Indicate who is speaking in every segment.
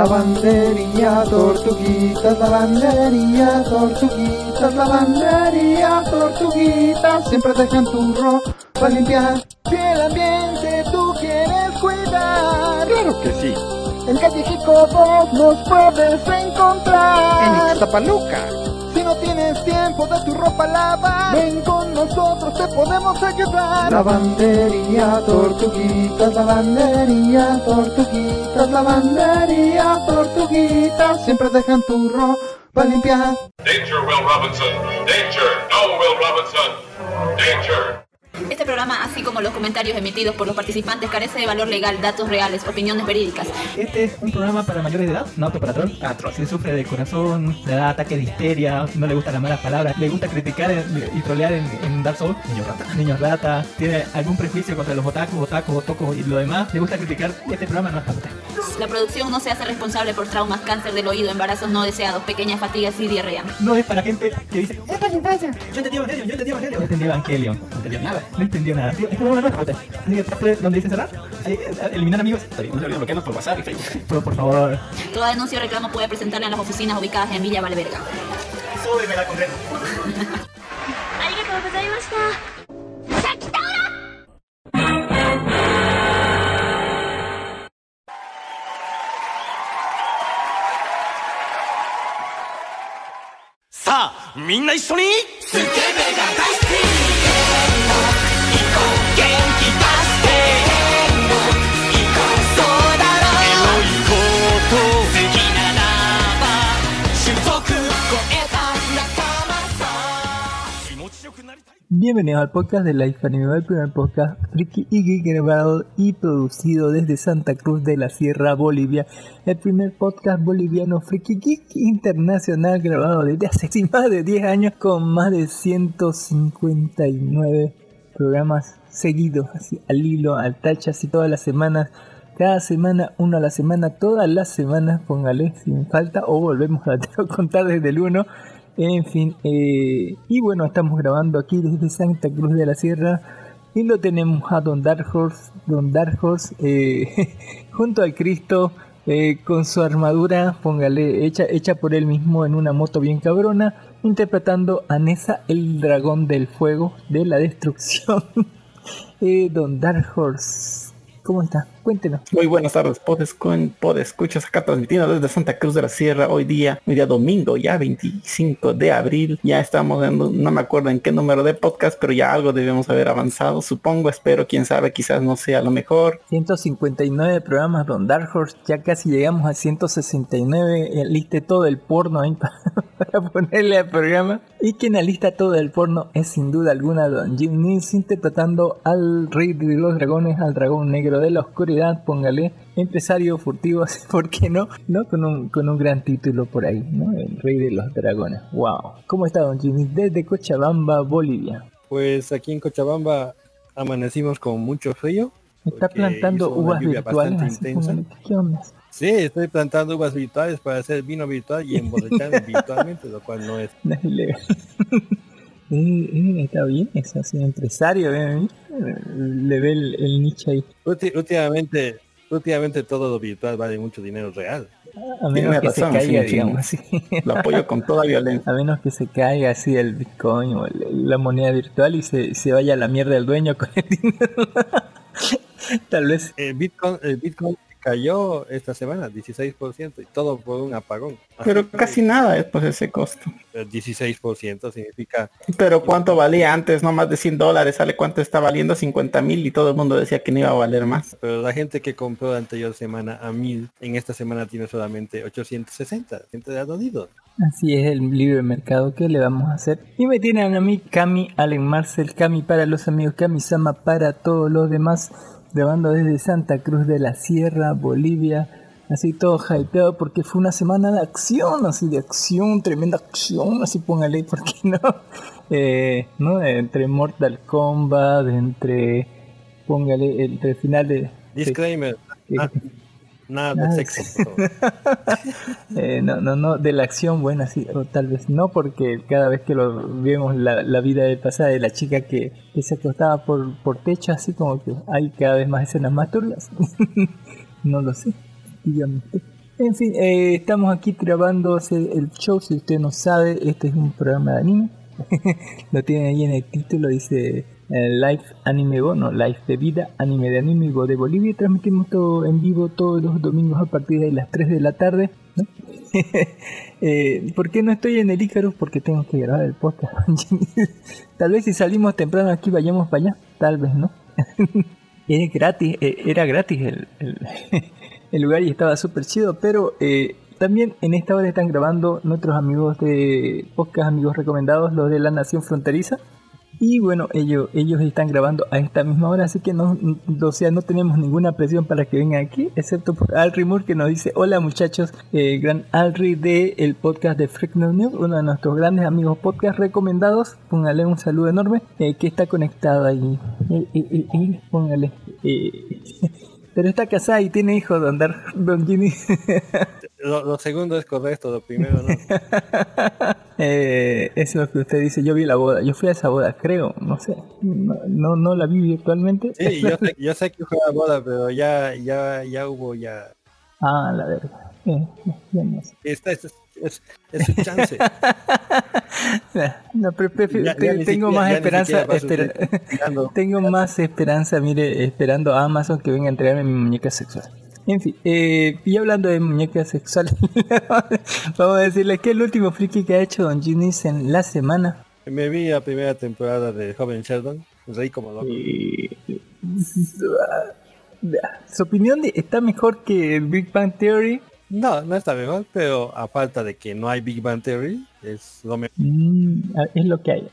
Speaker 1: Lavandería, tortuguitas, lavandería, tortuguitas, lavandería, tortuguitas. Siempre dejan tu ropa limpiar. Si el ambiente tú quieres cuidar.
Speaker 2: Claro que sí.
Speaker 1: En Calle vos nos puedes encontrar.
Speaker 2: En Ixtapaluca
Speaker 1: es tiempo de tu ropa lavar. Ven con nosotros, te podemos ayudar. Lavandería, tortuguitas, lavandería, tortuguitas, lavandería, tortuguitas. Siempre dejan tu ropa limpiar.
Speaker 2: Como los comentarios emitidos por los participantes, carece de valor legal, datos reales, opiniones verídicas.
Speaker 3: Este es un programa para mayores de edad, no apto para troll. Ah, troll. Si sufre de corazón, le da ataque de histeria, no le gustan las malas palabras, le gusta criticar y trolear en, en Dark Souls, niños rata. Niños rata, tiene algún prejuicio contra los otakus, otakus, otocos y lo demás, le gusta criticar. Este programa no es para usted.
Speaker 2: La producción no se hace responsable por traumas, cáncer del oído, embarazos no deseados, pequeñas fatigas y diarrea.
Speaker 3: No es para gente que dice, es para infancia. Yo entendí Evangelion, yo entendí Evangelion. No entendí Evangelion. No entendió nada. No entendió nada. Tío, Es como una nueva Así que después, donde dice cerrar, ahí, eh, eliminar amigos. Está bien, no se olviden bloquearnos por WhatsApp y Facebook. Pero por favor,
Speaker 2: Toda denuncia o reclamo puede presentarla en las oficinas ubicadas en Villa Valverga.
Speaker 3: súbeme la concreta.
Speaker 4: ありがとうございましたさきたら
Speaker 5: さあみんな一緒にスケベが大
Speaker 6: Bienvenidos al podcast de Life Anime, el primer podcast friki y geek grabado y producido desde Santa Cruz de la Sierra, Bolivia. El primer podcast boliviano friki geek internacional grabado desde hace más de 10 años con más de 159 programas seguidos, así al hilo, al tacho, así todas las semanas. Cada semana, uno a la semana, todas las semanas, póngale sin falta, o volvemos a contar desde el 1. En fin, eh, y bueno, estamos grabando aquí desde Santa Cruz de la Sierra y lo tenemos a Don Dark Horse, Don Dark Horse, eh, junto al Cristo eh, con su armadura, póngale, hecha, hecha por él mismo en una moto bien cabrona, interpretando a Nessa, el dragón del fuego, de la destrucción. Don Dark Horse, ¿cómo está? Cuéntenos.
Speaker 7: Muy buenas tardes, Podescon, Podescuchas acá transmitiendo desde Santa Cruz de la Sierra hoy día, hoy día domingo, ya 25 de abril, ya estamos dando, no me acuerdo en qué número de podcast, pero ya algo debemos haber avanzado, supongo, espero, quién sabe, quizás no sea lo mejor.
Speaker 6: 159 programas Don Dark Horse, ya casi llegamos a 169, aliste todo el porno ahí para, para ponerle al programa. Y quien alista todo el porno es sin duda alguna Don Jim Nils interpretando al rey de los dragones, al dragón negro de la oscuridad, póngale, empresario furtivo, ¿por qué no? ¿No? Con un, con un gran título por ahí, ¿no? El rey de los dragones. Wow. ¿Cómo está Don Jim Nils? Desde Cochabamba, Bolivia.
Speaker 8: Pues aquí en Cochabamba amanecimos con mucho frío.
Speaker 6: Está
Speaker 8: porque
Speaker 6: plantando uvas virtuales.
Speaker 8: Sí, estoy plantando uvas virtuales para hacer vino virtual y emborracharme virtualmente, lo cual no es.
Speaker 6: No es ilegal. Eh, eh, está bien, es así, empresario, eh, le ve el, el nicho ahí.
Speaker 8: Ulti- Últimamente, últimamente todo lo virtual vale mucho dinero real.
Speaker 6: A menos
Speaker 7: Tiene
Speaker 6: que
Speaker 7: razón,
Speaker 6: se caiga,
Speaker 7: sí,
Speaker 6: digamos
Speaker 7: sí.
Speaker 6: así.
Speaker 7: Lo apoyo con toda violencia.
Speaker 6: A menos que se caiga así el Bitcoin o el- la moneda virtual y se, se vaya a la mierda el dueño con el dinero. Tal vez.
Speaker 8: El Bitcoin, el Bitcoin cayó esta semana 16% y todo por un apagón.
Speaker 7: Pero
Speaker 8: Así que,
Speaker 7: casi nada es pues ese costo.
Speaker 8: eh, 16% significa
Speaker 7: Pero cuánto valía antes, no más de 100 dólares, sale cuánto está valiendo 50 mil y todo el mundo decía que no iba a valer más.
Speaker 8: Pero la gente que compró la anterior semana a 1000, en esta semana tiene solamente 860. Gente ha dolido.
Speaker 6: Así es el libre mercado que le vamos a hacer. Y me tienen a mí, Cami, Allen Marcel, Cami para los amigos, Cami Sama para todos los demás, grabando desde Santa Cruz de la Sierra, Bolivia. Así todo hypeado porque fue una semana de acción, así de acción, tremenda acción, así póngale, ¿por qué no? Eh, ¿no? Entre Mortal Kombat, entre, póngale, entre el final de...
Speaker 8: Disclaimer. Nada de sexo. por favor.
Speaker 6: Eh, no, no, no, de la acción buena, sí, o tal vez no, porque cada vez que lo vemos la, la vida del pasado de la chica que, que se acostaba por, por techo, así como que hay cada vez más escenas más turbias. no lo sé, dígame. En fin, eh, estamos aquí grabando el show, si usted no sabe, este es un programa de anime. lo tiene ahí en el título, dice Live Anime Go, no, Live de Vida, Anime de Anime de Bolivia. Transmitimos todo en vivo todos los domingos a partir de las 3 de la tarde. eh, ¿Por qué no estoy en el Icarus? Porque tengo que grabar el podcast. tal vez si salimos temprano aquí vayamos para allá, tal vez no. gratis, eh, era gratis el, el, el lugar y estaba súper chido, pero eh, también en esta hora están grabando nuestros amigos de podcast, amigos recomendados, los de la Nación Fronteriza. Y bueno, ellos, ellos están grabando a esta misma hora, así que no, no- o sea, no tenemos ninguna presión para que vengan aquí, excepto por Alri Moore que nos dice, hola muchachos, eh, gran Alri de el podcast de Freak News uno de nuestros grandes amigos podcast recomendados, póngale un saludo enorme, eh, que está conectado ahí, póngale. eh, pero está casada y tiene hijos, don, Dar, don Ginny.
Speaker 8: Lo, lo segundo es correcto, lo primero no.
Speaker 6: Eh, es lo que usted dice, yo vi la boda, yo fui a esa boda, creo, no sé, no, no, no la vi virtualmente.
Speaker 8: Sí, yo sé, yo sé que fue la boda, pero ya, ya, ya hubo ya.
Speaker 6: Ah, la verdad. Eh, ya no sé.
Speaker 8: Esta es, es, es su chance.
Speaker 6: No, pero
Speaker 8: Ya- ya
Speaker 6: tengo
Speaker 8: siquiera-
Speaker 6: más esperanza,
Speaker 8: utilizando.
Speaker 6: tengo más esperanza, mire, esperando a Amazon que venga a entregarme mi muñeca sexual. En fin, eh, y hablando de muñecas sexuales, vamos a decirle que el último friki que ha hecho Don Ginis en la semana.
Speaker 8: Me vi la primera temporada de Joven Sheldon, reí como loco.
Speaker 6: Su opinión de, está mejor que el Big Bang Theory.
Speaker 8: No, no está mejor, pero a falta de que no hay Big Bang Theory, es lo mejor.
Speaker 6: Mm, es lo que hay.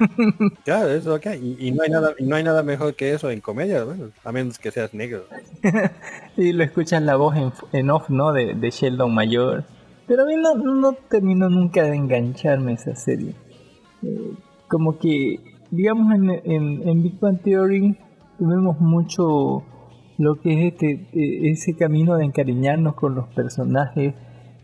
Speaker 8: Claro, es lo que hay. Y, y no hay nada, y no hay nada mejor que eso en comedia, bueno, a menos que seas negro.
Speaker 6: y lo escuchas la voz en, en off, ¿no? De, de Sheldon mayor. Pero a mí no, no terminó nunca de engancharme esa serie. Eh, como que, digamos, en, en, en Big Bang Theory tuvimos mucho lo que es este eh, ese camino de encariñarnos con los personajes,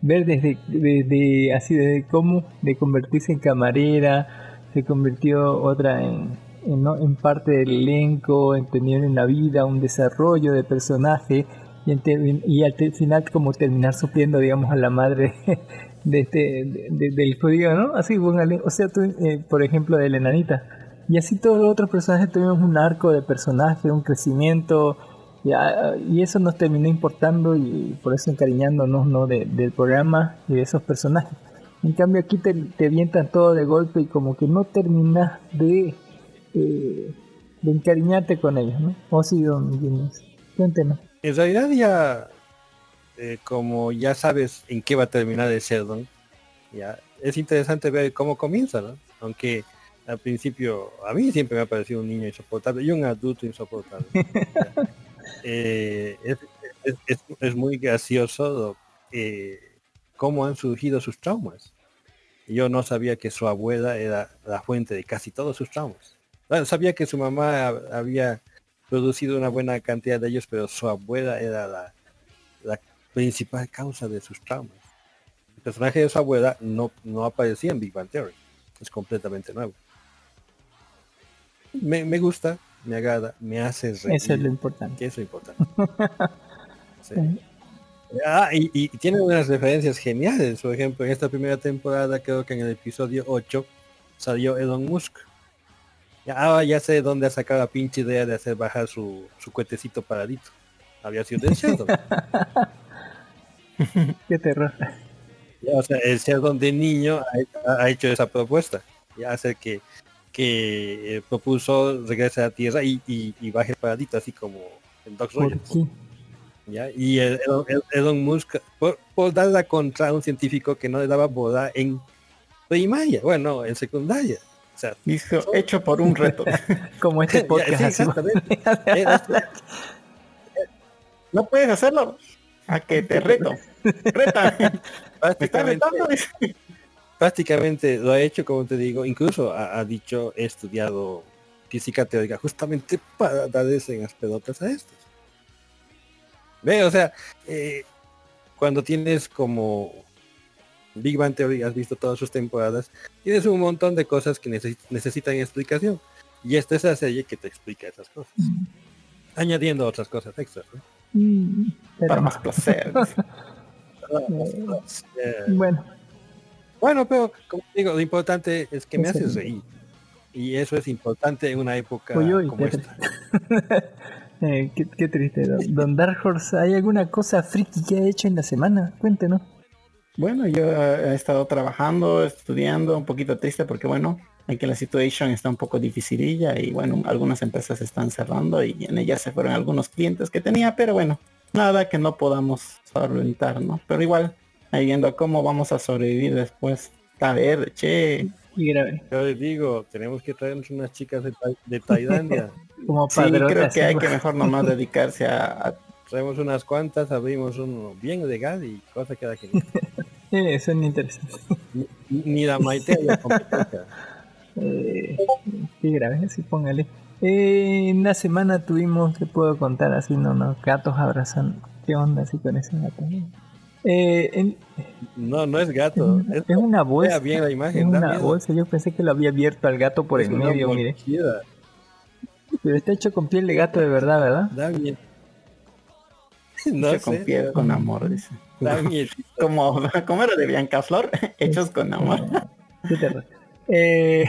Speaker 6: ver desde, desde así desde cómo de convertirse en camarera, se convirtió otra en, en, parte del elenco, en tener en la vida un desarrollo de personaje y, al final como terminar supliendo digamos a la madre de este de- de- del judío, ¿no? Así, o sea, tú, eh, por ejemplo, de la enanita. Y así todos los otros personajes tuvimos un arco de personaje, un crecimiento, y eso nos terminó importando y por eso encariñándonos ¿no? de- del programa y de esos personajes. En cambio aquí te, te avientan todo de golpe y como que no terminas de, eh, de encariñarte con ellos, ¿no? O sí, don Guinness. Cuéntenos.
Speaker 8: En realidad ya, eh, como ya sabes en qué va a terminar el Sheldon, ya es interesante ver cómo comienza, ¿no? Aunque al principio a mí siempre me ha parecido un niño insoportable y un adulto insoportable. Eh, es, es- es- es muy gracioso eh, cómo han surgido sus traumas. Yo no sabía que su abuela era la fuente de casi todos sus traumas. Bueno, sabía que su mamá hab- había producido una buena cantidad de ellos, pero su abuela era la, la principal causa de sus traumas. El personaje de su abuela no, no aparecía en Big Bang Theory. Es completamente nuevo. Me, me gusta, me agrada, me hace reír.
Speaker 6: Eso es lo importante.
Speaker 8: que es lo importante. Sí. Ah, y, y tiene unas referencias geniales. Por ejemplo, en esta primera temporada, creo que en el episodio 8 salió Elon Musk. Ya, ahora ya sé dónde ha sacado la pinche idea de hacer bajar su, su cuetecito paradito. Había sido el Sheldon.
Speaker 6: Qué terror.
Speaker 8: Ya, o sea, el Sheldon de niño ha, ha hecho esa propuesta. Ya hace que, que el propulsor regrese a la Tierra y, y, y baje paradito, así como en Doc
Speaker 6: ¿Por
Speaker 8: Rogers. ¿Ya? Y el- el- el- Elon Musk, por, por darla contra un científico que no le daba boda en primaria, bueno, en secundaria. O sea,
Speaker 7: Dijo, hecho por un reto.
Speaker 6: Como este podcast
Speaker 8: sí,
Speaker 6: así.
Speaker 8: exactamente. Era-
Speaker 7: no puedes hacerlo. A que te reto. Reta. Me
Speaker 8: prácticamente,
Speaker 7: retando. dice.
Speaker 8: prácticamente lo ha hecho, como te digo, incluso ha, ha dicho, he estudiado física teórica justamente para darles en las pelotas a estos. Ve, o sea, eh, cuando tienes como Big Bang Theory, has visto todas sus temporadas, tienes un montón de cosas que necesi- necesitan explicación. Y esta es la serie que te explica esas cosas. Añadiendo otras cosas extras. ¿no?
Speaker 6: Mm, pero-
Speaker 7: Para más placer.
Speaker 8: Eh,
Speaker 6: Bueno,
Speaker 8: Bueno, pero como digo, lo importante es que me haces
Speaker 6: es.
Speaker 8: reír. Y eso es importante en una época
Speaker 6: Uy, uy,
Speaker 8: como esta.
Speaker 6: eh, qué, qué triste. Don, don Dark Horse, ¿hay alguna cosa friki que ha hecho en la semana? Cuéntenos.
Speaker 7: Bueno, yo he estado trabajando, estudiando, un poquito triste porque bueno, aquí la situación está un poco dificililla y bueno, algunas empresas están cerrando y en ellas se fueron algunos clientes que tenía, pero bueno, nada que no podamos solventar, ¿no? Pero igual, ahí viendo cómo vamos a sobrevivir después. A ver, che,
Speaker 6: Y grave.
Speaker 8: Yo les digo, tenemos que traernos unas chicas de, de Tailandia.
Speaker 6: Como
Speaker 7: Sí, creo que hay que mejor nomás dedicarse a, a-
Speaker 8: Traemos unas cuantas, abrimos uno bien legal y cosa queda que
Speaker 6: Eh, suena interesante.
Speaker 8: ni, ni la Maite haya competencia.
Speaker 6: Eh, qué grave, así póngale. Eh, en la semana tuvimos, te puedo contar así, no, no, gatos abrazando. ¿Qué onda así con ese gato? Eh, en-
Speaker 8: No, no es gato. Es,
Speaker 6: es una bolsa.
Speaker 8: Bien la
Speaker 6: Es
Speaker 8: imagen, da
Speaker 6: una bolsa, yo pensé que lo había abierto al gato por
Speaker 8: Es
Speaker 6: el medio, mire.
Speaker 8: mordida,
Speaker 6: Pero está hecho con piel de gato de verdad, ¿verdad?
Speaker 8: Da miedo. No
Speaker 7: hecho con
Speaker 8: sé,
Speaker 7: piel, con amor, dice.
Speaker 8: da miedo.
Speaker 7: Como, como era de Bianca Flor, hechos con amor.
Speaker 6: Qué terror. Eh,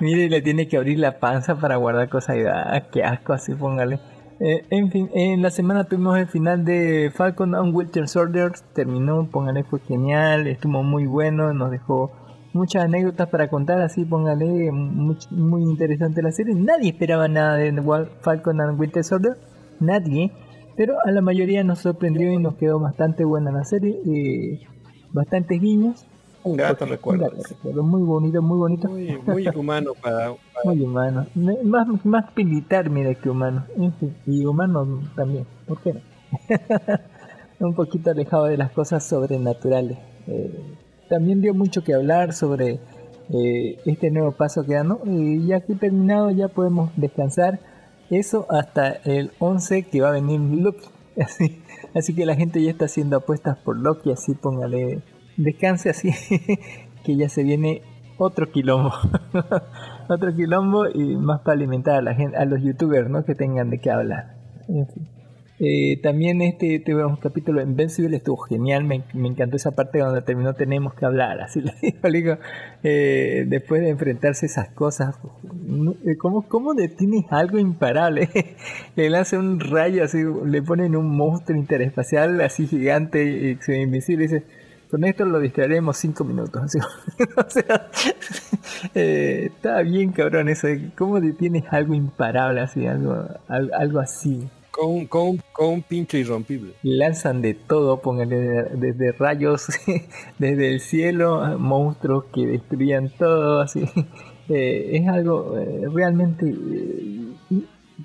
Speaker 6: mire, le tiene que abrir la panza para guardar cosas. Y, ah, qué asco, así póngale. Eh, en fin, en la semana tuvimos el final de Falcon and Winter Soldier. Terminó, póngale, fue genial, estuvo muy bueno, nos dejó muchas anécdotas para contar. Así, póngale, muy, muy interesante la serie. Nadie esperaba nada de Falcon and Winter Soldier, nadie. Pero a la mayoría nos sorprendió y nos quedó bastante buena la serie. eh, bastantes guiños.
Speaker 7: Un gato, recuerdo.
Speaker 6: gato, recuerdo. Muy bonito, muy bonito.
Speaker 8: Muy, muy humano para, para-
Speaker 6: Muy humano. Más, más militar, mira, que humano. En fin, y humano también. ¿Por qué no? Un poquito alejado de las cosas sobrenaturales. Eh, también dio mucho que hablar sobre eh, este nuevo paso que da, ¿no? Y ya que terminado, ya podemos descansar. Eso hasta el 11 que va a venir Loki. Así, así que la gente ya está haciendo apuestas por Loki. Así póngale descanse así. que ya se viene otro quilombo. otro quilombo y más para alimentar a la gente, a los youtubers, ¿no? Que tengan de qué hablar. En fin. Eh, también este un capítulo en Invincible, estuvo genial, me, me encantó esa parte donde terminó tenemos que hablar, así le digo, eh, después de enfrentarse a esas cosas, eh, ¿cómo, cómo detienes algo imparable? le lanza un rayo así, le ponen un monstruo interespacial así gigante y ve invisible y dice, con esto lo distraeremos cinco minutos. así. o eh, está bien cabrón eso, de ¿cómo detienes algo imparable así, algo, al- algo así?
Speaker 8: Con, un- con, con un pincho irrompible.
Speaker 6: lanzan de todo, pónganle de- desde rayos, desde el cielo, monstruos que destruían todo, así. Eh, es algo eh, realmente eh,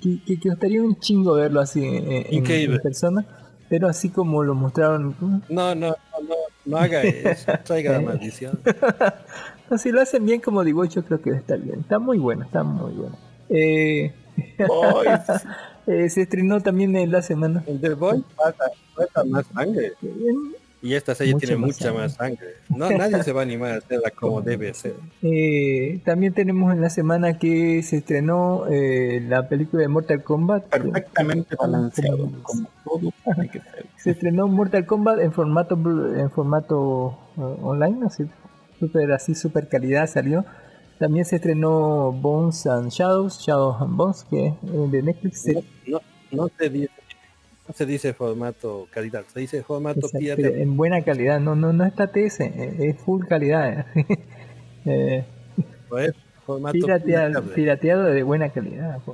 Speaker 6: que, que, que gustaría un chingo verlo así en, en- persona, pero así como lo mostraron,
Speaker 8: No, no, no, no, no haga eso, traiga la maldición.
Speaker 6: no, si lo hacen bien como digo, yo creo que va a estar bien. Está muy bueno, está muy bueno. Eh. Eh, se estrenó también en la semana.
Speaker 8: El del Boy falta, falta más sangre. Y esta serie
Speaker 6: Mucho
Speaker 8: tiene
Speaker 6: más
Speaker 8: mucha
Speaker 6: sangre.
Speaker 8: más sangre. No, nadie se va a animar a hacerla como debe ser.
Speaker 6: Eh, también tenemos en la semana que se estrenó eh, la película de Mortal Kombat.
Speaker 7: Perfectamente balanceado, como todo tiene que ser.
Speaker 6: Se estrenó Mortal Kombat en formato en formato eh, online, así super así super calidad salió. También se estrenó Bones and Shadows, Shadows and Bones, que es eh, de Netflix. Se-
Speaker 8: No, no, no se dice, no se dice formato calidad, se dice formato
Speaker 6: Exacto, en buena calidad, no no no está TS, eh, es full calidad. eh,
Speaker 8: pues, formato
Speaker 6: Piratea-
Speaker 8: piratable.
Speaker 6: pirateado de buena calidad.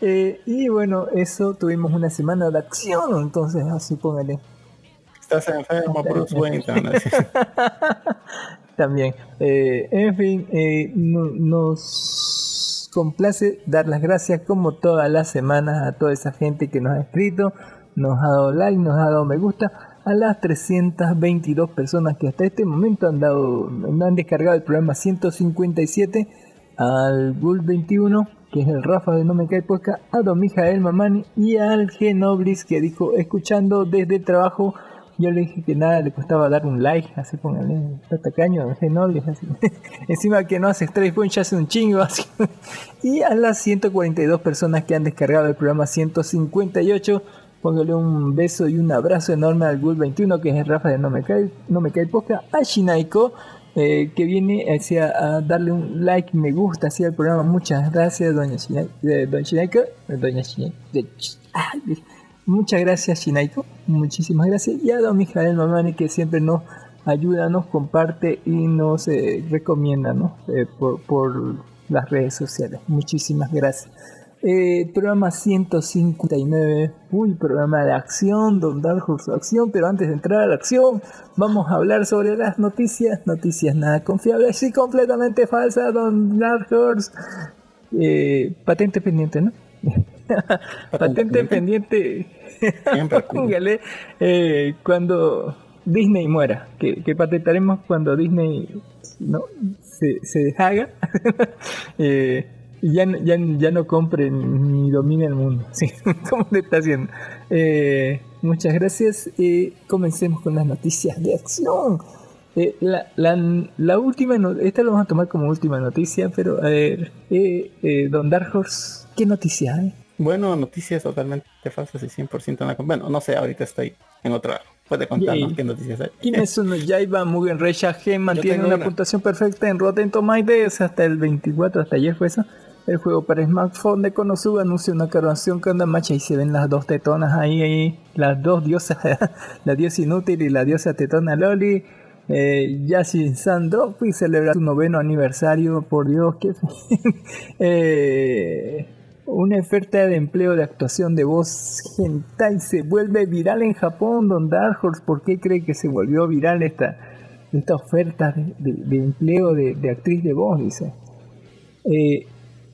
Speaker 6: Eh, y bueno, eso tuvimos una semana de acción, entonces así póngale.
Speaker 7: Estás enfermo, Bruce Wayne.
Speaker 6: También. Eh, en fin, eh, no- nos complace dar las gracias como todas las semanas a toda esa gente que nos ha escrito, nos ha dado like, nos ha dado me gusta, a las 322 personas que hasta este momento han dado, han descargado el programa 157, al Bull 21, que es el Rafa de No Me Cae Posca, a Don Mijael Mamani y al Genoblis que dijo escuchando desde trabajo yo le dije que nada le costaba dar un like, así póngale, está tacaño, Genoblis, así. Encima que no hace points, ya hace un chingo, así. Y a las 142 personas que han descargado el programa 158, póngale un beso y un abrazo enorme al Gul 21, que es el Rafa de No Me Cae, no me cae Posca, a Shinaiko, eh, que viene hacia, a darle un like, me gusta hacia el programa. Muchas gracias, doña Shinaiko. eh, doña Shinaiko, eh, doña Shinaiko. de- ay, Muchas gracias, Shinaiko. Muchísimas gracias. Y a don Mijael Mamani, que siempre nos ayuda, nos comparte y nos eh, recomienda ¿no? Eh, por, por las redes sociales. Muchísimas gracias. Eh, programa 159. Uy, programa de acción, Don Dark Horse acción. Pero antes de entrar a la acción, vamos a hablar sobre las noticias. Noticias nada confiables y completamente falsas, Don Dark Horse. Eh, patente pendiente, ¿no? patente pendiente.
Speaker 7: Siempre.
Speaker 6: Póngale eh, cuando Disney muera. Que, que patentaremos cuando Disney no se, se deshaga. eh, y ya, no- ya, ya no compre ni domine el mundo. Sí, ¿Cómo le está haciendo? Eh, muchas gracias. Eh, comencemos con las noticias de acción. Eh, la, la, la última, no- esta lo vamos a tomar como última noticia, pero a ver, eh, eh, Don Dark Horse, ¿qué noticia hay?
Speaker 7: Bueno, noticias totalmente falsas y 100% en la... Bueno, no sé, ahorita estoy en otra... Puede contarnos
Speaker 6: Yay.
Speaker 7: qué noticias hay.
Speaker 6: Kimetsu no Yaiba Mugen Reisha Gen mantiene una,
Speaker 8: una.
Speaker 6: puntuación perfecta en Rotten Tomatoes hasta el 24, hasta ayer fue eso. El juego para smartphone de Konosuba anuncia una coronación con macha y se ven las dos tetonas ahí, ahí las dos diosas, la diosa inútil y la diosa tetona Loli. Eh, Yashin Sandropi celebra su noveno aniversario, por Dios, que eh, una oferta de empleo de actuación de voz hentai se vuelve viral en Japón, Don Dark. ¿Por qué cree que se volvió viral esta, esta oferta de, de- empleo de, de actriz de voz? Dice. Eh,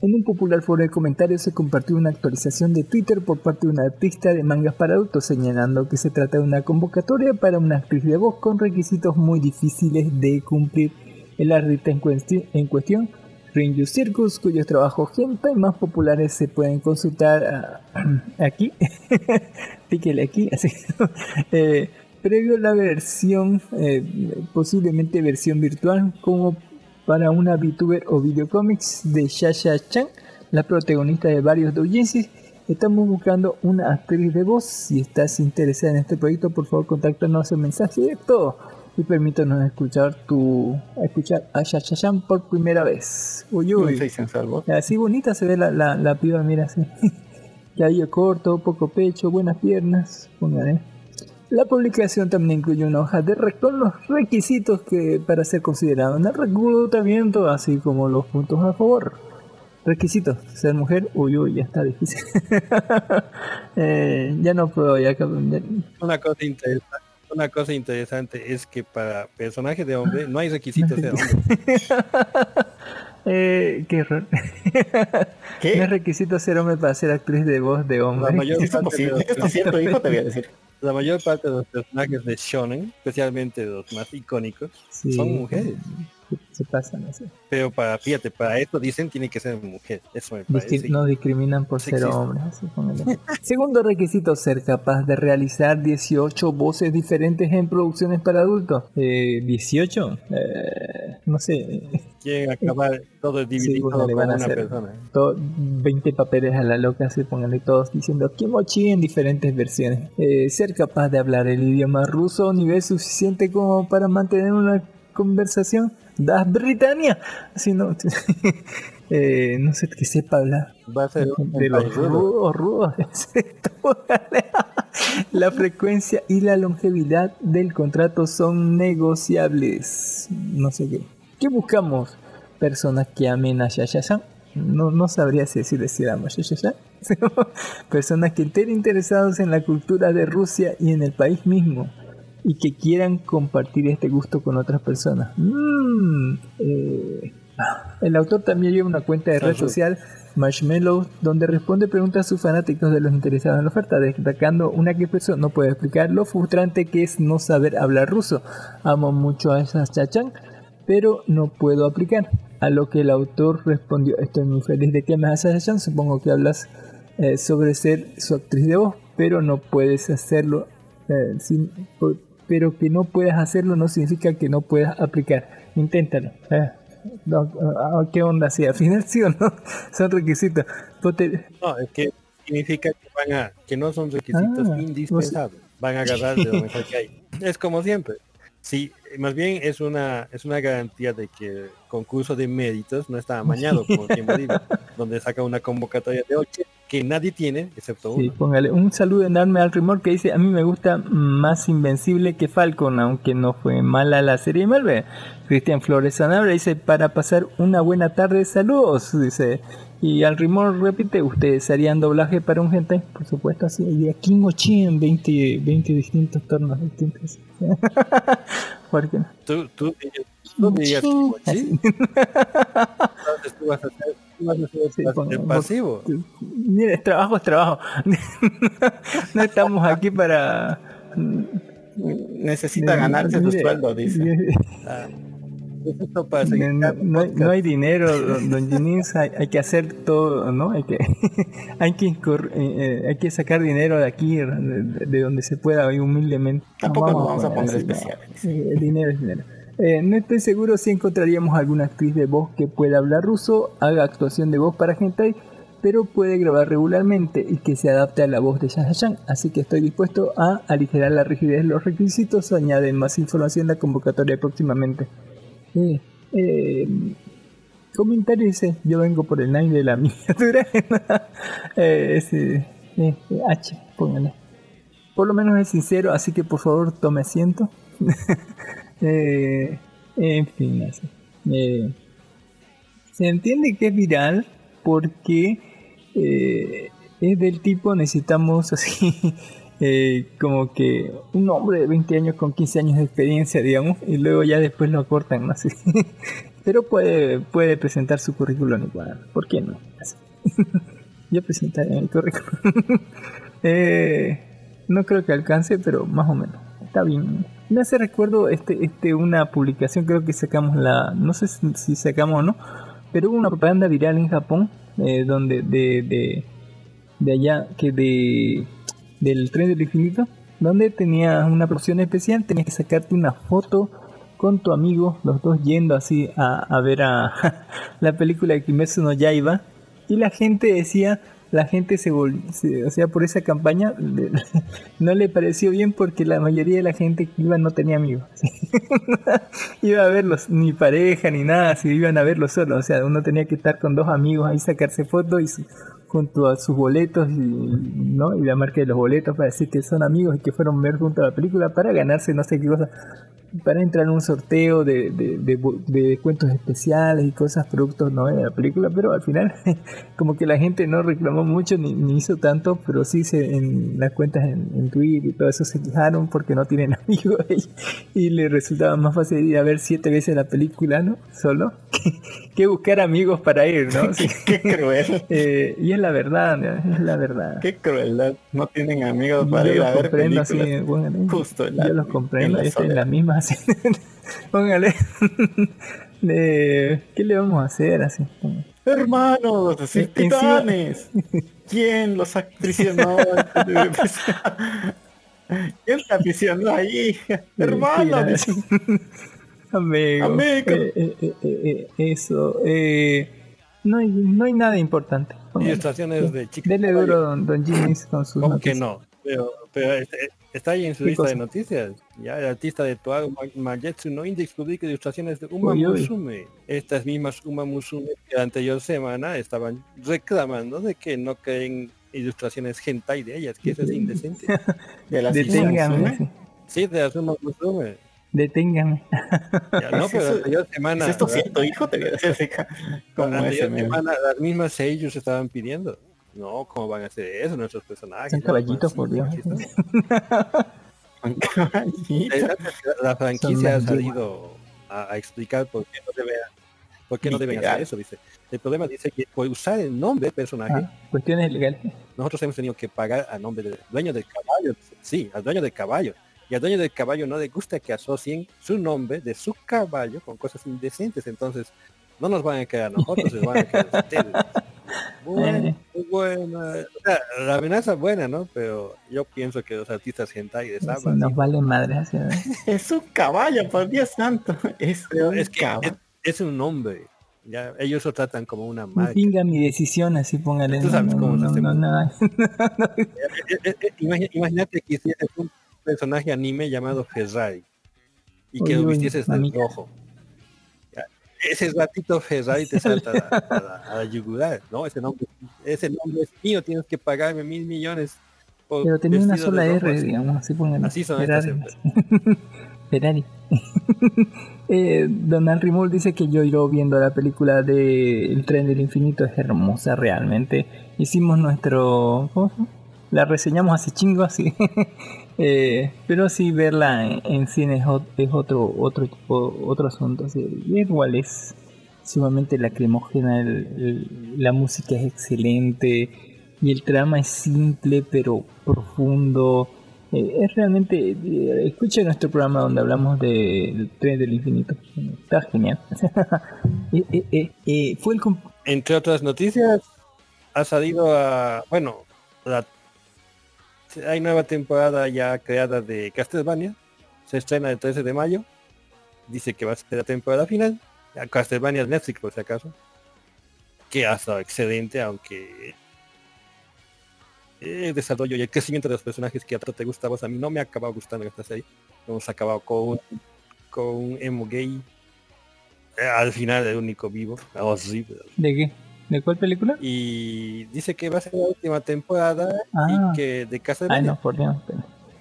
Speaker 6: en un popular foro de comentarios se compartió una actualización de Twitter por parte de una artista de mangas para adultos señalando que se trata de una convocatoria para una actriz de voz con requisitos muy difíciles de cumplir. El artista en cuestión, Rinju Circus, cuyos trabajos hentai más populares se pueden consultar ah, aquí, píquele aquí, así. Eh, previo a la versión, eh, posiblemente versión virtual, como para una VTuber o videocomics de Shasha Chan, la protagonista de varios doujinshis. Estamos buscando una actriz de voz. Si estás interesada en este proyecto, por favor, contáctanos en mensaje directo y permítanos escuchar tu escuchar a Shasha Chan por primera vez. Uy, uy. Así bonita se ve la, la, la piba, mira así. Cabello corto, poco pecho, buenas piernas. Póngale. La publicación también incluye una hoja de con los requisitos que para ser considerado en el reclutamiento, así como los puntos a favor. Requisitos, ser mujer, uy, uy, ya está difícil. Eh, ya no puedo, ya, ya-
Speaker 8: Una cosa interesante. Una cosa interesante es que para personajes de hombre no hay requisitos de hombre.
Speaker 6: Eh, qué error.
Speaker 7: ¿Qué?
Speaker 6: No es requisito ser hombre para ser actriz de voz de
Speaker 8: La
Speaker 6: hombre.
Speaker 8: mayor,
Speaker 7: Esto es
Speaker 8: parte de
Speaker 7: posible.
Speaker 8: los,
Speaker 7: Esto es cierto, hijo, te voy a decir.
Speaker 8: la mayor parte de los personajes de Shonen, especialmente los más icónicos,
Speaker 6: Sí,
Speaker 8: son mujeres.
Speaker 6: Se, pasan así.
Speaker 8: Pero para, fíjate, para esto dicen tiene que ser mujer. Eso me
Speaker 6: Discri-
Speaker 8: parece.
Speaker 6: no discriminan por ser
Speaker 8: Sexista.
Speaker 6: así, póngale. Segundo requisito, ser capaz de realizar 18 voces diferentes en producciones para adultos. Eh, ¿18? Eh, no sé.
Speaker 8: Quieren acabar todo dividido
Speaker 6: Sí, bueno,
Speaker 8: con
Speaker 6: le van a
Speaker 8: una
Speaker 6: hacer
Speaker 8: persona.
Speaker 6: to- 20 papeles a la loca, así pónganle todos diciendo Kimochi en diferentes versiones. Eh, ser capaz de hablar el idioma ruso a nivel suficiente como para mantener una conversación. Das Britannia. Así no. eh, no sé que sepa hablar.
Speaker 8: Va a ser un
Speaker 6: de los rudos, rudos. La frecuencia y la longevidad del contrato son negociables. No sé qué. ¿Qué buscamos? Personas que amen a Yayashan. No, no sabría si decir si amo Yayashan. Personas que estén interesados en la cultura de Rusia y en el país mismo. Y que quieran compartir este gusto con otras personas. Mm, eh, el autor también lleva una cuenta de red social, Marshmallow, donde responde preguntas a sus fanáticos de los interesados en la oferta, destacando una que persona no puede explicar lo frustrante que es no saber hablar ruso. Amo mucho a esas chachan, pero no puedo aplicar. A lo que el autor respondió, estoy muy feliz de que me hagas chachan, supongo que hablas eh, sobre ser su actriz de voz, pero no puedes hacerlo. eh, sin- por- pero que no puedas hacerlo no significa que no puedas aplicar. Inténtalo. Eh, no, ah, ¿Qué onda? Si al final sí o no son requisitos. Ponte-
Speaker 8: No, es que significa que van a, que no son requisitos
Speaker 6: Ah,
Speaker 8: indispensables. Van a agarrar de lo mejor que hay. Es como siempre. Sí, más bien es una, es una garantía de que el concurso de méritos no está amañado como tiempo libre, donde saca una convocatoria de 8 que nadie tiene, excepto
Speaker 6: Sí,
Speaker 8: uno.
Speaker 6: póngale un saludo enorme al Rumor que dice, a mí me gusta más Invencible que Falcon, aunque no fue mala la serie de Marvel. Cristian Flores Sanabria dice, para pasar una buena tarde, saludos, dice. Y al rumor repite, ¿ustedes harían doblaje para un hentai? Por supuesto, así. Y aquí en Ochi en 20, 20 distintos tornos distintos. ¿Por qué no?
Speaker 8: Tú, tú, tú sí. Tú tú
Speaker 6: Sí,
Speaker 8: el pasivo.
Speaker 6: Mire, es trabajo, es trabajo. no estamos aquí para...
Speaker 7: Necesita ganarse su
Speaker 6: Mire,
Speaker 7: sueldo, dice.
Speaker 6: mire,
Speaker 8: Ah, es esto para seguir
Speaker 6: No, no hay,
Speaker 8: podcast.
Speaker 6: no hay dinero, don, Ginís, hay, hay que hacer todo, ¿no? Hay que, hay que, incor- eh, eh, hay que sacar dinero de aquí, de, de donde se pueda, humildemente.
Speaker 7: Tampoco nos vamos a poner
Speaker 6: no.
Speaker 7: especiales.
Speaker 6: Sí, el dinero es dinero. Eh, no estoy seguro si encontraríamos alguna actriz de voz que pueda hablar ruso, haga actuación de voz para hentai, pero puede grabar regularmente y que se adapte a la voz de Shahashan, así que estoy dispuesto a aligerar la rigidez de los requisitos, añaden más información la convocatoria próximamente. Eh, eh, comentario dice, yo vengo por el 9 de la miniatura. eh, eh, H, póngale. Por lo menos es sincero, así que por favor tome asiento. Eh, en fin, así. Eh, se entiende que es viral porque eh, es del tipo necesitamos así eh, como que un hombre de 20 años con 15 años de experiencia, digamos, y luego ya después lo acortan, ¿no? Así. Pero puede, puede presentar su currículum igual, ¿por qué no? Yo presentaré mi currículum. Eh, no creo que alcance, pero más o menos. Está bien. Me hace recuerdo este, este, una publicación, creo que sacamos la, no sé si sacamos o no, pero hubo una propaganda viral en Japón, eh, donde de, de, de allá, que de del tren del infinito, donde tenías una porción especial, tenías que sacarte una foto con tu amigo, los dos yendo así a, a ver a la película de Kimetsu no Yaiba, y la gente decía, la gente se, vol- se- o sea, por esa campaña no le pareció bien porque la mayoría de la gente que iba no tenía amigos. iba a verlos, ni pareja ni nada, si iban a verlos solos, o sea, uno tenía que estar con dos amigos ahí, sacarse fotos y su- junto a sus boletos y, ¿no? y la marca de los boletos para decir que son amigos y que fueron ver junto a la película para ganarse no sé qué cosa para entrar en un sorteo de, de, de, de descuentos especiales y cosas, productos no de la película, pero al final como que la gente no reclamó mucho ni, ni hizo tanto, pero sí se, en las cuentas en, en Twitter y todo eso se quejaron porque no tienen amigos y, y les resultaba más fácil ir a ver siete veces la película, ¿no? Solo que, que buscar amigos para ir, ¿no? Sí.
Speaker 7: Qué cruel.
Speaker 6: Eh, y es la verdad, ¿no? es la verdad.
Speaker 7: Qué crueldad. No tienen amigos
Speaker 6: Yo
Speaker 7: para ir a ver películas.
Speaker 6: así, póngale.
Speaker 7: Justo en la-
Speaker 6: yo los comprendo,
Speaker 7: en la
Speaker 6: estoy en
Speaker 7: soledad.
Speaker 6: la misma así. póngale. Eh, ¿Qué le vamos a hacer así?
Speaker 7: Hermanos,
Speaker 6: En-
Speaker 7: sí,
Speaker 6: encima-
Speaker 7: titanes. ¿Quién los aprisionó? ¿Quién te aprisionó ahí? Hermano, dice.
Speaker 6: Amigo.
Speaker 7: Amigo.
Speaker 6: Eh, eh, eh, eh, eso. Eh, no, hay, no hay nada importante. Póngale.
Speaker 8: Ilustraciones de chicas.
Speaker 6: Dele duro don, don Jimmy's con sus
Speaker 8: ¿Cómo que no? Pero, pero este- está ahí en su
Speaker 6: ¿Qué
Speaker 8: lista
Speaker 6: cosa?
Speaker 8: de noticias. Ya el artista de Ma- Magetsu no Index publica ilustraciones de Uma
Speaker 6: Uy, uy.
Speaker 8: Musume. Estas mismas Uma Musume que la anterior semana estaban reclamando de que no creen ilustraciones hentai de ellas, que eso es indecente.
Speaker 7: De las
Speaker 6: Deténgame.
Speaker 8: Sí, de las Uma Musume.
Speaker 6: Deténgame.
Speaker 8: Ya, no,
Speaker 7: ¿Es
Speaker 8: pero la anterior semana,
Speaker 7: ¿Es esto cierto, hijo? Te voy a decir. Como
Speaker 8: la anterior semana las mismas ellos estaban pidiendo. No, ¿cómo van a hacer eso nuestros personajes?
Speaker 6: Caballitos,
Speaker 8: pues,
Speaker 6: por Dios.
Speaker 7: caballito.
Speaker 8: La, la franquicia ha salido a, a explicar por qué no debe, por qué no deben hacer eso, dice. El problema dice que por usar el nombre del personaje,
Speaker 6: Ah, cuestiones legales.
Speaker 8: nosotros hemos tenido que pagar a nombre del dueño del caballo. Sí, al dueño del caballo. Y al dueño del caballo no le gusta que asocien su nombre de su caballo con cosas indecentes. Entonces, no nos van a quedar a nosotros, les van a quedar a ustedes. Bueno, muy bueno. O sea, la amenaza es buena, ¿no? Pero yo pienso que los artistas hentai de
Speaker 6: Sí, nos vale madre. así, ¿no?
Speaker 7: Es un caballo, por Dios santo. Es un
Speaker 8: es que es, es un nombre. Ya, ellos lo tratan como una marca.
Speaker 6: Pinga mi decisión, así póngale.
Speaker 8: Tú
Speaker 6: no,
Speaker 8: sabes
Speaker 6: no,
Speaker 8: cómo se
Speaker 6: no,
Speaker 8: hace
Speaker 6: no,
Speaker 8: imagi- Imagínate que hicieses un personaje anime llamado Ferrari y que
Speaker 6: Uy,
Speaker 8: lo vistieses de rojo. Ese ratito Ferrari te salta a la, a a la yugular, ¿no? Ese nombre, ese nombre es mío, tienes que pagarme mil millones. por
Speaker 6: Pero tenía una sola R, digamos, así póngale.
Speaker 8: Así son
Speaker 6: Era-
Speaker 8: estas.
Speaker 6: Ferrari. eh, Donald Rimul dice que lloró viendo la película de El tren del infinito. Es hermosa realmente. Hicimos nuestro... La reseñamos hace chingo así. Eh, pero sí verla en, en cine es, es otro otro otro asunto. así. Igual es sumamente lacrimógena. el- la música es excelente. Y el trama es simple pero profundo. Eh, es realmente. eh, escucha nuestro programa donde hablamos del tren del infinito. Está genial. Eh, eh, fue el.
Speaker 8: Entre otras noticias, ha salido a... Bueno, la- hay nueva temporada ya creada de Castlevania. Se estrena el 13 de mayo. Dice que va a ser la temporada final. Ya Castlevania Netflix por si acaso. Que ha estado excelente, aunque el desarrollo y el crecimiento de los personajes que a te gusta a a mí no me ha acabado gustando esta serie. Hemos acabado con con un emo gay. eh, al final el único vivo. Horrible.
Speaker 6: ¿De qué? ¿De cuál película?
Speaker 8: y dice que va a ser la última temporada
Speaker 6: Ah.
Speaker 8: y que de casa
Speaker 6: Ay, no, por Dios.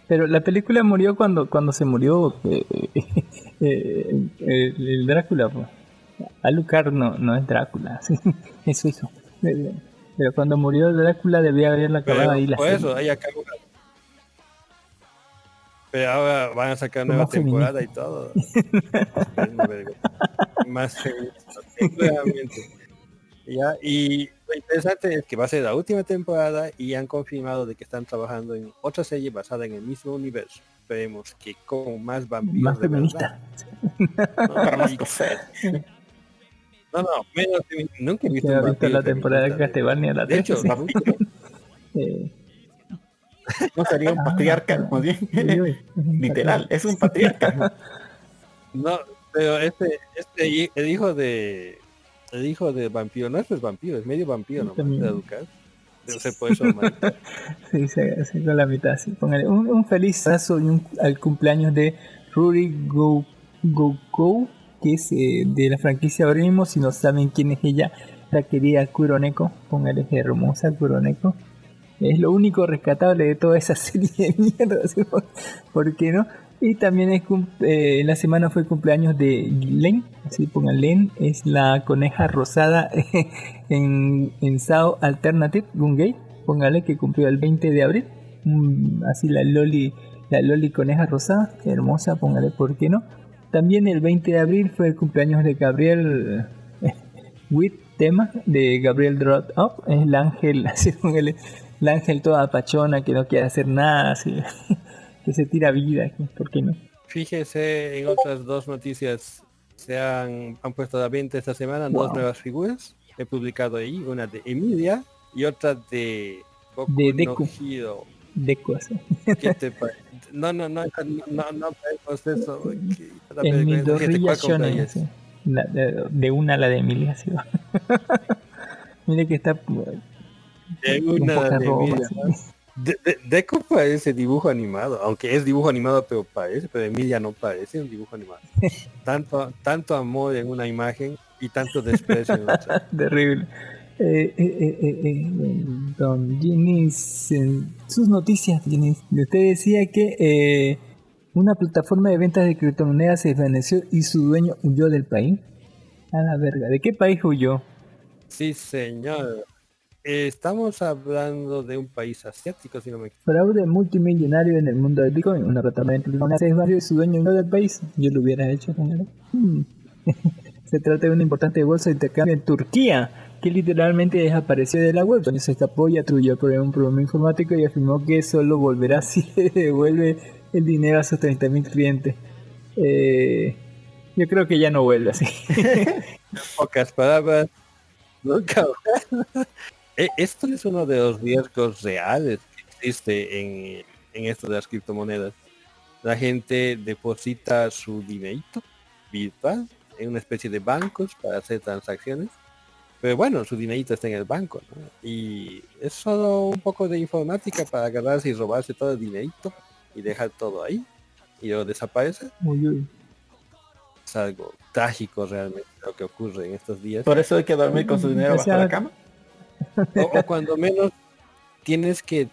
Speaker 6: Pero, la película murió cuando cuando se murió eh, eh, el, el Drácula. Pues. Alucard no, no es Drácula, sí, es su hijo. Pero cuando murió Drácula debía haberla acabado ahí la
Speaker 8: por eso ahí acabó pero ahora van a sacar nueva temporada y todo más seguramente. Ya y lo interesante es que va a ser la última temporada y han confirmado de que están trabajando en otra serie basada en el mismo universo esperemos que con más vampiros
Speaker 6: Más
Speaker 8: de
Speaker 6: feminista.
Speaker 8: verdad, ¿no? No no menos nunca he visto
Speaker 6: ¿Quién ha
Speaker 8: un
Speaker 6: visto la temporada de Castlevania? La
Speaker 8: de hecho
Speaker 6: sí. Eh,
Speaker 7: No sería un patriarca, más bien. Literal, es un patriarca.
Speaker 8: No, pero este, este, el hijo de, el hijo de vampiro, no es pues vampiro, es medio vampiro, no
Speaker 6: También.
Speaker 8: de educar. Eso, marica.
Speaker 6: Sí, se, se con la mitad, sí. Póngale un, un feliz abrazo y un, al cumpleaños de Ruri Go, Go, Go, que es eh, de la franquicia Orimo. Si no saben quién es ella, la querida Kuroneko. Póngale es hermosa Kuroneko. Es lo único rescatable de toda esa serie de mierda. ¿sí? ¿Por- ¿Por qué no? Y también es eh, la semana fue cumpleaños de Len, así pongan Len, es la coneja rosada en, en Sao Alternative Gungay, póngale que cumplió el 20 de abril, Mm, así la Loli, la Loli coneja rosada, hermosa, póngale por qué no. También el 20 de abril fue el cumpleaños de Gabriel With tema de Gabriel Drop Up, es el ángel, así póngale, el ángel toda pachona que no quiere hacer nada, así, que se tira vida, que- ¿por qué no?
Speaker 8: Fíjese en otras dos noticias, se han, han puesto a la venta esta semana dos
Speaker 6: Wow.
Speaker 8: nuevas figuras. He publicado ahí una de Emilia y otra de Boku
Speaker 6: De
Speaker 8: no
Speaker 6: Deku.
Speaker 8: No, no, no, no, no, no, eso.
Speaker 6: En mi
Speaker 8: vergüenza. Gente,
Speaker 6: dorrilla
Speaker 8: ¿cuál
Speaker 6: shonen, sí. La- de, de una a la de Emilia, sí. Mire que está
Speaker 8: De
Speaker 6: un
Speaker 8: una de Emilia. De, de- Deco parece dibujo animado, aunque es dibujo animado, pero parece, pero Emilia no parece un dibujo animado. tanto, tanto amor en una imagen y tanto desprecio en otra.
Speaker 6: Terrible. Eh, eh, eh, eh, eh, don Ginis, en sus noticias, Ginis, usted decía que eh, una plataforma de ventas de criptomonedas se desvaneció y su dueño huyó del país. A la verga, ¿de qué país huyó?
Speaker 8: Sí, señor. Eh, Estamos hablando de un país asiático, si no me equivoco.
Speaker 6: Fraude multimillonario en el mundo del Bitcoin. Una plataforma de criptomonedas se desvaneció y su dueño huyó del país. Yo lo hubiera hecho, señor. Hmm. Se trata de una importante bolsa de intercambio en Turquía, que literalmente desapareció de la web. Donde se escapó y atribuyó por un problema informático y afirmó que solo volverá si le devuelve el dinero a sus 30.000 clientes. Eh, yo creo que ya no vuelve así.
Speaker 8: Pocas palabras. Nunca Esto es uno de los riesgos reales que existe en, en esto de las criptomonedas. La gente deposita su dinerito virtual en una especie de bancos para hacer transacciones. Pero bueno, su dinerito está en el banco, ¿no? Y es solo un poco de informática para agarrarse y robarse todo el dinerito y dejar todo ahí. Y luego desaparece. Es algo trágico realmente lo que ocurre en estos días.
Speaker 7: Por eso hay que dormir con su dinero bajo la cama.
Speaker 8: O, o cuando menos tienes que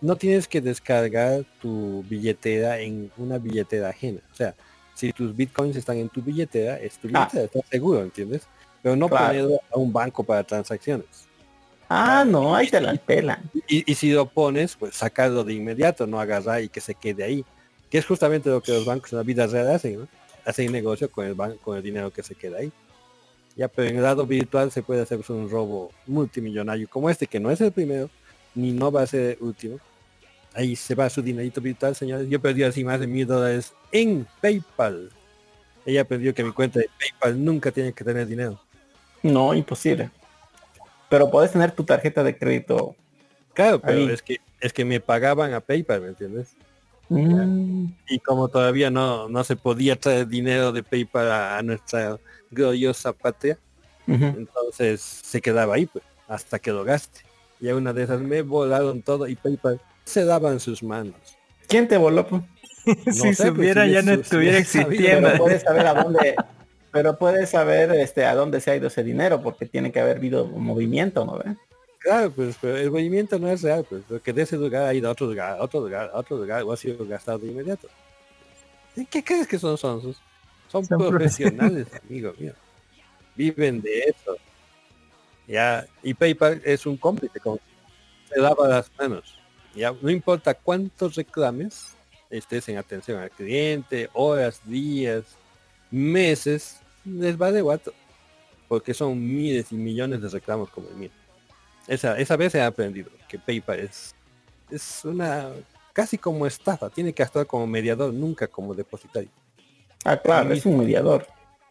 Speaker 8: no, tienes que descargar tu billetera en una billetera ajena. O sea, Si tus bitcoins están en tu billetera, es tu
Speaker 7: Ah.
Speaker 8: billetera, estás seguro, ¿entiendes? Pero no
Speaker 7: Claro.
Speaker 8: ponerlo a un banco para transacciones.
Speaker 7: Ah, no, ahí te la pelan.
Speaker 8: Y, y si lo pones, pues sacarlo de inmediato, no agarrar y que se quede ahí. Que es justamente lo que los bancos en la vida real hacen, ¿no? Hacen negocio con el banco, con el dinero que se queda ahí. Ya, pero en el lado virtual se puede hacer un robo multimillonario como este, que no es el primero, ni no va a ser el último. Ahí se va su dinerito virtual, señores. Yo perdí así más de mil dólares en PayPal. Ella aprendió que mi cuenta de PayPal nunca tiene que tener dinero.
Speaker 7: No, imposible. Pero puedes tener tu tarjeta de crédito.
Speaker 8: Claro, pero
Speaker 7: Ahí.
Speaker 8: es que es que me pagaban a PayPal, ¿me entiendes?
Speaker 7: Mm,
Speaker 8: Y como todavía no, no se podía traer dinero de PayPal a, a nuestra gloriosa patria, entonces se quedaba ahí pues, hasta que lo gaste. Y a una de esas me volaron todo y PayPal se daba en sus manos.
Speaker 7: ¿Quién te voló? pues?
Speaker 6: si
Speaker 8: sé, pues,
Speaker 6: supiera
Speaker 8: si
Speaker 6: ya no estuviera existiendo.
Speaker 7: Pero puedes saber a dónde, pero puedes saber este a dónde se ha ido ese dinero, porque tiene que haber habido un movimiento, ¿no ve?
Speaker 8: Claro, pues pero el movimiento no es real, pues porque de ese lugar ha ido a otro lugar, a otro lugar, a otro lugar, o ha sido gastado de inmediato. ¿Y ¿Qué crees que son sonsos? Son,
Speaker 6: Son
Speaker 8: profesionales, amigo mío. Viven de eso. Ya, y PayPal es un cómplice, como se lava las manos. Ya, no importa cuántos reclames, estés en atención al cliente, horas, días, meses, les va de guato. Porque son miles y millones de reclamos como el mío. Esa, esa vez he aprendido que PayPal es, es una casi como estafa, tiene que actuar como mediador, nunca como depositario.
Speaker 7: Ah, claro, es un mediador.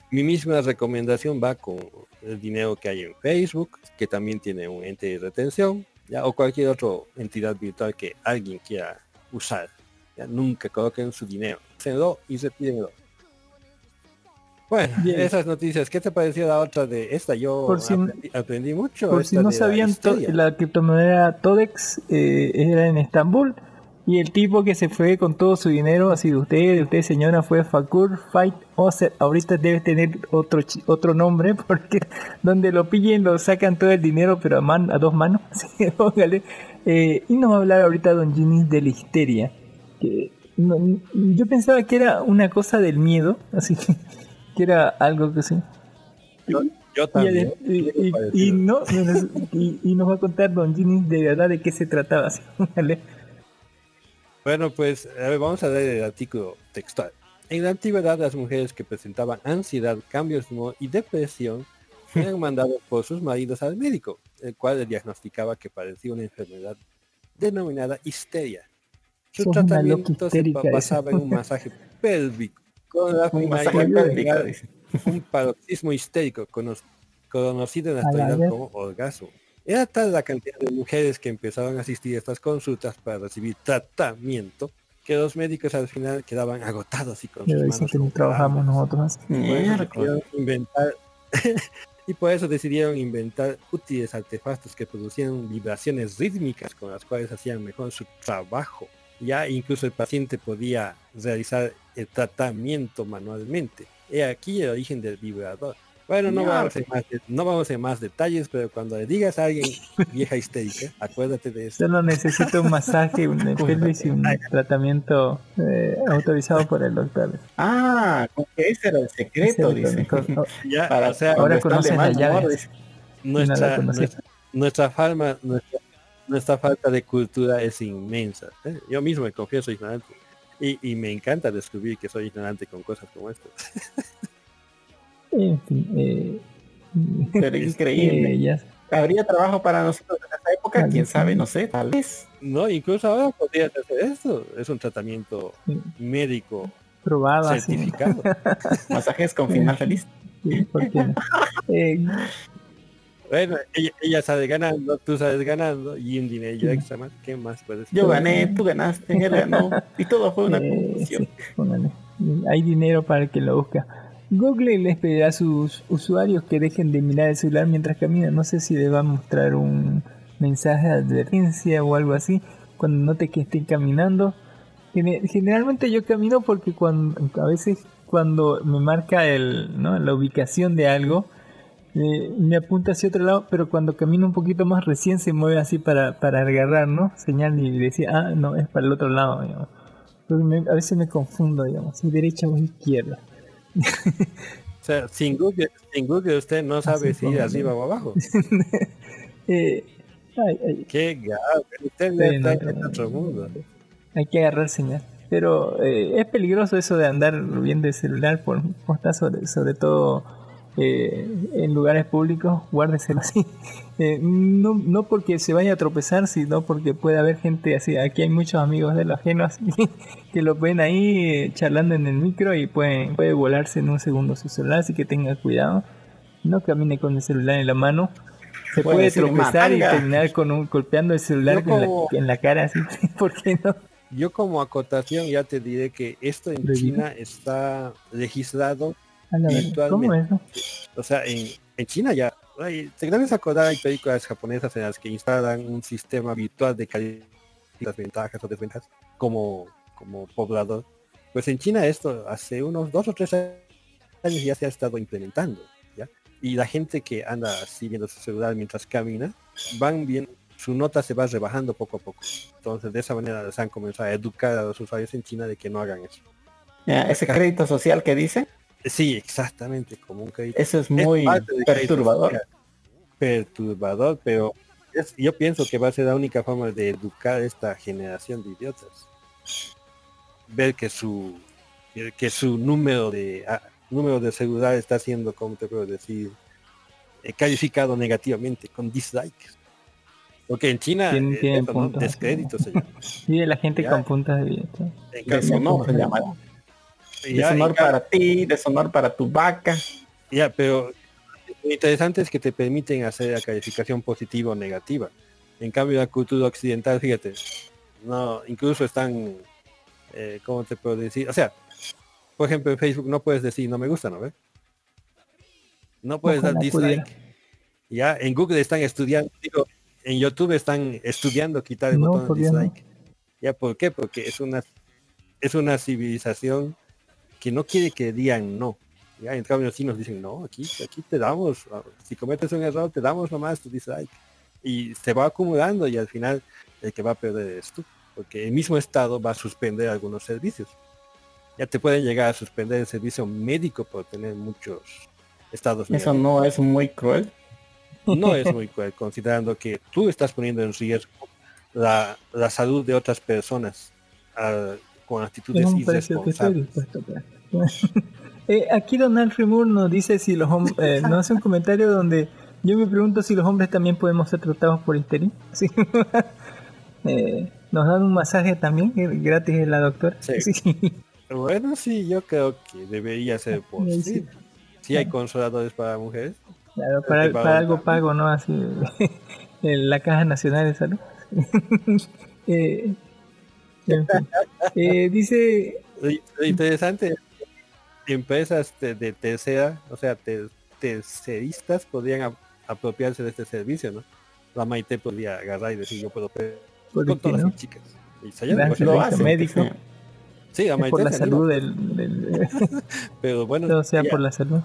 Speaker 8: Mi misma recomendación va con el dinero que hay en Facebook, que también tiene un ente de retención, ya, o cualquier otra entidad virtual que alguien quiera usar. Ya, nunca coloquen su dinero. Hácenlo y retírenlo. Bueno,
Speaker 6: Bien.
Speaker 8: esas noticias, ¿qué te pareció la otra de esta? Yo
Speaker 6: Por si-
Speaker 8: aprendí, aprendí mucho.
Speaker 6: Por si no
Speaker 8: de la
Speaker 6: sabían, to-
Speaker 8: histeria.
Speaker 6: la criptomoneda Todex eh, era en Estambul y el tipo que se fue con todo su dinero ha sido usted, usted señora fue Fakur Fight Oset. Ahorita debe tener otro otro nombre porque donde lo pillen lo sacan todo el dinero pero a, man- a dos manos. Sí, póngale. Eh, y nos va a hablar ahorita Don Ginny de la histeria. Que no- yo pensaba que era una cosa del miedo, así que, que era algo que sí.
Speaker 8: Yo
Speaker 6: Y,
Speaker 8: también.
Speaker 6: y- y- y
Speaker 8: parecido.
Speaker 6: no, y, nos va a contar Don Ginny de verdad de qué se trataba. así.
Speaker 8: Bueno, pues a ver, vamos a leer el artículo textual. En la antigüedad las mujeres que presentaban ansiedad, cambios de humor y depresión eran mandadas por sus maridos al médico, el cual le diagnosticaba que padecía una enfermedad denominada histeria. Su
Speaker 6: Sos una
Speaker 8: tratamiento se basaba en un masaje pélvico con la
Speaker 7: Un masaje pélvico,
Speaker 8: un paroxismo histérico cono- conocido en la actualidad como orgasmo. Era tal la cantidad de mujeres que empezaban a asistir a estas consultas para recibir tratamiento que los médicos al final quedaban agotados y con sus
Speaker 6: Pero dicen
Speaker 8: manos
Speaker 6: que no trabajamos nosotros.
Speaker 8: Decidieron inventar y por eso decidieron inventar útiles artefactos que producían vibraciones rítmicas con las cuales hacían mejor su trabajo. Ya incluso el paciente podía realizar el tratamiento manualmente. He aquí el origen del vibrador. Bueno, no vamos, en más, no vamos en más detalles, pero cuando le digas a alguien vieja histérica, acuérdate de eso.
Speaker 6: Solo necesito un masaje, un pelvis y un tratamiento eh, autorizado por el doctor.
Speaker 7: Ah, ese era el secreto, dice.
Speaker 6: era el-
Speaker 8: Ya,
Speaker 7: Para
Speaker 8: o sea,
Speaker 6: ahora
Speaker 8: nuestra,
Speaker 6: no la
Speaker 8: nuestra, nuestra nuestra, nuestra falta de cultura es inmensa. ¿eh? Yo mismo me confieso ignorante. Y, y me encanta descubrir que soy ignorante con cosas como estas.
Speaker 6: En fin, eh,
Speaker 7: Pero increíble.
Speaker 6: eh, ya-
Speaker 7: ¿Habría trabajo para nosotros en esa época? ¿Quién sabe? No sé, tal vez.
Speaker 8: No, incluso ahora podrías hacer esto. Es un tratamiento
Speaker 6: Sí.
Speaker 8: médico
Speaker 6: probado
Speaker 8: certificado.
Speaker 7: Masajes con final feliz.
Speaker 6: Sí, ¿por qué no? Eh,
Speaker 8: bueno, ella, ella sale ganando, tú sales ganando y un dinero
Speaker 6: Sí.
Speaker 8: extra más. ¿Qué más puedes
Speaker 7: Yo gané, tú ganaste, él ganó. Y todo fue una
Speaker 6: Eh,
Speaker 7: confusión.
Speaker 6: Hay dinero para el que lo busca. Google les pedirá a sus usuarios que dejen de mirar el celular mientras caminan. No sé si les va a mostrar un mensaje de advertencia o algo así cuando note que estén caminando. Gene- Generalmente yo camino porque cuando a veces cuando me marca el, ¿no? la ubicación de algo eh, me apunta hacia otro lado, pero cuando camino un poquito más recién se mueve así para, para agarrar, ¿no? Señal y decir, ah, no, es para el otro lado. a veces me confundo, digamos, si derecha o izquierda.
Speaker 8: O sea, sin Google, sin Google usted no sabe
Speaker 6: Así
Speaker 8: si ir arriba o abajo.
Speaker 6: Eh, ay, ay,
Speaker 8: Qué gato, usted
Speaker 6: Sí,
Speaker 8: está
Speaker 6: no,
Speaker 8: en otro mundo.
Speaker 6: hay que agarrar señal. Pero eh, es peligroso eso de andar viendo el celular por postas, sobre, sobre todo eh, en lugares públicos, guárdeselo así. Eh, no, no porque se vaya a tropezar, sino porque puede haber gente así. Aquí hay muchos amigos de los ajenos que lo ven ahí eh, charlando en el micro y pueden, puede volarse en un segundo su celular, así que tenga cuidado. No camine con el celular en la mano. Se
Speaker 7: Puede
Speaker 6: puede tropezar y terminar con un golpeando el celular
Speaker 8: Yo
Speaker 6: en la,
Speaker 8: como-
Speaker 6: en la cara así. ¿Por qué no?
Speaker 8: Yo como acotación ya te diré que esto en. China está legislado,
Speaker 6: A la verga, ¿Cómo es
Speaker 8: o sea, en, en China ya. Te debes acordar, hay películas japonesas en las que instalan un sistema virtual de calidad, las ventajas o desventajas, como, como poblador. Pues en China esto hace unos dos o tres años ya se ha estado implementando, ¿ya? Y la gente que anda así viendo su celular mientras camina, van bien, su nota se va rebajando poco a poco. Entonces de esa manera les han comenzado a educar a los usuarios en China de que no hagan eso.
Speaker 7: Ya, ese crédito social que dice,
Speaker 8: Sí, exactamente, como un crédito.
Speaker 7: eso es muy perturbador.
Speaker 8: Perturbador, pero es- yo pienso que va a ser la única forma de educar a esta generación de idiotas. Ver que su que su número de ah, número de celular está siendo, como te puedo decir, eh, calificado negativamente con dislikes. Porque en China
Speaker 6: Tienen-
Speaker 8: eh,
Speaker 6: tienen
Speaker 8: eso, ¿no?
Speaker 6: puntos.
Speaker 8: descrédito se llama.
Speaker 6: Y de la gente
Speaker 8: Ya.
Speaker 6: con puntas de billete.
Speaker 8: En cambio,
Speaker 7: Deshonor se llama.
Speaker 8: Ya,
Speaker 7: Deshonor para ti, deshonor para tu vaca.
Speaker 8: Ya, pero lo interesante es que te permiten hacer la calificación positiva o negativa. En cambio, la cultura occidental, fíjate, no, incluso están, eh, ¿cómo te puedo decir? O sea, por ejemplo, en Facebook no puedes decir no me gusta, ¿no ves? No puedes dar dislike. Ya, en Google están estudiando, digo, en YouTube están estudiando quitar el
Speaker 6: No,
Speaker 8: botón de
Speaker 6: no.
Speaker 8: dislike. ¿Ya por qué? Porque es una es una civilización que no quiere que digan no. Ya, en cambio sí nos dicen, no, aquí, aquí te damos, ah, si cometes un error, te damos nomás tu dislike. Y se va acumulando y al final el que va a perder es tú. Porque el mismo Estado va a suspender algunos servicios. Ya te pueden llegar a suspender el servicio médico por tener muchos estados
Speaker 7: Eso
Speaker 8: negativos.
Speaker 7: no es muy cruel.
Speaker 8: No es muy cruel, considerando que tú estás poniendo en riesgo la, la salud de otras personas con actitudes
Speaker 6: estoy
Speaker 8: irresponsables.
Speaker 6: Eh, aquí Donald Remur nos dice si los hombres, eh, nos hace un comentario donde yo me pregunto si los hombres también podemos ser tratados por histeria. Sí. Eh, nos dan un masaje también, eh, gratis de la doctora.
Speaker 8: Sí.
Speaker 6: Sí.
Speaker 8: Bueno, sí, yo creo que debería ser posible. Sí hay consoladores para mujeres.
Speaker 6: Claro, para, para algo pago, ¿no? Así, en la Caja Nacional de Salud. Eh. Eh, dice,
Speaker 8: interesante empresas de, de tercera, o sea, ter- terceristas podrían ap- apropiarse de este servicio, ¿no? La Maite podría agarrar y decir yo puedo pedir
Speaker 6: ¿por
Speaker 8: con todas
Speaker 6: no?
Speaker 8: mis chicas. Y
Speaker 6: Gran
Speaker 8: negocio.
Speaker 7: Lo hacen,
Speaker 6: médico.
Speaker 8: Sí, la Maite
Speaker 6: por la
Speaker 8: se
Speaker 6: salud del, del-
Speaker 8: pero bueno,
Speaker 6: todo sea por la salud.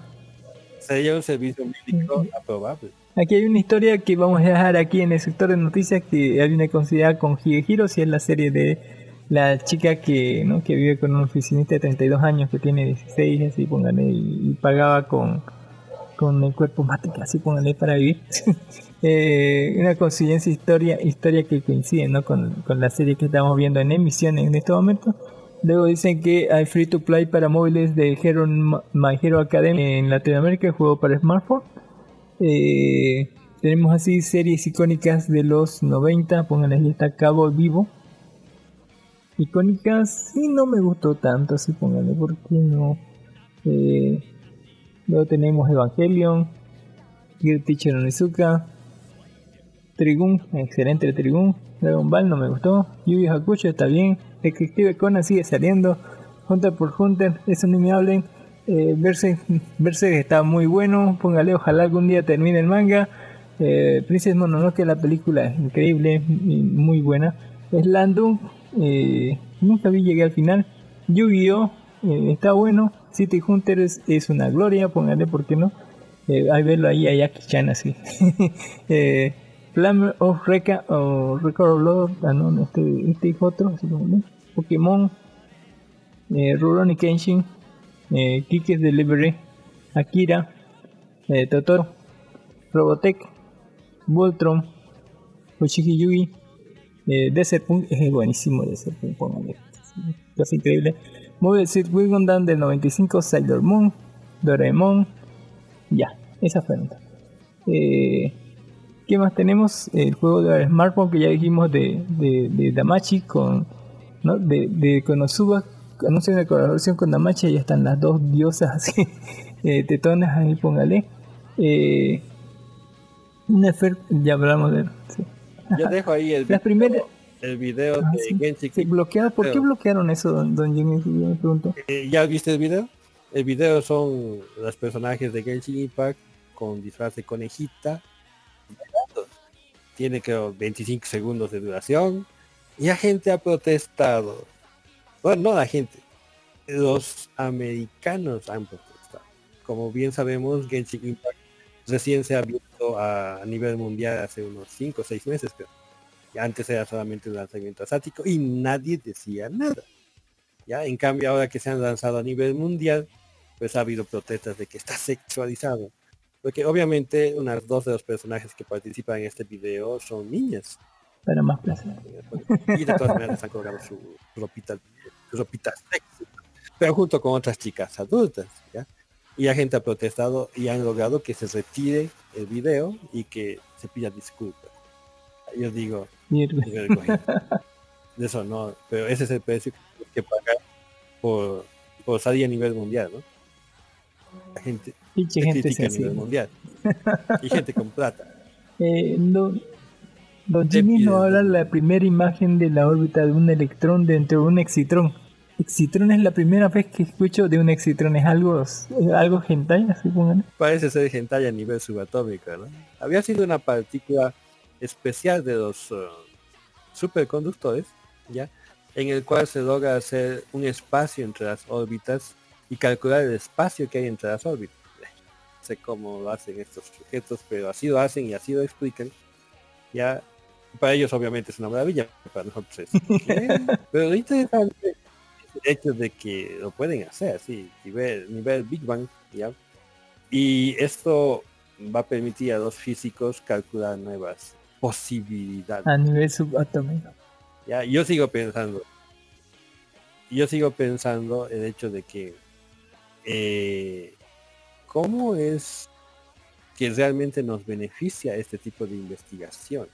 Speaker 8: sería un servicio médico aprobable.
Speaker 6: Aquí hay una historia que vamos a dejar aquí en el sector de noticias que hay una considerada con Higehiro, si es la serie de la chica que ¿no? que vive con un oficinista de 32 años que tiene 16, así póngale, y, y pagaba con, con el cuerpo mática, así póngale para vivir. Eh, una coincidencia historia, historia que coincide ¿no? con, con la serie que estamos viendo en emisión en este momento. Luego dicen que hay free to play para móviles de Hero My Hero Academy en Latinoamérica, juego para smartphone. Eh, tenemos así series icónicas de los 90, pónganle ahí está Cabo Vivo. Icónicas, sí, no me gustó tanto, así pónganle, ¿por qué no? Eh, luego tenemos Evangelion, Gear Teacher Onizuka, Trigun, excelente Trigun, Dragon Ball no me gustó, Yu Yu Hakusho está bien, Detective Conan sigue saliendo, Hunter por Hunter, eso ni me hablen, eh, Berserk, está muy bueno, póngale, ojalá algún día termine el manga, eh, Princess Mononoke la película es increíble, muy buena, Slandung, eh, nunca vi llegué al final, Yu-Gi-Oh! eh, está bueno, City Hunter es, una gloria, póngale, ¿por qué no? Eh, ahí verlo ahí a Jackie-chan así. eh, Flamer of Reka o Record of Lord, ah, no, este, este es otro. Pokémon, eh, Rurouni Kenshin, eh, Kiki's Delivery, Akira, eh, Totoro, Robotech, Voltron, Hoshigi Yugi, eh, Desert Punk, es buenísimo Desert Punk, póngale. Es increíble. Mobile Suit Gundam del 95, Sailor Moon, Doraemon, ya, esas fueron. Eh, ¿Qué más tenemos? El juego de smartphone que ya dijimos de, de, Damachi con ¿no? de, de Konosuba, anuncio de colaboración con Damachi, ahí están las dos diosas así, eh, tetonas, ahí póngale. Eh, Nefer, ya hablamos de sí.
Speaker 8: Yo dejo ahí el
Speaker 6: primeras,
Speaker 8: el video
Speaker 6: Ah,
Speaker 8: de
Speaker 6: sí.
Speaker 8: Genshin
Speaker 6: sí, bloqueado, ¿por qué bloquearon eso, don, don Jimmy? Yo me pregunto.
Speaker 8: Eh, ¿Ya viste el video? El video son los personajes de Genshin Impact con disfraz de conejita. Tiene creo 25 segundos de duración. Y la gente ha protestado. Bueno, no la gente. Los americanos han protestado. Como bien sabemos, Genshin Impact recién se ha abierto a, a nivel mundial hace unos 5 o 6 meses, creo. Antes era solamente un lanzamiento asiático y nadie decía nada. ¿ya? En cambio, ahora que se han lanzado a nivel mundial, pues ha habido protestas de que está sexualizado. Porque obviamente unas dos de los personajes que participan en este video son niñas.
Speaker 6: Para más placer.
Speaker 8: Y de todas maneras han colgado su ropita, su ropita sexy. Pero junto con otras chicas adultas, ¿ya? Y la gente ha protestado y han logrado que se retire el video y que se pida disculpas. Yo digo, de eso no, pero ese es el precio que tienes que pagar por, por salir a nivel mundial, ¿no? La gente
Speaker 6: Pinche
Speaker 8: se
Speaker 6: gente
Speaker 8: critica a nivel mundial. Y gente con plata.
Speaker 6: Eh, don, don Jimmy nos habla la primera imagen de la órbita de un electrón dentro de un excitrón. Excitrón es la primera vez que escucho de un excitrón. Es algo, algo hentai, así pongan.
Speaker 8: Parece ser hentai a nivel subatómico, ¿no? Había sido una partícula especial de los uh, superconductores, ¿ya? En el cual se logra hacer un espacio entre las órbitas y calcular el espacio que hay entre las órbitas. No sé cómo lo hacen estos sujetos, pero así lo hacen y así lo explican. Ya, para ellos obviamente es una maravilla, para nosotros es ¿qué? Pero lo interesante hecho de que lo pueden hacer, sí, nivel, nivel Big Bang, ya. Y esto va a permitir a los físicos calcular nuevas posibilidades.
Speaker 6: A nivel subatómico.
Speaker 8: Ya, yo sigo pensando, yo sigo pensando el hecho de que eh, cómo es que realmente nos beneficia este tipo de investigaciones.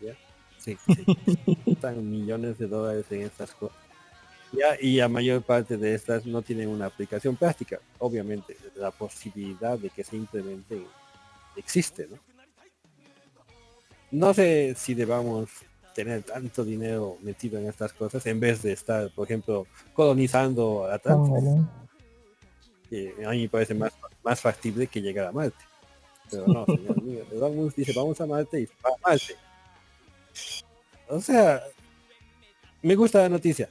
Speaker 8: ¿ya? Se, se gastan millones de dólares en estas cosas. Y la mayor parte de estas no tienen una aplicación práctica. Obviamente, la posibilidad de que se implementen existe, ¿no? No sé si debamos tener tanto dinero metido en estas cosas en vez de estar, por ejemplo, colonizando a
Speaker 6: Póngale.
Speaker 8: que a mí me parece más, más factible que llegar a Marte. Pero no, señor mío, Musk dice vamos a Marte y a Marte. O sea, me gusta la noticia,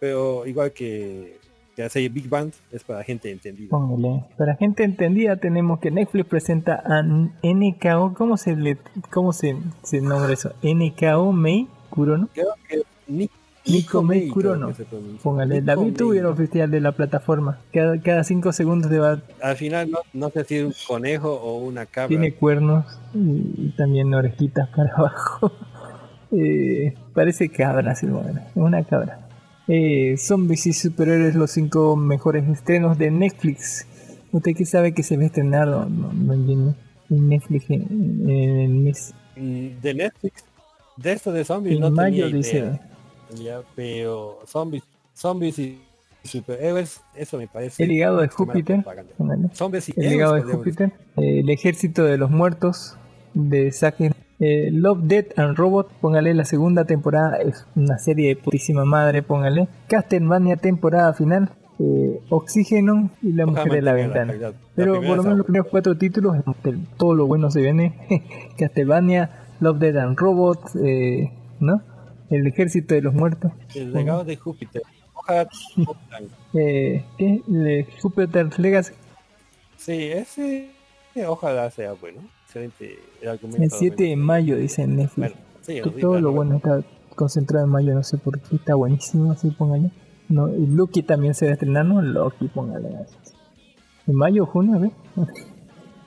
Speaker 8: pero igual que, que hace Big Bang es para gente entendida.
Speaker 6: Póngale. Para gente entendida tenemos que Netflix presenta a NKO. ¿Cómo se le cómo se, se nombra eso? NKO Mei Kurono.
Speaker 8: Creo que Ni-
Speaker 6: Nico Mei
Speaker 8: creo
Speaker 6: Kurono. Póngale la VTuber oficial de la plataforma. Cada, cada cinco segundos te va,
Speaker 8: Al final no, no sé si es un conejo o una cabra.
Speaker 6: tiene cuernos y, y también orejitas para abajo. Eh, parece cabra, sí, bueno, una cabra. Eh, zombies y superhéroes, los cinco mejores estrenos de Netflix. ¿Usted qué sabe que se va a estrenar no, no, en Netflix en, el mes?
Speaker 8: Mm, de Netflix, de esto de zombies
Speaker 6: En
Speaker 8: no
Speaker 6: mayo,
Speaker 8: tenía
Speaker 6: dice.
Speaker 8: idea. Ya, pero zombies, zombies y superhéroes, eso me parece.
Speaker 6: El legado de Júpiter.
Speaker 8: Zombies y
Speaker 6: El legado de Júpiter. el ejército de los muertos de Zack eh, Love, Death and Robot, póngale la segunda temporada, es una serie de putísima madre, póngale. Castlevania temporada final, eh, Oxígeno y la mujer de la ventana.
Speaker 8: La
Speaker 6: Pero por lo menos los primeros cuatro títulos, este, todo lo bueno se viene. Castlevania, Love, Death and Robot, eh, ¿no? El ejército de los muertos.
Speaker 8: El legado de Júpiter.
Speaker 6: Eh, ¿Qué? Jupiter Legacy.
Speaker 8: Sí, ese ojalá sea bueno. Excelente el argumento.
Speaker 6: El 7 de mayo, dice Netflix.
Speaker 8: Bueno, sí,
Speaker 6: Que todo lo bueno está concentrado en mayo, no sé por qué, está buenísimo, así póngale. No, y Loki también se va a estrenar, ¿no? Loki, póngale. En mayo junio, ¿ves?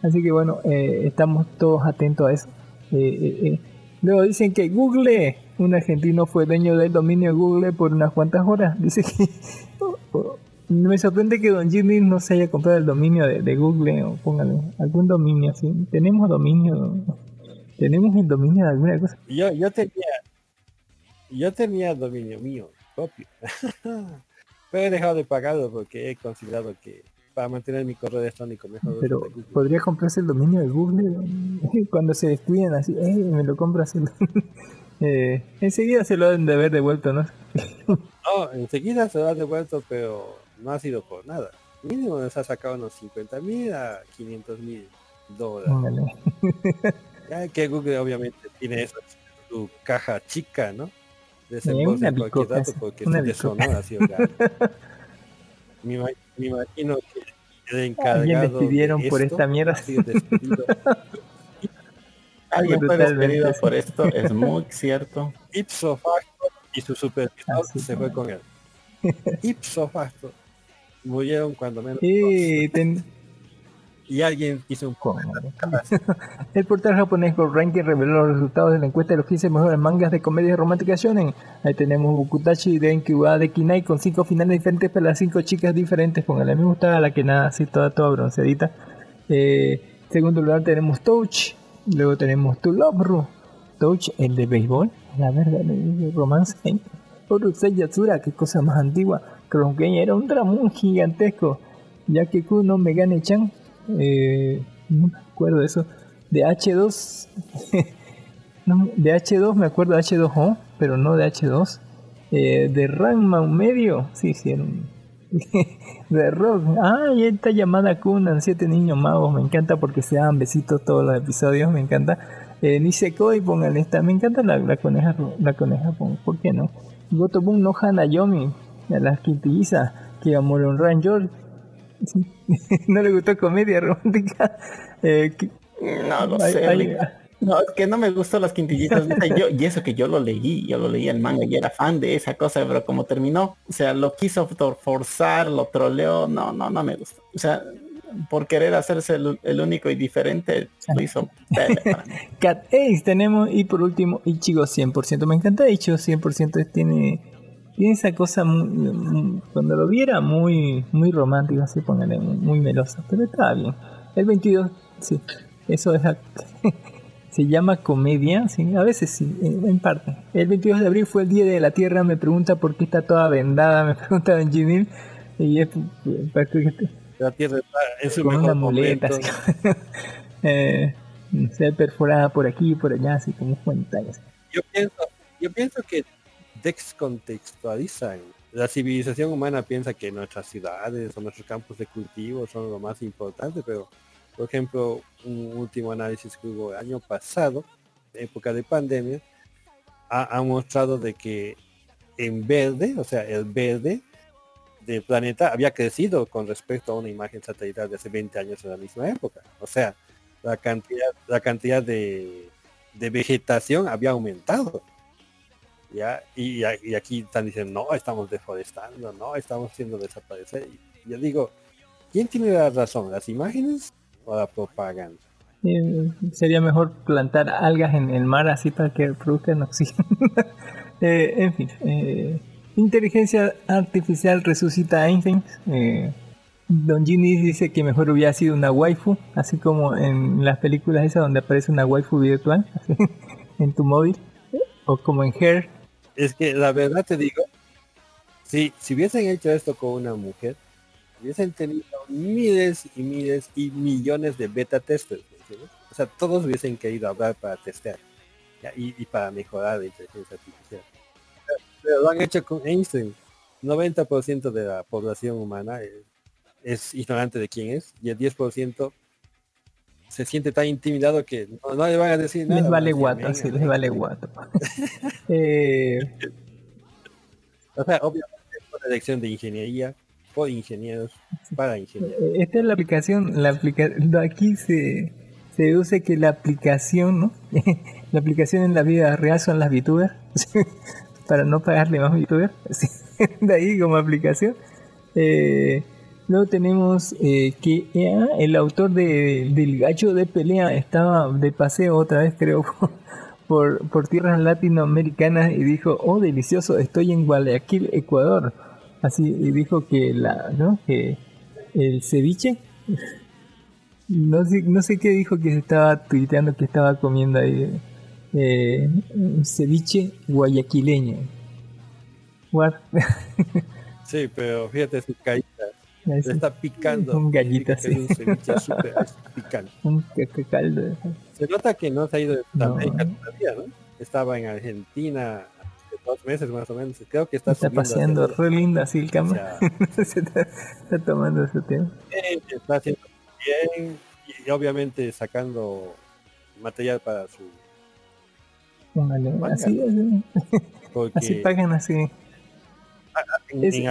Speaker 6: Así que bueno, eh, estamos todos atentos a eso. Eh, eh, eh. Luego dicen que Google, un argentino fue dueño del dominio Google por unas cuantas horas. Dice que me sorprende que Don Jimmy no se haya comprado el dominio de, de Google o póngale algún dominio así. Tenemos dominio, tenemos el dominio de alguna cosa.
Speaker 8: Yo, yo tenía, yo tenía dominio mío propio, pero he dejado de pagarlo porque he considerado que para mantener mi correo electrónico mejor.
Speaker 6: Pero podría comprarse el dominio de Google cuando se destruyen así, eh, me lo compro así. Eh, enseguida se lo deben de haber devuelto, ¿no?
Speaker 8: No, enseguida se lo ha devuelto, pero no ha sido por nada. Mínimo nos ha sacado unos 50 mil a 500 mil dólares. Ya que Google obviamente tiene eso, su caja chica, ¿no?
Speaker 6: Eh,
Speaker 8: Desembolsa
Speaker 6: una
Speaker 8: cualquier dato porque si te sonó así, me, ima- me imagino que el encargado
Speaker 6: Alguien despidieron
Speaker 8: de
Speaker 6: por esta mierda.
Speaker 7: Alguien fue despedido por esto, es muy cierto.
Speaker 8: ipso facto y su supervisor
Speaker 6: Así
Speaker 8: se fue con él. Ipso facto. Murieron cuando menos dos.
Speaker 6: ten-
Speaker 8: Y alguien hizo un
Speaker 6: Póngale. El portal japonés Gold Ranking reveló los resultados de la encuesta de los 15 mejores mangas de comedia romántica shonen. Ahí tenemos Bukutachi de Enkiwa de Kinai con 5 finales diferentes para las 5 chicas diferentes. Póngale, a mí me gustaba la que nada, así toda, toda bronceadita. Eh, segundo lugar tenemos Touch. Luego tenemos To Love Ru. Touch, el de béisbol. La verga, de romance. Urusei Yatsura, qué cosa más antigua. Kronken era un dramón gigantesco. Yakeku no Megane-chan. Eh, no me acuerdo eso. De H2. no, de H2 me acuerdo de H2O, pero no de H2. Eh, de Ranma medio. Sí, un- de Rock. Ay, esta llamada Kunan, siete niños magos. Me encanta porque se dan besitos todos los episodios. Me encanta. Eh, Nisekoi, póngale esta. Me encanta la, la coneja. La coneja, ¿por qué no? Gotobun no Hanayomi. A las quintillizas. Que amor un Ranger. Sí. no le gustó comedia romántica. Eh, que-
Speaker 7: No lo
Speaker 6: Ay,
Speaker 7: sé.
Speaker 6: ay.
Speaker 7: No, es que no me gustó las quintillitas. Yo, y eso que yo lo leí, yo lo leí el manga y era fan de esa cosa, pero como terminó, o sea, lo quiso forzar, lo troleó, no, no, no me gustó. O sea, por querer hacerse el, el único y diferente, lo hizo.
Speaker 6: Cat Ace tenemos y por último Ichigo 100%. Me encanta Ichigo 100%. Tiene, tiene esa cosa muy, cuando lo viera muy muy romántico, así póngale, muy, melosa. Pero está bien. El 22, sí, eso es... Se llama comedia, sí, a veces sí, en parte. El 22 de abril fue el Día de la Tierra, me pregunta por qué está toda vendada, me pregunta Benjamín. Y es
Speaker 8: La tierra está en su
Speaker 6: con una
Speaker 8: mejor
Speaker 6: muleta,
Speaker 8: momento.
Speaker 6: así. eh, se perforada por aquí y por allá, así como montañas.
Speaker 8: Yo pienso, yo pienso que descontextualizan. La civilización humana piensa que nuestras ciudades o nuestros campos de cultivo son lo más importante, pero por ejemplo, un último análisis que hubo el año pasado, época de pandemia, ha, ha mostrado de que en verde, o sea, el verde del planeta había crecido con respecto a una imagen satelital de hace 20 años en la misma época. O sea, la cantidad, la cantidad de, de vegetación había aumentado. ¿Ya? Y, aquí están diciendo, no, estamos deforestando, no, estamos haciendo desaparecer. Y yo digo, ¿quién tiene la razón? ¿Las imágenes o la propaganda?
Speaker 6: Eh, sería mejor plantar algas en el mar así para que produzcan oxígeno. Eh, en fin, eh, inteligencia artificial resucita a Einstein. Eh, Don Ginny dice que mejor hubiera sido una waifu, así como en las películas esas donde aparece una waifu virtual en tu móvil, o como en Hair.
Speaker 8: Es que la verdad te digo, si, si hubiesen hecho esto con una mujer, hubiesen tenido miles y miles y millones de beta testers. ¿me entiendes? O sea, todos hubiesen querido hablar para testear. Y, para mejorar la inteligencia artificial. Pero, lo han hecho con Einstein. 90% de la población humana es ignorante de quién es y el 10% se siente tan intimidado que no, no le van a decir nada.
Speaker 6: Les vale guato,
Speaker 8: "Venga,
Speaker 6: sí, les
Speaker 8: venga".
Speaker 6: vale guato. eh,
Speaker 8: O sea, obviamente es una elección de ingeniería por ingenieros para ingenieros.
Speaker 6: Eh, Esta es la aplicación, la aplica no, aquí se, se deduce que la aplicación, ¿no? la aplicación en la vida real son las VTubers, para no pagarle más VTubers. De ahí como aplicación. Eh, luego tenemos eh, que eh, el autor de, del gacho de pelea estaba de paseo otra vez, creo, por, por tierras latinoamericanas y dijo, oh, delicioso, estoy en Guayaquil, Ecuador. Así, y dijo que la, ¿no? Que el ceviche, no sé, no sé qué dijo que estaba tuiteando que estaba comiendo ahí, eh, un ceviche guayaquileño. What?
Speaker 8: Sí, pero fíjate su caída.
Speaker 6: Ahí
Speaker 8: Se
Speaker 6: sí.
Speaker 8: está picando.
Speaker 6: Un gallito
Speaker 8: Es un ceviche súper picante.
Speaker 6: Un ca- caldo.
Speaker 8: Se nota que no se ha ido de
Speaker 6: No.
Speaker 8: Sudamérica todavía, ¿no? Estaba en Argentina hace dos meses más o menos. Creo que está,
Speaker 6: Está paseando re lindo así el
Speaker 8: o
Speaker 6: cámara.
Speaker 8: sea,
Speaker 6: Se está, está tomando su tiempo.
Speaker 8: está haciendo bien y obviamente sacando material para su
Speaker 6: Póngale,
Speaker 8: Vaya.
Speaker 6: Así, así,
Speaker 8: porque
Speaker 6: así pagan así.
Speaker 8: en, en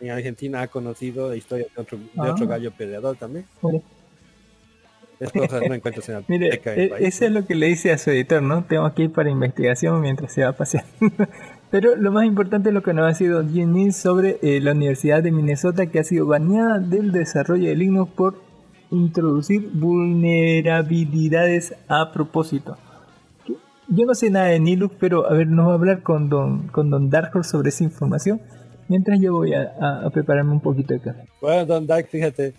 Speaker 8: en Argentina ha conocido la historia de otro, de
Speaker 6: Ah.
Speaker 8: otro gallo peleador también.
Speaker 6: Mire.
Speaker 8: Es cosas no encuentras en la
Speaker 6: Mire,
Speaker 8: del
Speaker 6: e-
Speaker 8: país,
Speaker 6: eso es lo que le dice a su editor, ¿no? Tengo que ir para investigación mientras se va a pasear. Pero lo más importante es lo que nos ha sido Jim sobre eh, la Universidad de Minnesota que ha sido baneada del desarrollo de Linux por introducir vulnerabilidades a propósito. Yo no sé nada de Linux, pero a ver, nos va a hablar con Don, con don Dark Horse sobre esa información. Mientras yo voy a, prepararme un poquito de café.
Speaker 8: Bueno, Don Dark, fíjate,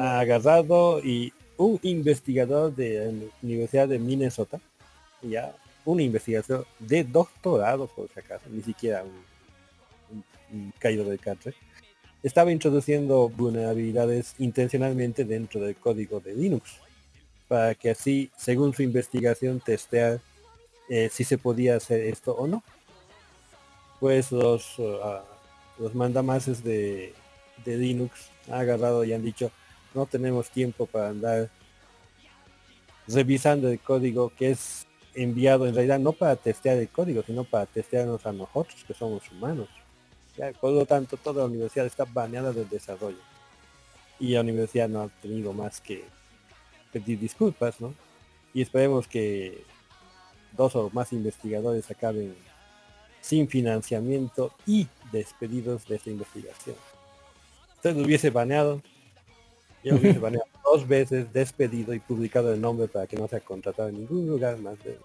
Speaker 8: agarrado y un investigador de la Universidad de Minnesota, ya, una investigación de doctorado, por si acaso, ni siquiera un, un- caído del catre, estaba introduciendo vulnerabilidades intencionalmente dentro del código de Linux, para que así, según su investigación, testear eh, si se podía hacer esto o no. Pues los, ah, los mandamases de, de Linux. Han agarrado y han dicho no tenemos tiempo para andar revisando el código que es enviado en realidad no para testear el código sino para testearnos a nosotros que somos humanos por lo tanto toda la universidad está baneada del desarrollo. Y la universidad no ha tenido más que pedir disculpas ¿no? y esperemos que dos o más investigadores acaben sin financiamiento y despedidos de esta investigación. Usted lo hubiese baneado, yo lo hubiese baneado dos veces, despedido y publicado el nombre para que no sea contratado en ningún lugar más de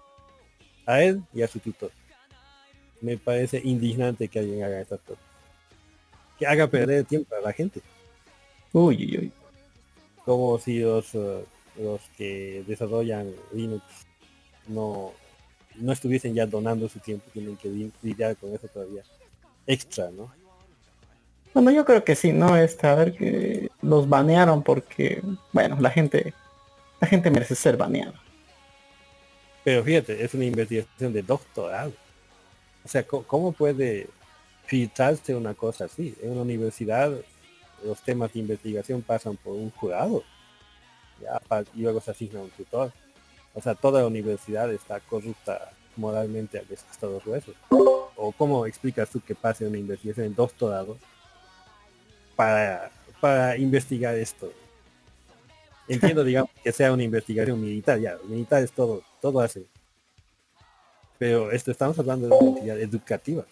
Speaker 8: a él y a su tutor. Me parece indignante que alguien haga estas cosas. Que haga perder tiempo a la gente.
Speaker 7: Uy, uy, uy.
Speaker 8: Como si los, eh, los que desarrollan Linux no, no estuviesen ya donando su tiempo, tienen que li- lidiar con eso todavía. Extra, ¿no?
Speaker 7: Bueno, yo creo que sí, ¿no? Es a ver que los banearon porque, bueno, la gente, la gente merece ser baneada.
Speaker 8: Pero fíjate, es una investigación de doctorado. O sea, ¿cómo puede filtrarse una cosa así? En una universidad los temas de investigación pasan por un jurado. Ya, y luego se asigna un tutor. O sea, toda la universidad está corrupta moralmente al hasta los huesos. ¿O cómo explicas tú que pase una investigación en doctorado para, para investigar esto? Entiendo, digamos, que sea una investigación militar, ya, militar es todo, todo hace. Pero esto estamos hablando de una entidad educativa.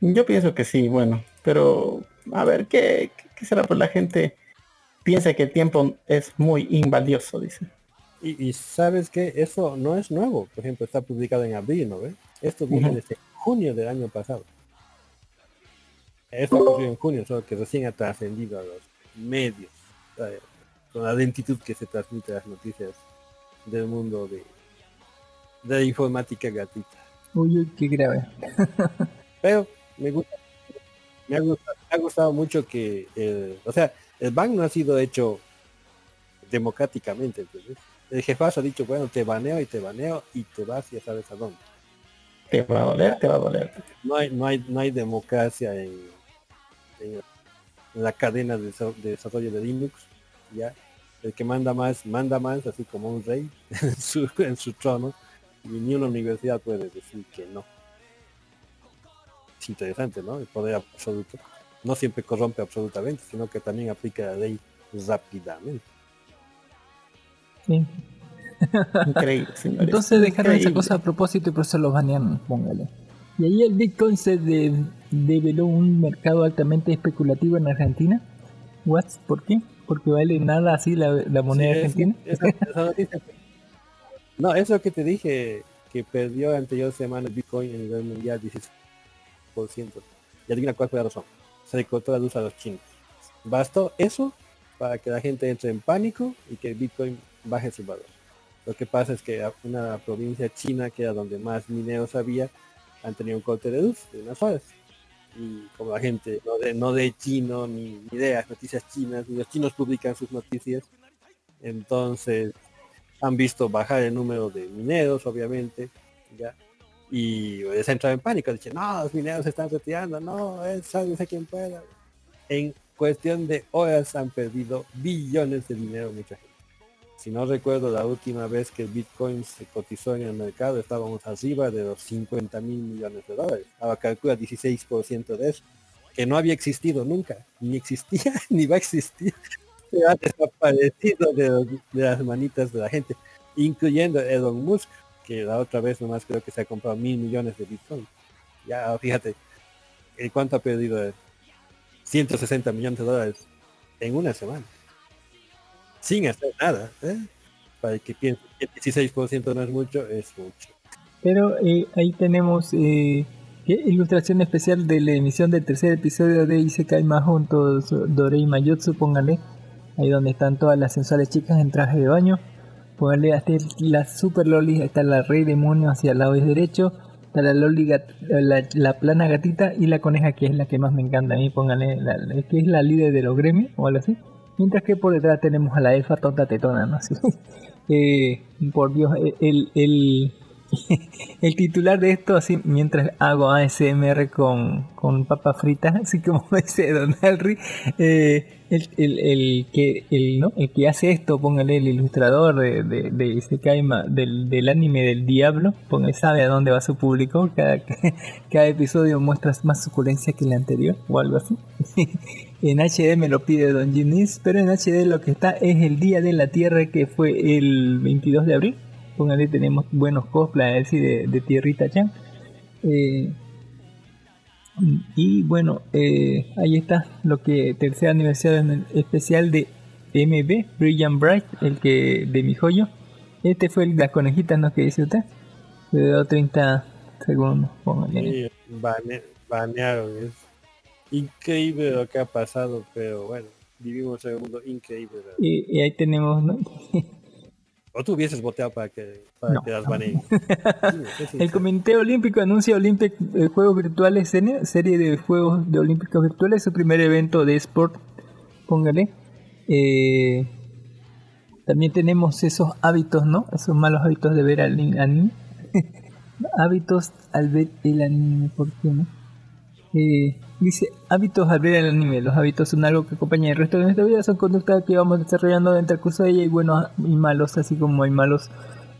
Speaker 7: Yo pienso que sí, bueno, pero a ver, ¿qué, qué será? Pues la gente piensa que el tiempo es muy invalioso, dice.
Speaker 8: Y, y sabes que eso no es nuevo. Por ejemplo, está publicado en abril, ¿no ves? Esto viene desde junio del año pasado. Esto ocurrió en junio, solo que recién ha trascendido a los medios. eh, Con la lentitud que se transmite las noticias del mundo de, de la informática gratuita.
Speaker 6: Uy, uy, qué grave.
Speaker 8: Pero me gusta, me ha gustado, me ha gustado mucho que, el- o sea, el ban no ha sido hecho democráticamente, ¿entendés? El jefazo ha dicho, bueno, te baneo y te baneo y te vas ya sabes a dónde.
Speaker 7: Te va a doler, te va a doler.
Speaker 8: No hay, no hay, no hay democracia en, la cadena de desarrollo de Linux, ya. El que manda más, manda más, así como un rey en su, en su trono, y ni una universidad puede decir que no. Es interesante, ¿no? El poder absoluto. No siempre corrompe absolutamente, sino que también aplica la ley rápidamente.
Speaker 6: Sí.
Speaker 7: Increíble, señores.
Speaker 6: Entonces dejaron esa cosa a propósito y por eso los banean, póngale. Y ahí el Bitcoin se, de- develó un mercado altamente especulativo en Argentina. What? ¿Por qué? Porque vale nada así la, la moneda
Speaker 8: Sí, es-
Speaker 6: argentina.
Speaker 8: esa- esa noticia- No, eso que te dije, que perdió la anterior semana el Bitcoin a nivel mundial 16%. Y adivina cuál fue la razón. Se le cortó la luz a los chinos. Bastó eso para que la gente entre en pánico y que el Bitcoin baje su valor. Lo que pasa es que una provincia china, que era donde más mineros había, han tenido un corte de luz de unas horas. Y como la gente no de, no de chino, ni, ni de las noticias chinas, ni los chinos publican sus noticias, entonces han visto bajar el número de mineros, obviamente, ya. Y ha entrado en pánico, dicen, no, los mineros se están retirando, no, es sálvese quien pueda. En cuestión de horas han perdido billones de dinero mucha gente. Si no recuerdo la última vez que el Bitcoin se cotizó en el mercado, estábamos arriba de los 50 mil millones de dólares. Ahora calcula 16% de eso, que no había existido nunca, ni existía, ni va a existir. Se ha desaparecido de, los- de las manitas de la gente, incluyendo Elon Musk, que la otra vez nomás creo que se ha comprado mil millones de Bitcoin. Ya, fíjate, ¿el ¿cuánto ha perdido él? 160 millones de dólares en una semana. Sin hacer nada. ¿eh? Para el que piense que el 16% no es mucho, es mucho.
Speaker 6: Pero eh, ahí tenemos eh, ilustración especial de la emisión del tercer episodio de Isekai Mahou Dorei Mayotsu, póngale. Ahí donde están todas las sensuales chicas en traje de baño. Póngale hasta la super loli, está la rey demonio hacia el lado derecho. Está la loli, gat- la, la plana gatita y la coneja que es la que más me encanta a mí, póngale, la- que es la líder de los gremios o algo así. Mientras que por detrás tenemos a la elfa tonta tetona, ¿no? Así. Eh, por Dios, el, el, el titular de esto, así mientras hago ASMR con, con papas fritas, así como dice Don Henry, eh, el, el, el que, el, ¿no? el que hace esto, póngale el ilustrador de, de, de Isekai Ma- del, del anime del diablo, póngale, sabe a dónde va su público, cada, cada episodio muestra más suculencia que el anterior, o algo así. En HD me lo pide Don Ginis, pero en HD lo que está es el Día de la Tierra que fue el 22 de abril. Póngale, tenemos buenos cosplays de, de Tierrita Chan. Eh, y bueno, eh, ahí está lo que tercer aniversario especial de MB, Brilliant Bright, el que de mi joyo. Este fue el de las conejitas, ¿no? que dice usted. Le doy 30 segundos, póngale.
Speaker 8: Y bane- banearon. Es increíble lo que ha pasado, pero bueno, vivimos en un mundo increíble. ¿verdad?
Speaker 6: Y, y ahí tenemos, ¿no?
Speaker 8: O tú hubieses voteado para que, para
Speaker 6: No.
Speaker 8: que las baneen. Sí.
Speaker 6: El Comité Olímpico anuncia Olympic eh, Juegos Virtuales serie, de Juegos de Olímpicos Virtuales, su primer evento de sport, póngale. Eh, también tenemos esos hábitos, ¿no? Esos malos hábitos de ver al ni- anime. hábitos al ver el anime, ¿por qué no? Eh, dice, hábitos al ver el anime. Los hábitos son algo que acompaña el resto de nuestra vida, son conductas que vamos desarrollando durante el curso de ella y buenos y malos, así como hay malos.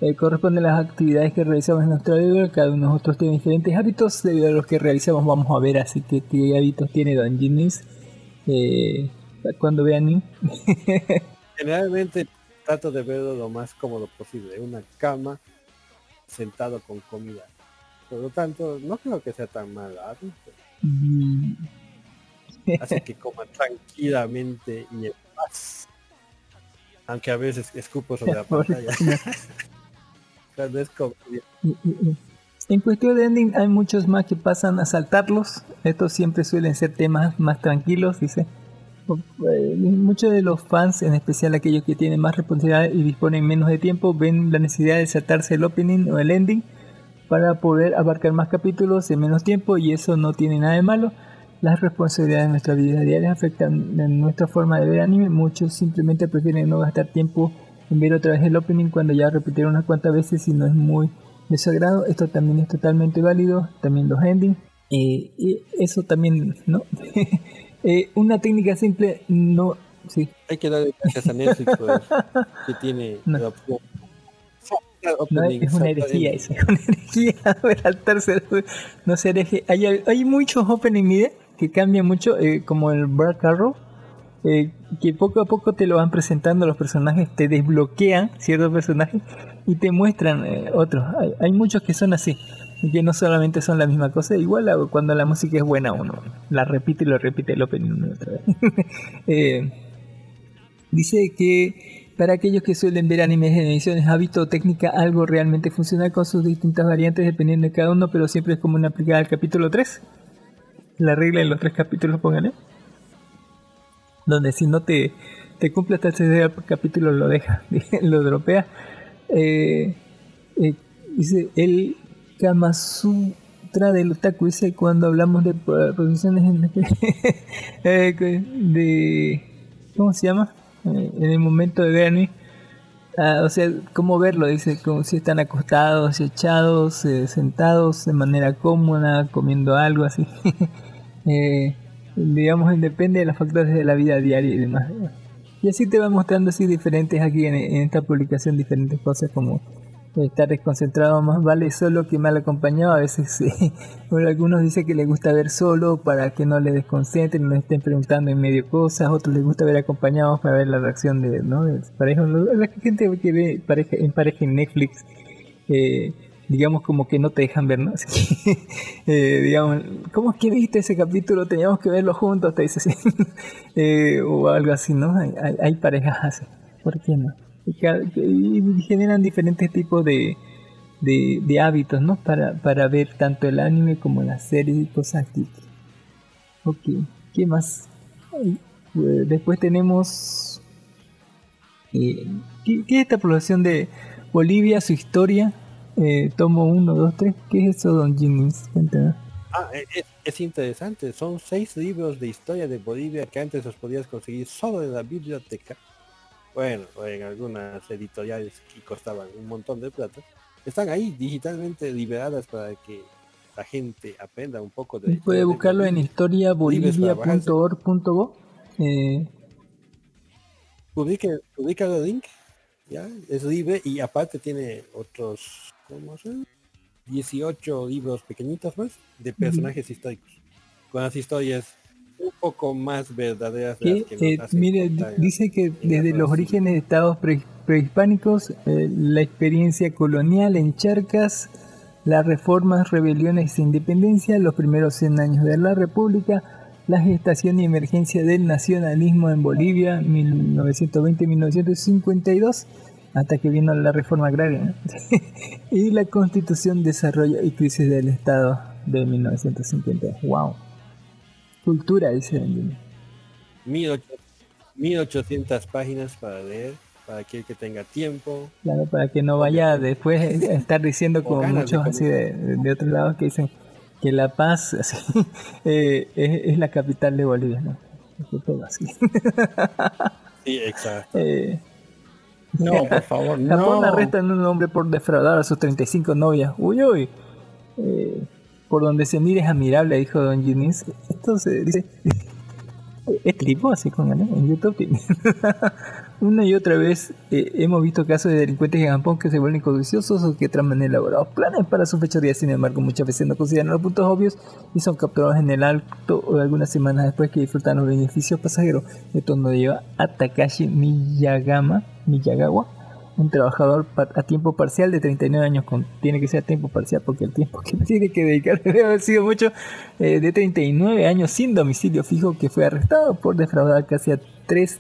Speaker 6: Eh, corresponden las actividades que realizamos en nuestra vida, cada uno de nosotros tiene diferentes hábitos, debido a los que realizamos vamos a ver, así que qué hábitos tiene Don Ginis eh, cuando ve anime.
Speaker 8: Generalmente trato de verlo lo más cómodo posible. Una cama, sentado con comida. Por lo tanto, no creo que sea tan mal hábito. Así que coma tranquilamente y en paz. Aunque a veces escupo sobre la pantalla. Cuando es
Speaker 6: En cuestión de ending hay muchos más que pasan a saltarlos. Estos siempre suelen ser temas más tranquilos, dice. Eh, Muchos de los fans, en especial aquellos que tienen más responsabilidad y disponen menos de tiempo, ven la necesidad de saltarse el opening o el ending para poder abarcar más capítulos en menos tiempo y eso no tiene nada de malo. Las responsabilidades de nuestra vida diaria afectan en nuestra forma de ver anime. Muchos simplemente prefieren no gastar tiempo en ver otra vez el opening cuando ya repitieron unas cuantas veces y no es muy de su agrado. Esto también es totalmente válido. También los endings. Eh, y eso también, ¿no? Eh, una técnica simple no... Sí,
Speaker 8: Hay que darle gracias a Netflix pues, que tiene
Speaker 6: No.
Speaker 8: la opción.
Speaker 6: No, es una herejía es una herejía saltarse, no se hereje. Hay, hay muchos opening mide que cambian mucho, eh, como el Black Arrow, eh, que poco a poco te lo van presentando los personajes, te desbloquean ciertos personajes y te muestran eh, otros. Hay, hay muchos que son así. Y que no solamente son la misma cosa, igual a- cuando la música es buena uno la repite y lo repite el opening otra vez. Eh, dice que para aquellos que suelen ver animes en ediciones hábito o técnica, algo realmente funcional con sus distintas variantes dependiendo de cada uno, pero siempre es como una aplicada al capítulo 3. La regla en los tres capítulos, póngale. Donde si no te, te cumple hasta el tercer capítulo lo deja, lo dropea. Eh, eh, dice el Kama Sutra del Otaku, dice cuando hablamos de po- posiciones en eh, de ¿cómo se llama? En el momento de ver anime. Ah, o sea, cómo verlo, dice, como si están acostados, echados, eh, sentados de manera cómoda, comiendo algo así. Eh, digamos, depende de los factores de la vida diaria y demás. Y así te va mostrando así diferentes aquí en esta publicación, diferentes cosas como estar desconcentrado más vale solo que mal acompañado. A veces eh, algunos dicen que les gusta ver solo para que no les desconcentren, no estén preguntando en medio cosas. Otros les gusta ver acompañados para ver la reacción de, ¿no? de pareja. La gente que ve pareja, en pareja en Netflix, eh, digamos como que no te dejan ver, ¿no? Así que, eh, digamos, ¿cómo es que viste ese capítulo? Teníamos que verlo juntos, te dice así. Eh, o algo así, ¿no? Hay, hay, hay parejas así. ¿Por qué no? Y, generan diferentes tipos de, de, hábitos, ¿no? Para, para ver tanto el anime como las series y cosas así. Ok, ¿qué más? Eh, después tenemos... eh, ¿qué, qué es esta población de Bolivia, su historia? Eh, tomo 1, 2, 3. ¿Qué es eso, Don Jennings?
Speaker 8: Ah, e- es, es interesante. Son seis libros de historia de Bolivia que antes los podías conseguir solo en la biblioteca. Bueno, o en algunas editoriales que costaban un montón de plata. Están ahí digitalmente liberadas para que la gente aprenda un poco de
Speaker 6: Puede
Speaker 8: de
Speaker 6: buscarlo en
Speaker 8: Bolivia.
Speaker 6: historiabolivia.org.bo. Eh,
Speaker 8: Publica, publica el link. Ya, es libre y aparte tiene otros, ¿cómo se llama? 18 libros pequeñitos más de personajes históricos. Con las historias un poco más verdaderas de las
Speaker 6: que,
Speaker 8: que
Speaker 6: eh,
Speaker 8: nos
Speaker 6: mire, dice que desde los orígenes de estados pre- prehispánicos, eh, la experiencia colonial en Charcas, las reformas, rebeliones e independencia, los primeros 100 años de la República, la gestación y emergencia del nacionalismo en Bolivia, 1920-1952, hasta que vino la reforma agraria, ¿no? y la constitución, desarrollo y crisis del Estado de 1950. ¡Wow! Cultura, dice Benjamin.
Speaker 8: 1800 1800 páginas para leer, para aquel que tenga tiempo.
Speaker 6: Claro, para que no vaya después a estar diciendo como
Speaker 8: ganas de
Speaker 6: muchos así de, de otros lados que dicen que La Paz así, eh, es, es la capital de Bolivia, ¿no? Que todo así.
Speaker 8: Sí, exacto.
Speaker 6: Eh,
Speaker 7: No, por favor,
Speaker 6: Japón
Speaker 7: no.
Speaker 6: arresta a un hombre por defraudar a sus 35 novias. Uy, uy. Eh, por donde se mire es admirable, dijo Don Ginis. Esto se dice. Es tipo así con él, en YouTube. Una y otra vez eh, hemos visto casos de delincuentes en Japón que se vuelven codiciosos o que traman elaborados planes para su fechoría. Sin embargo, muchas veces no consideran los puntos obvios y son capturados en el alto o algunas semanas después que disfrutan los beneficios pasajeros. Esto nos lleva a Takashi Miyagama, Miyagawa, un trabajador a tiempo parcial de 39 años, con, tiene que ser a tiempo parcial porque el tiempo que tiene que dedicar debe haber sido mucho, eh, de 39 años sin domicilio fijo que fue arrestado por defraudar casi a tres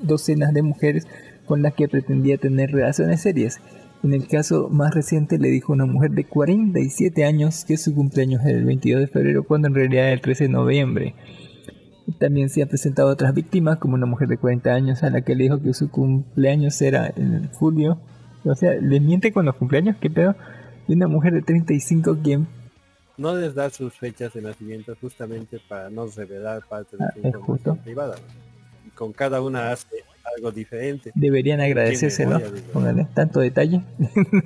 Speaker 6: docenas de mujeres con las que pretendía tener relaciones serias. En el caso más reciente le dijo una mujer de 47 años que su cumpleaños era el 22 de febrero cuando en realidad era el 13 de noviembre. También se han presentado otras víctimas, como una mujer de 40 años a la que le dijo que su cumpleaños era en julio. O sea, le miente con los cumpleaños, ¿qué pedo? Y una mujer de 35 quien
Speaker 8: No les da sus fechas de nacimiento justamente para no revelar parte de
Speaker 6: Ah,
Speaker 8: su información privada. Y con cada una hace algo diferente.
Speaker 6: deberían agradecérselo. Póngale tanto detalle.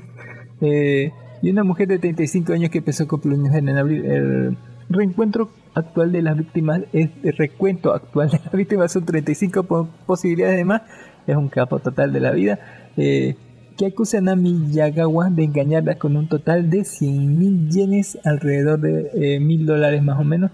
Speaker 6: Eh, y una mujer de 35 años que empezó cumpleaños en abril. El reencuentro actual de las víctimas, es el recuento actual de las víctimas son 35 po- posibilidades de más. Es un capo total de la vida. Eh, que acusan a Miyagawa de engañarlas con un total de 100 mil yenes, alrededor de eh, mil dólares más o menos,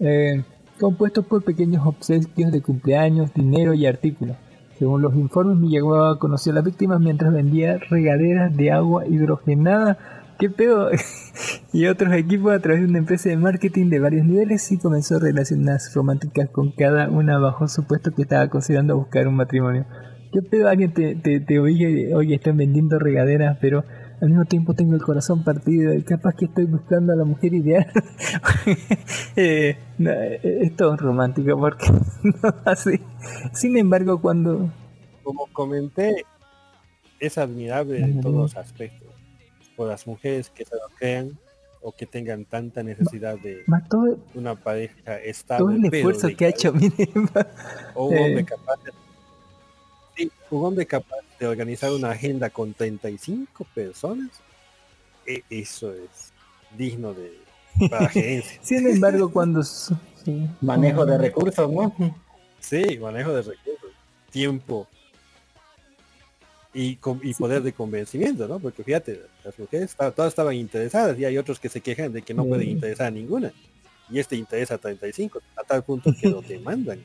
Speaker 6: eh, compuestos por pequeños obsequios de cumpleaños, dinero y artículos. Según los informes, Miyagawa conoció a las víctimas mientras vendía regaderas de agua hidrogenada qué pedo. y otros equipos a través de una empresa de marketing de varios niveles y comenzó relaciones románticas con cada una bajo supuesto que estaba considerando buscar un matrimonio. ¿Qué pedo? Alguien te, te, te oye, oye, están vendiendo regaderas, pero al mismo tiempo tengo el corazón partido y capaz que estoy buscando a la mujer ideal. eh, no, eh, es todo romántico porque no así. Sin embargo, cuando
Speaker 8: Como comenté, es admirable en todos los aspectos. Por las mujeres que se lo crean o que tengan tanta necesidad de
Speaker 6: todo,
Speaker 8: una pareja estable.
Speaker 6: todo el
Speaker 8: pero
Speaker 6: esfuerzo que ha hecho, mire,
Speaker 8: O un
Speaker 6: eh,
Speaker 8: hombre capaz de, sí, un hombre capaz de organizar una agenda con 35 personas. e- eso es digno de para gerencia.
Speaker 6: sin embargo, cuando sí,
Speaker 7: Manejo de recursos, ¿no?
Speaker 8: Sí, manejo de recursos, tiempo y, y poder de convencimiento, ¿no? Porque fíjate, las mujeres todas estaban interesadas y hay otros que se quejan de que no pueden
Speaker 6: Sí.
Speaker 8: interesar a ninguna. Y este interesa a 35, a tal punto que lo demandan.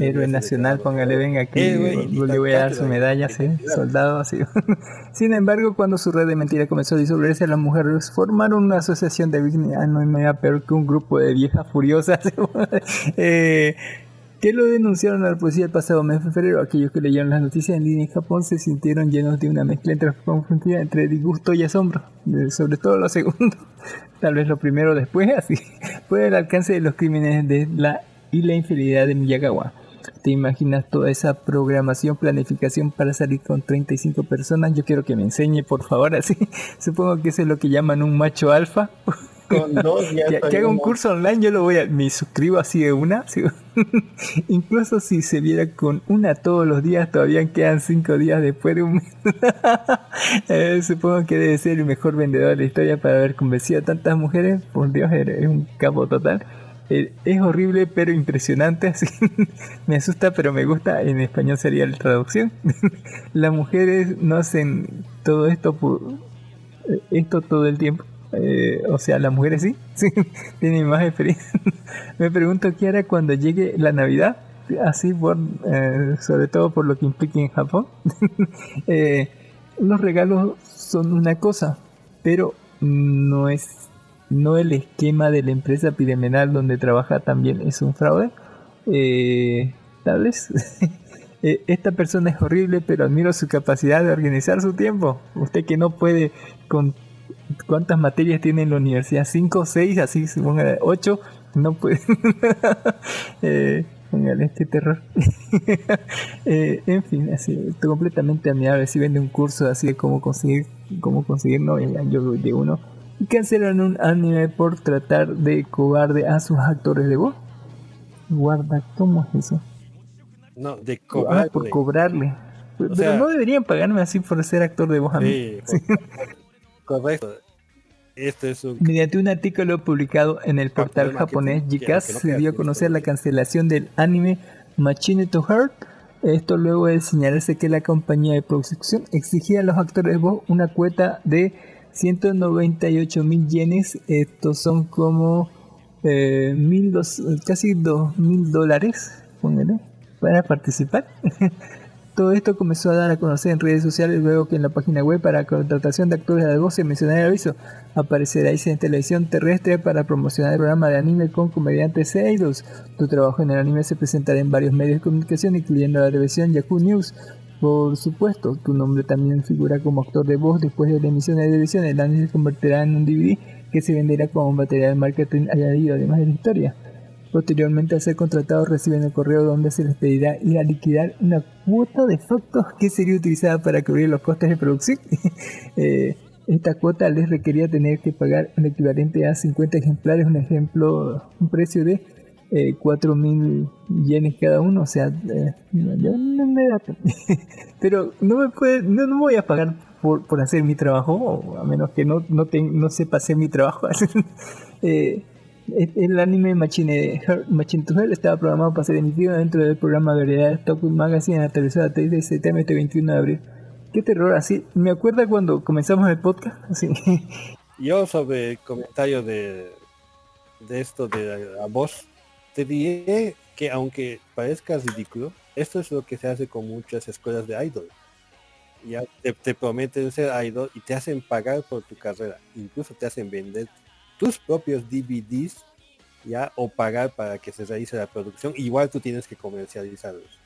Speaker 6: Héroe nacional, póngale, venga aquí,
Speaker 8: héroe y
Speaker 6: le voy a dar su medalla, sí, soldado, así. Sin embargo, cuando su red de mentiras comenzó a disolverse, las mujeres formaron una asociación de ah, no hay nada peor que un grupo de viejas furiosas, eh, que lo denunciaron a la policía el pasado mes de febrero. Aquellos que leyeron las noticias en línea en Japón se sintieron llenos de una mezcla entre, entre disgusto y asombro, sobre todo lo segundo. Tal vez lo primero después, así, fue el alcance de los crímenes de la y la infidelidad de Miyagawa. ¿Te imaginas toda esa programación, planificación para salir con 35 personas? Yo quiero que me enseñe, por favor, así. Supongo que eso es lo que llaman un macho alfa.
Speaker 7: Con dos ya
Speaker 6: Que,
Speaker 7: estoy
Speaker 6: que haga un curso online, yo lo voy a... Me suscribo así de una. Incluso si se viera con una todos los días, todavía quedan 5 días después de un mes. Eh, supongo que debe ser el mejor vendedor de la historia para haber convencido a tantas mujeres. Por Dios, eres un capo total. Eh, es horrible pero impresionante. Así. me asusta pero me gusta. En español sería la traducción. Las mujeres no hacen todo esto eh, esto todo el tiempo. Eh, o sea, las mujeres sí, sí tienen más experiencia. me pregunto qué hará cuando llegue la Navidad. Así, por, eh, sobre todo por lo que implica en Japón. Eh, los regalos son una cosa, pero no es no el esquema de la empresa piramidal donde trabaja también es un fraude. Eh, Tal vez. Esta persona es horrible, pero admiro su capacidad de organizar su tiempo. Usted que no puede con cuántas materias tiene en la universidad, 5 o 6, así suponga 8, no puede. eh, póngale este terror. Eh, en fin, así, completamente admirable. Si vende un curso así de cómo conseguir, cómo conseguir novia, yo de uno. Y cancelan un anime por tratar de cobarde a sus actores de voz. Guarda, ¿cómo es eso?
Speaker 8: No, de
Speaker 6: Ah,
Speaker 8: cobarde.
Speaker 6: por cobrarle. Pero
Speaker 8: sea-
Speaker 6: no deberían pagarme así por ser actor de voz a mí.
Speaker 8: Sí, correcto. Este es un
Speaker 6: Mediante un artículo publicado en el portal japonés
Speaker 8: tú- que-
Speaker 6: Jicas
Speaker 8: que no
Speaker 6: se dio a conocer la cancelación del anime Machine to Heart. Esto luego de señalarse que la compañía de producción exigía a los actores de voz una cuota de 198 mil yenes. Estos son como eh, mil dos- casi dos mil dólares, póngale, para participar. Todo esto comenzó a dar a conocer en redes sociales luego que en la página web para contratación de actores de voz se mencionara el aviso. Apareceráis en televisión terrestre para promocionar el programa de anime con comediantes e idols. Tu trabajo en el anime se presentará en varios medios de comunicación, incluyendo la televisión Yahoo News. Por supuesto, tu nombre también figura como actor de voz después de la emisión de la televisión. El anime se convertirá en un DVD que se venderá como material marketing añadido, además de la historia. Posteriormente, al ser contratados, reciben el correo donde se les pedirá ir a liquidar una cuota de factos que sería utilizada para cubrir los costes de producción. Eh, esta cuota les requería tener que pagar el equivalente a 50 ejemplares, un ejemplo, un precio de eh, 4.000 yenes cada uno, o sea, eh, no me da pero no me puede, no, no voy a pagar por, por hacer mi trabajo, a menos que no, no, te- no sepa hacer mi trabajo. Eh, el anime Machine, to Hell estaba programado para ser emitido dentro del programa de variedades Top Magazine en la televisora 3 de septiembre este 21 de abril. Qué terror, así. Me acuerda cuando comenzamos el podcast.
Speaker 8: Yo sobre el comentario de, de esto de la voz, te diré que aunque parezca ridículo, esto es lo que se hace con muchas escuelas de idol. ya te, te prometen ser idol y te hacen pagar por tu carrera. Incluso te hacen vender tus propios DVDs ya o pagar para que se realice la producción. Igual tú tienes que comercializarlos.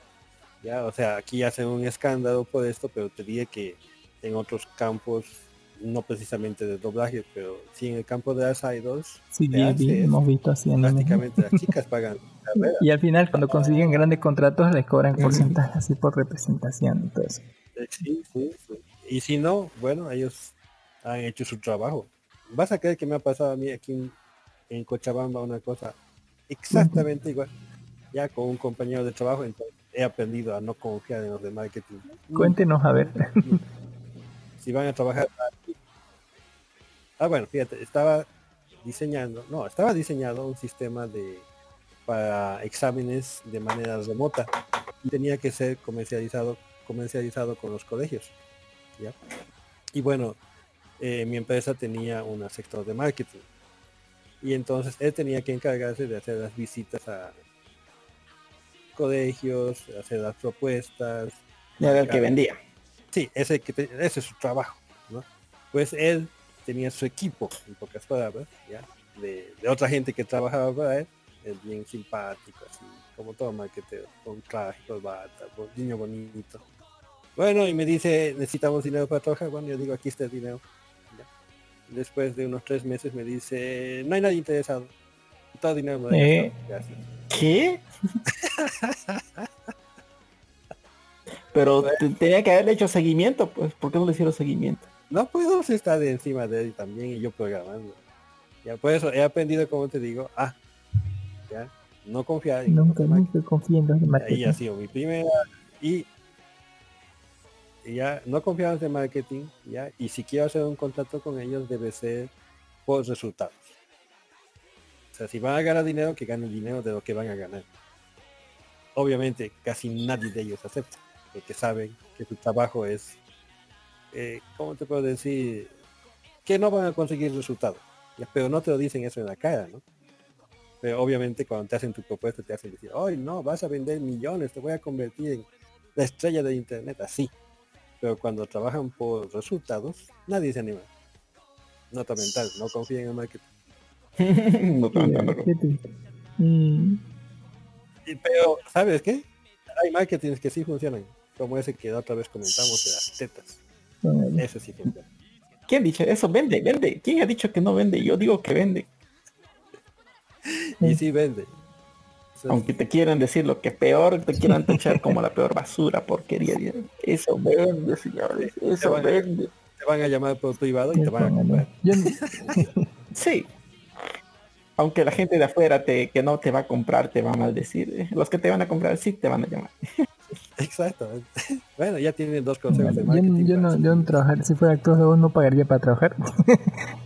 Speaker 8: Ya, o sea, aquí hacen un escándalo por esto, pero te diré que en otros campos, no precisamente de doblaje, pero sí en el campo de las idols,
Speaker 6: Sí, vi- hemos visto así
Speaker 8: prácticamente las chicas pagan.
Speaker 6: Y al final, cuando consiguen grandes contratos, les cobran porcentajes así por representación eso.
Speaker 8: Eh, Sí, sí, sí. Y si no, bueno, ellos han hecho su trabajo. Vas a creer que me ha pasado a mí aquí en, en Cochabamba una cosa exactamente igual. Ya con un compañero de trabajo, entonces he aprendido a no confiar en los de marketing.
Speaker 6: Cuéntenos, a ver.
Speaker 8: Si van a trabajar. Ah, bueno, fíjate, estaba diseñando, no, estaba diseñado un sistema de para exámenes de manera remota y tenía que ser comercializado comercializado con los colegios. ¿ya? Y bueno, eh, mi empresa tenía un sector de marketing. Y entonces él tenía que encargarse de hacer las visitas a colegios, hacer las propuestas.
Speaker 7: Y era el que vendía.
Speaker 8: Sí, ese, que te- ese es su trabajo, ¿no? Pues él tenía su equipo, en pocas palabras, ¿ya? De, de otra gente que trabajaba para él, es bien simpático, así, como todo marketero, con traje, corbata, niño bonito. Bueno, y me dice, necesitamos dinero para trabajar, bueno, yo digo, aquí está el dinero. Después de unos tres meses me dice, no hay nadie interesado. Todo dinero me lo
Speaker 6: Eh.
Speaker 8: gastado". Gracias.
Speaker 7: ¿Qué? Pero te- tenía que haberle hecho seguimiento, pues. ¿Por qué no le hicieron seguimiento?
Speaker 8: No puedo estar de encima de él también y yo programando. Ya por eso he aprendido, como te digo, ah, ya, no confiar en
Speaker 6: nunca confío en los
Speaker 8: Ahí ha sido mi primera y ya no confiamos de marketing, ya, y si quiero hacer un contrato con ellos debe ser por resultados. O sea, si van a ganar dinero, que ganen dinero de lo que van a ganar. Obviamente casi nadie de ellos acepta, porque saben que su trabajo es, eh, ¿cómo te puedo decir? Que no van a conseguir resultados. Pero no te lo dicen eso en la cara, ¿no? Pero obviamente cuando te hacen tu propuesta te hacen decir, hoy no, vas a vender millones, te voy a convertir en la estrella de internet, así. Pero cuando trabajan por resultados, nadie se anima. Nota mental, no confíen en el marketing.
Speaker 6: Mm,
Speaker 8: Y- Pero, ¿sabes qué? Hay marketings que sí funcionan, como ese que otra vez comentamos de las tetas. Eso sí funciona.
Speaker 7: ¿Quién dicho eso? Vende, vende. ¿Quién ha dicho que no vende? Yo digo que vende.
Speaker 8: Y sí vende. Es-
Speaker 7: Aunque te quieran decir lo que peor, te quieran tachar como la peor basura, porquería. Eso vende, señores. Eso
Speaker 8: a-
Speaker 7: vende.
Speaker 8: te van a llamar por privado y te van a comprar.
Speaker 7: Sí. Aunque la gente de afuera te, que no te va a comprar te va a maldecir. eh. Los que te van a comprar sí te van a llamar.
Speaker 8: Exactamente. Bueno, ya tienen dos consejos de marketing.
Speaker 6: yo no, yo no trabajar, si fuera actor de voz no pagaría para trabajar.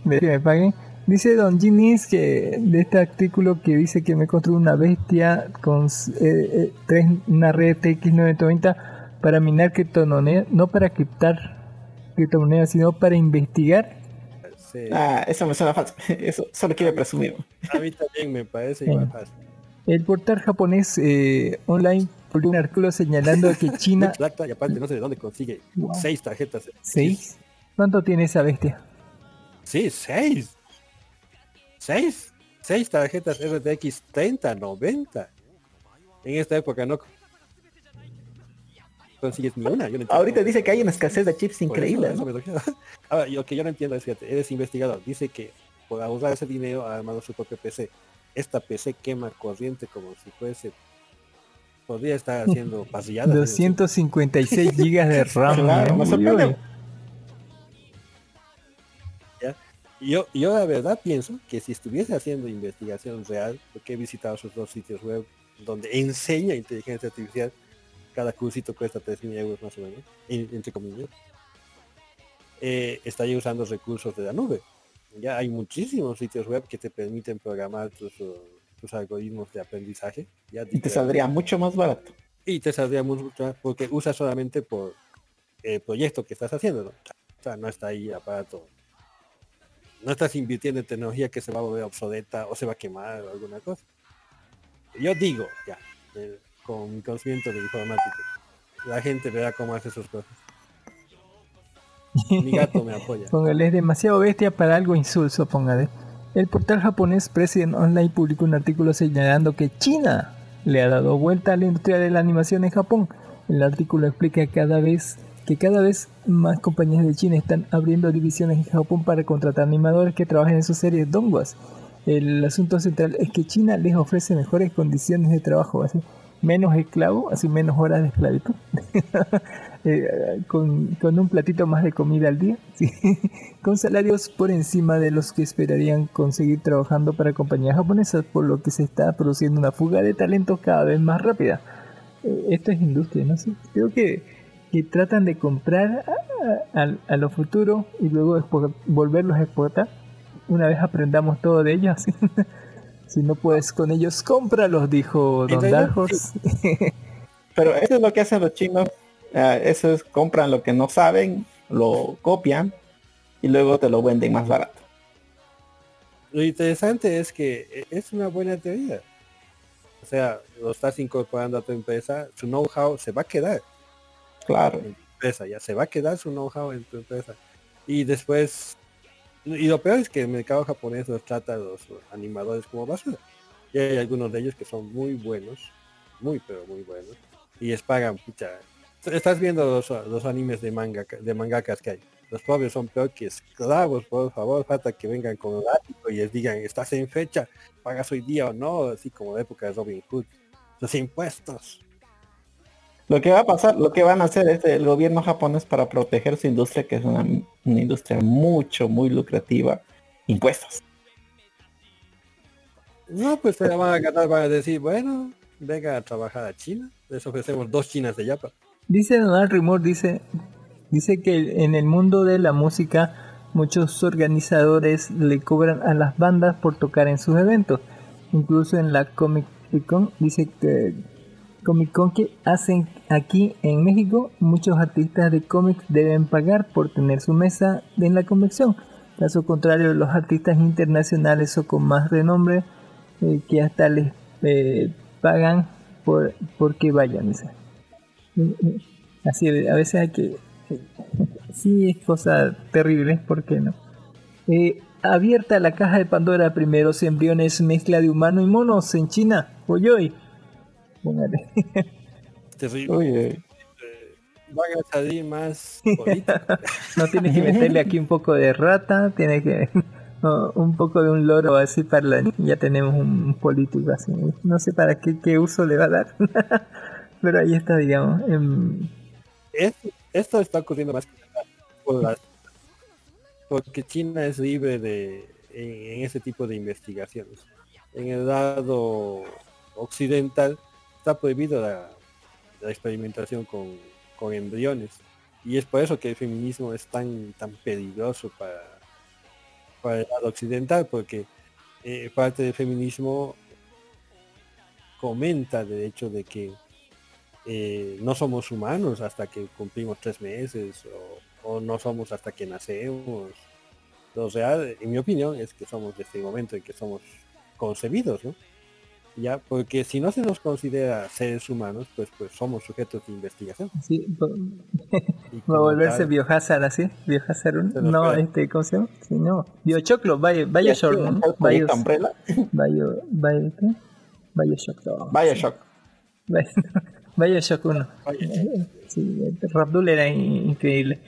Speaker 6: me paguen. Dice Don Ginis que de este artículo que dice que me construí una bestia con eh, eh, tres, una red TX990 para minar criptomonedas, no para criptar criptomonedas, sino para investigar.
Speaker 8: Sí.
Speaker 7: Ah, eso me suena falso. Eso solo quiere presumir.
Speaker 8: A mí también me parece igual fácil.
Speaker 6: El portal japonés eh, online publicó un artículo señalando que China...
Speaker 8: Plata, y aparte no sé de dónde consigue
Speaker 6: Wow.
Speaker 8: seis tarjetas.
Speaker 6: ¿Seis? ¿Cuánto tiene esa bestia?
Speaker 8: Sí, seis. Seis. Seis tarjetas RTX 30, 90. En esta época no consigues ni una. Yo no entiendo
Speaker 7: Ahorita dice que hay una escasez de chips increíble.
Speaker 8: Ahora, lo que yo no entiendo es, fíjate, eres investigador. Dice que por ahorrar ese dinero ha armado su propio PC. Esta PC quema corriente como si fuese... Podría estar haciendo decir,
Speaker 6: 256 gigas de RAM.
Speaker 7: Claro,
Speaker 6: ¿eh?
Speaker 8: Yo, yo la verdad pienso que si estuviese haciendo investigación real, porque he visitado sus dos sitios web donde enseña inteligencia artificial, cada cursito cuesta 3.000 euros más o menos, en- entre comillas, eh, estaría usando recursos de la nube. Ya hay muchísimos sitios web que te permiten programar tus, uh, tus algoritmos de aprendizaje. Ya
Speaker 7: Y te saldría mucho más barato.
Speaker 8: y te saldría mucho más porque usas solamente por el proyecto que estás haciendo, ¿no? O sea, no está ahí aparato. No estás invirtiendo en tecnología que se va a volver obsoleta o se va a quemar o alguna cosa. Yo digo, ya, con mi conocimiento de informática, la gente verá cómo hace sus cosas. Mi gato me apoya.
Speaker 6: Póngale, es demasiado bestia para algo insulso, póngale. El portal japonés President Online publicó un artículo señalando que China le ha dado vuelta a la industria de la animación en Japón. El artículo explica cada vez que cada vez más compañías de China están abriendo divisiones en Japón para contratar animadores que trabajen en sus series donguas. El asunto central es que China les ofrece mejores condiciones de trabajo, así, menos esclavo, así menos horas de esclavitud, Eh, con, con un platito más de comida al día, sí, con salarios por encima de los que esperarían conseguir trabajando para compañías japonesas, por lo que se está produciendo una fuga de talentos cada vez más rápida. Eh, esto es industria, no sé. Creo que, que tratan de comprar a, a- a lo futuro y luego volverlos a exportar. Una vez aprendamos todo de ellos. si no puedes con ellos, cómpralos, dijo Don Horse.
Speaker 7: Pero eso es lo que hacen los chinos. ah, eso es, compran lo que no saben, lo copian y luego te lo venden más barato.
Speaker 8: Lo interesante es que eh, es una buena teoría. O sea, lo estás incorporando a tu empresa, su know-how se va a quedar
Speaker 7: Claro.
Speaker 8: en empresa, ya se va a quedar su know-how en tu empresa. Y después, y lo peor es que el mercado japonés los trata a los animadores como basura. Y hay algunos de ellos que son muy buenos, muy pero muy buenos, y les pagan, pucha. Estás viendo los, los animes de manga de mangakas que hay. Los pobres son peor que esclavos, por favor, falta que vengan con látigo y les digan, estás en fecha, pagas hoy día o no, así como la época de Robin Hood. Los impuestos.
Speaker 7: Lo que va a pasar, lo que van a hacer es el gobierno japonés para proteger su industria, que es una, una industria mucho, muy lucrativa, impuestos.
Speaker 8: No, pues se la van a ganar, van a decir, bueno, venga a trabajar a China. Les ofrecemos dos chinas de Yapa.
Speaker 6: Dice Donald Rimor, dice, dice que en el mundo de la música muchos organizadores le cobran a las bandas por tocar en sus eventos. Incluso en la Comic Con dice que Comic Con que hacen aquí en México, muchos artistas de cómics deben pagar por tener su mesa en la convención. Caso contrario, los artistas internacionales o con más renombre eh, que hasta les eh, pagan por porque vayan. Así, a veces hay que... Sí, es cosa terrible, ¿por qué no? Eh, abierta la caja de Pandora, primeros embriones mezcla de humano y monos en China. Oyoy. Póngale.
Speaker 8: Terrible. A salir más.
Speaker 6: No tienes que meterle aquí un poco de rata, tiene que... no, un poco de un loro así para la... Ya tenemos un político así. No sé para qué, qué uso le va a dar. Pero ahí está, digamos. em,
Speaker 8: esto, esto está ocurriendo más que nada por las- porque China es libre de en, en ese tipo de investigaciones. En el lado occidental está prohibido la, experimentación con, con embriones. Y es por eso que el feminismo es tan tan peligroso para, para el lado occidental, porque eh, parte del feminismo comenta de hecho de que eh, no somos humanos hasta que cumplimos tres meses o, no somos hasta que nacemos. Lo real, en mi opinión, es que somos desde el momento en que somos concebidos. Ya, porque si no se nos considera seres humanos, pues pues somos sujetos de investigación.
Speaker 6: sí,
Speaker 8: Y
Speaker 6: Va a volverse
Speaker 8: tal,
Speaker 6: biohazard así, biohazard 1.
Speaker 8: Se nos
Speaker 6: No, este, ¿cómo se llama? Sí, no. Biochoclo, Bio, Bioshock, ¿no?
Speaker 7: el proyecto
Speaker 6: Bios-
Speaker 7: Umbrella,
Speaker 6: Bio, Bio, ¿qué? Bioshock, no.
Speaker 7: Bioshock.
Speaker 6: Bio- Bioshock 1. Sí, Rabdul era in- increíble.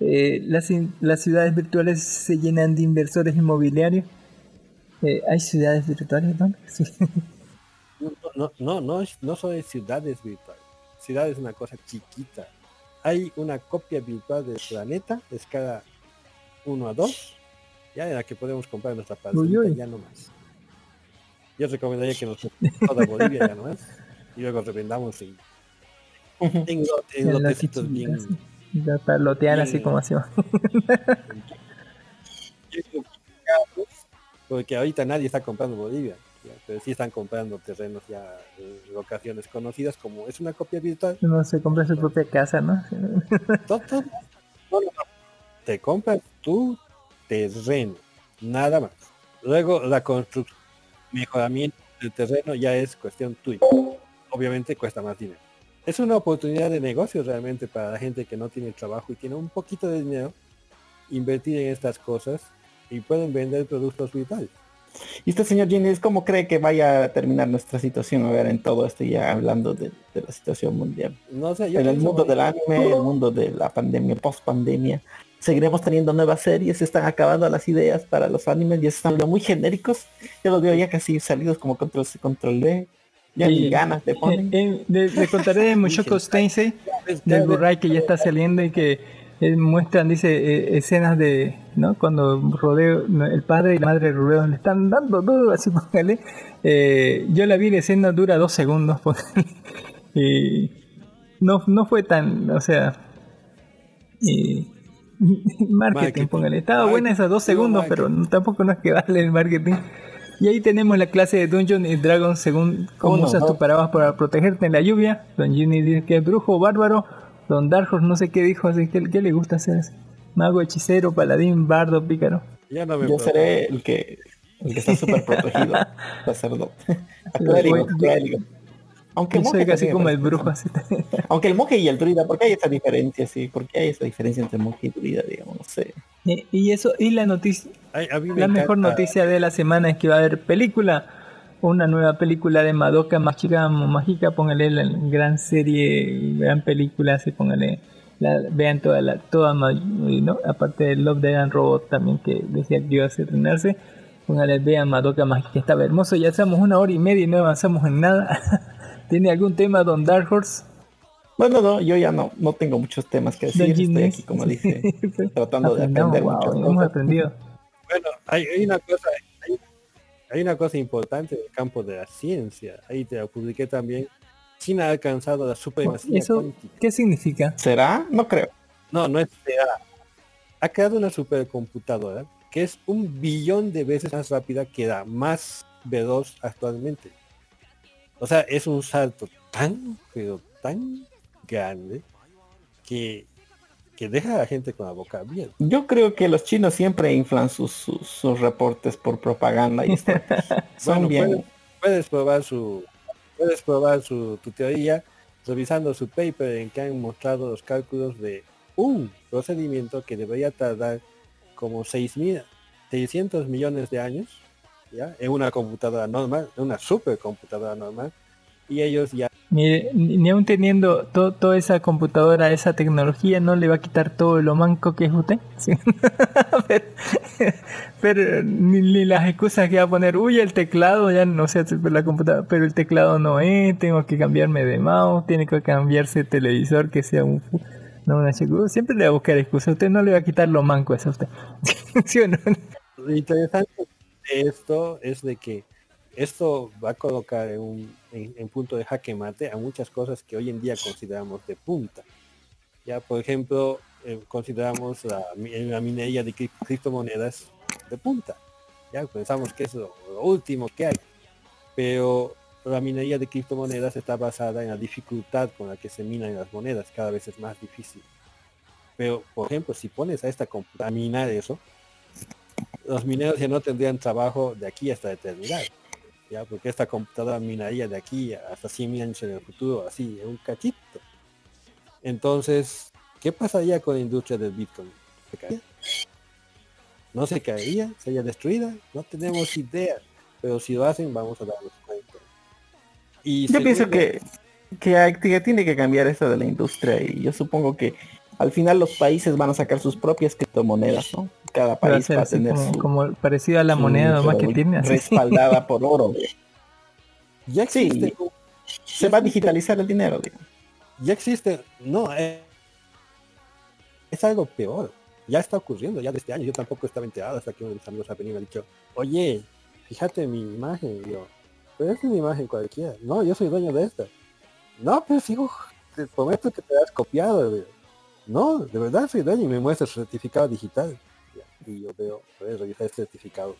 Speaker 6: Eh, las, las ciudades virtuales se llenan de inversores inmobiliarios. Eh, ¿Hay ciudades virtuales, no? Sí.
Speaker 8: No, no, no, no, es- no son ciudades virtuales. Ciudad es una cosa chiquita. Hay una copia virtual del planeta, escala 1 a 2, ya en la que podemos comprar nuestra parcelita, ya no más. Yo recomendaría que nos toda Bolivia ya no más. Y luego revendamos en, en, lote- en lotecitos bien.
Speaker 6: Ya para lotear así como
Speaker 8: ubicados, porque ahorita nadie está comprando Bolivia. Ya, Pero sí están comprando terrenos ya en locaciones conocidas como es una copia virtual
Speaker 6: Uno se compra su propia casa, ¿no?
Speaker 8: No, no, no. Te compras tu terreno, nada más. Luego la construcción, mejoramiento del terreno ya es cuestión tuya. Obviamente cuesta más dinero. Es una oportunidad de negocio realmente para la gente que no tiene trabajo y tiene un poquito de dinero invertir en estas cosas y pueden vender productos vitales.
Speaker 7: Y este señor Ginés, ¿cómo cree que vaya a terminar nuestra situación a ver en todo esto ya hablando de, de la situación mundial?
Speaker 8: No sé, yo
Speaker 7: En el mundo del anime, el mundo de la pandemia, post pandemia, seguiremos teniendo nuevas series, se están acabando las ideas para los animes, ya están muy genéricos, yo los veo ya casi salidos como control C, control B, ya ni
Speaker 6: Y-
Speaker 7: ganas le ponen.
Speaker 6: Eh, le, le contaré de Mushoku Tensei, del Blu-ray que ya está saliendo y que eh, muestran, dice, eh, escenas de, ¿no? Cuando Rodeo, no, el padre y la madre de Rodeo le están dando duro, así póngale. Eh, yo la vi, la escena dura dos segundos, póngale. Y no, no fue tan, o sea, eh, marketing,
Speaker 8: Marketing.
Speaker 6: póngale. Estaba buena esas dos segundos, pero no- tampoco no es que vale el marketing. Y ahí tenemos la clase de Dungeon y Dragon según cómo usas tu paraguas para protegerte en la lluvia. Don Ginny dice que es brujo bárbaro. Don Darjos no sé qué dijo, así que ¿qué le gusta hacer? Mago, hechicero, paladín, bardo, pícaro.
Speaker 8: Ya no me
Speaker 7: Yo seré el que el que está súper protegido, sacerdote. Clérigo,
Speaker 6: Yo-
Speaker 7: clérigo. Aunque el monje
Speaker 6: casi como el brujo, así.
Speaker 7: Aunque el monje y el druida, ¿por qué hay esa diferencia? Sí, ¿por qué hay esa diferencia entre monje y druida, digamos? No sé.
Speaker 6: Y- Y eso, y la noticia,
Speaker 8: Ay, a mí me
Speaker 6: La mejor noticia de la semana es que va a haber película. Una nueva película de Madoka Mágica Mágica, póngale la gran serie, gran película, así póngale, la, vean toda la, toda, ma- ¿no? aparte de Love, Dead and Robot también que decía que iba a estrenarse, póngale, vean Madoka Mágica, estaba hermoso, ya estamos una hora y media y no avanzamos en nada. ¿Tiene algún tema Don Dark Horse?
Speaker 7: Bueno, no, yo ya no, no tengo muchos temas que decir. Estoy aquí, como dice, tratando de aprender
Speaker 6: wow,
Speaker 7: muchas
Speaker 6: hemos
Speaker 7: cosas.
Speaker 6: aprendido.
Speaker 8: Bueno, hay, hay una cosa, hay, una cosa importante en el campo de la ciencia. Ahí te lo publiqué también. China ha alcanzado la supremacía
Speaker 6: ¿Eso
Speaker 8: cuántica.
Speaker 6: qué significa?
Speaker 7: ¿Será? No creo.
Speaker 8: No, no es CA. Ha creado una supercomputadora que es un billón de veces más rápida que la más veloz actualmente. O sea, es un salto tan, pero tan grande que, que deja a la gente con la boca abierta.
Speaker 7: Yo creo que los chinos siempre inflan sus, sus, sus reportes por propaganda y estrategia. Son
Speaker 8: Bueno,
Speaker 7: bien.
Speaker 8: puedes, puedes probar su puedes probar su tu teoría revisando su paper en que han mostrado los cálculos de un procedimiento que debería tardar como 6.600 millones de años ya en una computadora normal, en una supercomputadora normal y ellos ya
Speaker 6: ni ni aún teniendo to- toda esa computadora, esa tecnología, no le va a quitar todo lo manco que es usted. Sí. pero, pero ni, ni las excusas que va a poner, uy, el teclado, ya no sé, la computadora, pero el teclado no es, tengo que cambiarme de mouse, tiene que cambiarse el televisor que sea un... No, una chica, siempre le va a buscar excusas, usted no le va a quitar lo manco eso a usted. ¿Sí o no?
Speaker 8: Lo interesante de esto es de que esto va a colocar en un en, punto de jaque mate a muchas cosas que hoy en día consideramos de punta. Ya, por ejemplo, eh, consideramos la, mi- la minería de cri- criptomonedas de punta. Ya pensamos que es lo, último que hay. Pero la minería de criptomonedas está basada en la dificultad con la que se minan las monedas. Cada vez es más difícil. Pero, por ejemplo, si pones a esta computadora minar eso, los mineros ya no tendrían trabajo de aquí hasta eternidad. Ya, porque esta computadora minaría de aquí hasta 100 años en el futuro, así, en un cachito. Entonces, ¿qué pasaría con la industria del Bitcoin? ¿Se caería? ¿No se caería? ¿Sería destruida? No tenemos idea. Pero si lo hacen, vamos a darnos cuenta. Y
Speaker 7: Yo pienso que, que, que tiene que cambiar esto de la industria y yo supongo que al final los países van a sacar sus propias criptomonedas, ¿no? Cada
Speaker 6: Va a
Speaker 7: país va a tener
Speaker 6: como,
Speaker 7: su,
Speaker 6: como parecido a la
Speaker 7: su-
Speaker 6: moneda nomás que tiene, así.
Speaker 7: respaldada por oro.
Speaker 8: ya
Speaker 7: Sí,
Speaker 8: existe,
Speaker 7: se va a digitalizar el dinero. digo.
Speaker 8: ya existe, no, eh, es algo peor. Ya está ocurriendo, ya de este año. Yo tampoco estaba enterado hasta que uno de mis amigos ha venido y me ha dicho, oye, fíjate mi imagen. Y yo, pero es una imagen cualquiera. No, yo soy dueño de esta. No, pero sigo, te prometo que te has copiado. No, de verdad soy dueño y me muestra su certificado digital. Y yo veo, ver, revisar el certificado.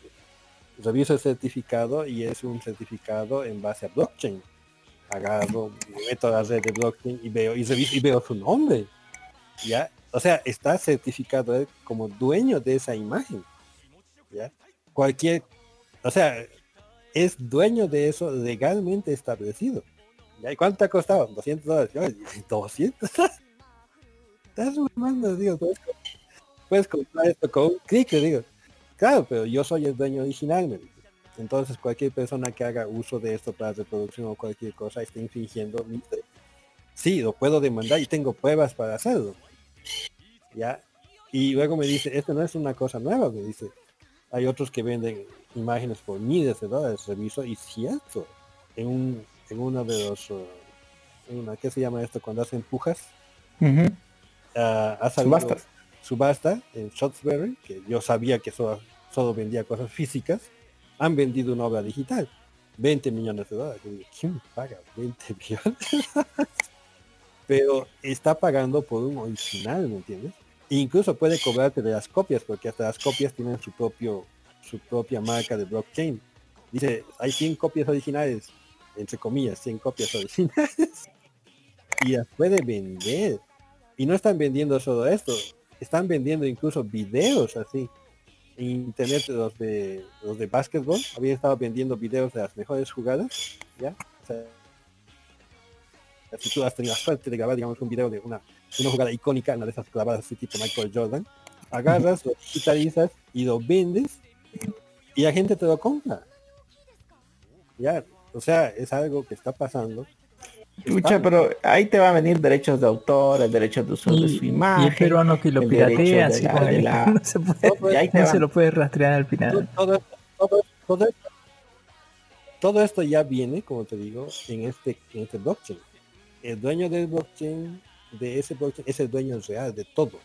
Speaker 8: Reviso el certificado y es un certificado en base a blockchain. Agarro, me meto la red de blockchain y veo, y reviso y veo su nombre. ¿Ya? O sea, está certificado él como dueño de esa imagen. ¿Ya? Cualquier, o sea, es dueño de eso legalmente establecido. ¿Y cuánto ha costado? 200 dólares. Yo, 200. Estás sumando, digo, pues, puedes comprar esto con un clic, digo. Claro, pero yo soy el dueño original, me dice. Entonces cualquier persona que haga uso de esto para reproducción o cualquier cosa está infringiendo mi. Sí, lo puedo demandar y tengo pruebas para hacerlo. Ya. Y luego me dice, esto no es una cosa nueva, me dice. Hay otros que venden imágenes por miles de dólares, reviso, y cierto, en un, en uno de los, uh, en una, ¿qué se llama esto? Cuando hacen pujas. Ah, ha salido
Speaker 7: Subastas.
Speaker 8: subasta en Shotsberry, que yo sabía que solo, solo vendía cosas físicas, han vendido una obra digital. 20 millones de dólares. ¿Quién paga 20 millones? Pero está pagando por un original, ¿me entiendes? E incluso puede cobrarte de las copias, porque hasta las copias tienen su propio su propia marca de blockchain. Dice, hay 100 copias originales, entre comillas, 100 copias originales. y las puede vender. Y no están vendiendo solo esto, están vendiendo incluso videos así. En internet los de los de básquetbol habían estado vendiendo videos de las mejores jugadas, ¿ya? O sea, si tú has tenido la suerte de grabar, digamos, un video de una, una jugada icónica, una de esas clavadas así tipo Michael Jordan, agarras, lo digitalizas y lo vendes y la gente te lo compra. Ya, o sea, es algo que está pasando.
Speaker 7: Escucha, pero ahí te va a venir derechos de autor, el derecho de uso de
Speaker 6: Y,
Speaker 7: su
Speaker 6: y
Speaker 7: imagen.
Speaker 6: el peruano que lo piratea, así
Speaker 7: la- de
Speaker 6: no se puede,
Speaker 7: Y ahí
Speaker 6: no se lo puede rastrear al final.
Speaker 8: todo, todo, todo esto, todo esto ya viene, como te digo, en este, en este blockchain. El dueño del blockchain, de ese blockchain, es el dueño real de todo.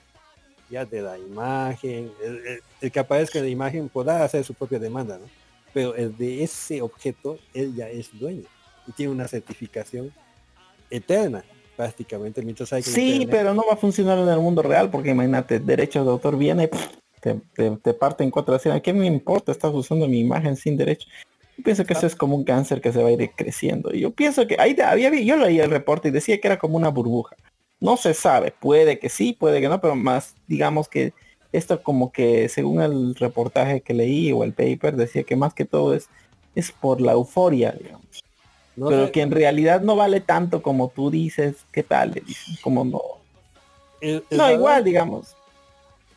Speaker 8: Ya de la imagen, el, el- el que aparezca en la imagen podrá hacer su propia demanda, ¿no? Pero el de ese objeto, él ya es dueño. Y tiene una certificación eterna, prácticamente, mientras hay
Speaker 7: Sí,
Speaker 8: internet.
Speaker 7: pero no va a funcionar en el mundo real porque imagínate, derechos de autor viene, pff, te, te, te parte en cuatro ¿a qué me importa? Estás usando mi imagen sin derecho. Yo pienso que eso es como un cáncer que se va a ir creciendo. Y yo pienso que ahí había, yo leí el reporte y decía que era como una burbuja. No se sabe, puede que sí, puede que no, pero más digamos que esto como que según el reportaje que leí o el paper decía que más que todo es, es por la euforia, digamos.
Speaker 8: No
Speaker 7: pero
Speaker 8: sé,
Speaker 7: que en realidad no vale tanto como tú dices, ¿qué tal? Le dicen, como no.
Speaker 8: el- el
Speaker 7: No,
Speaker 8: valor-
Speaker 7: igual, digamos.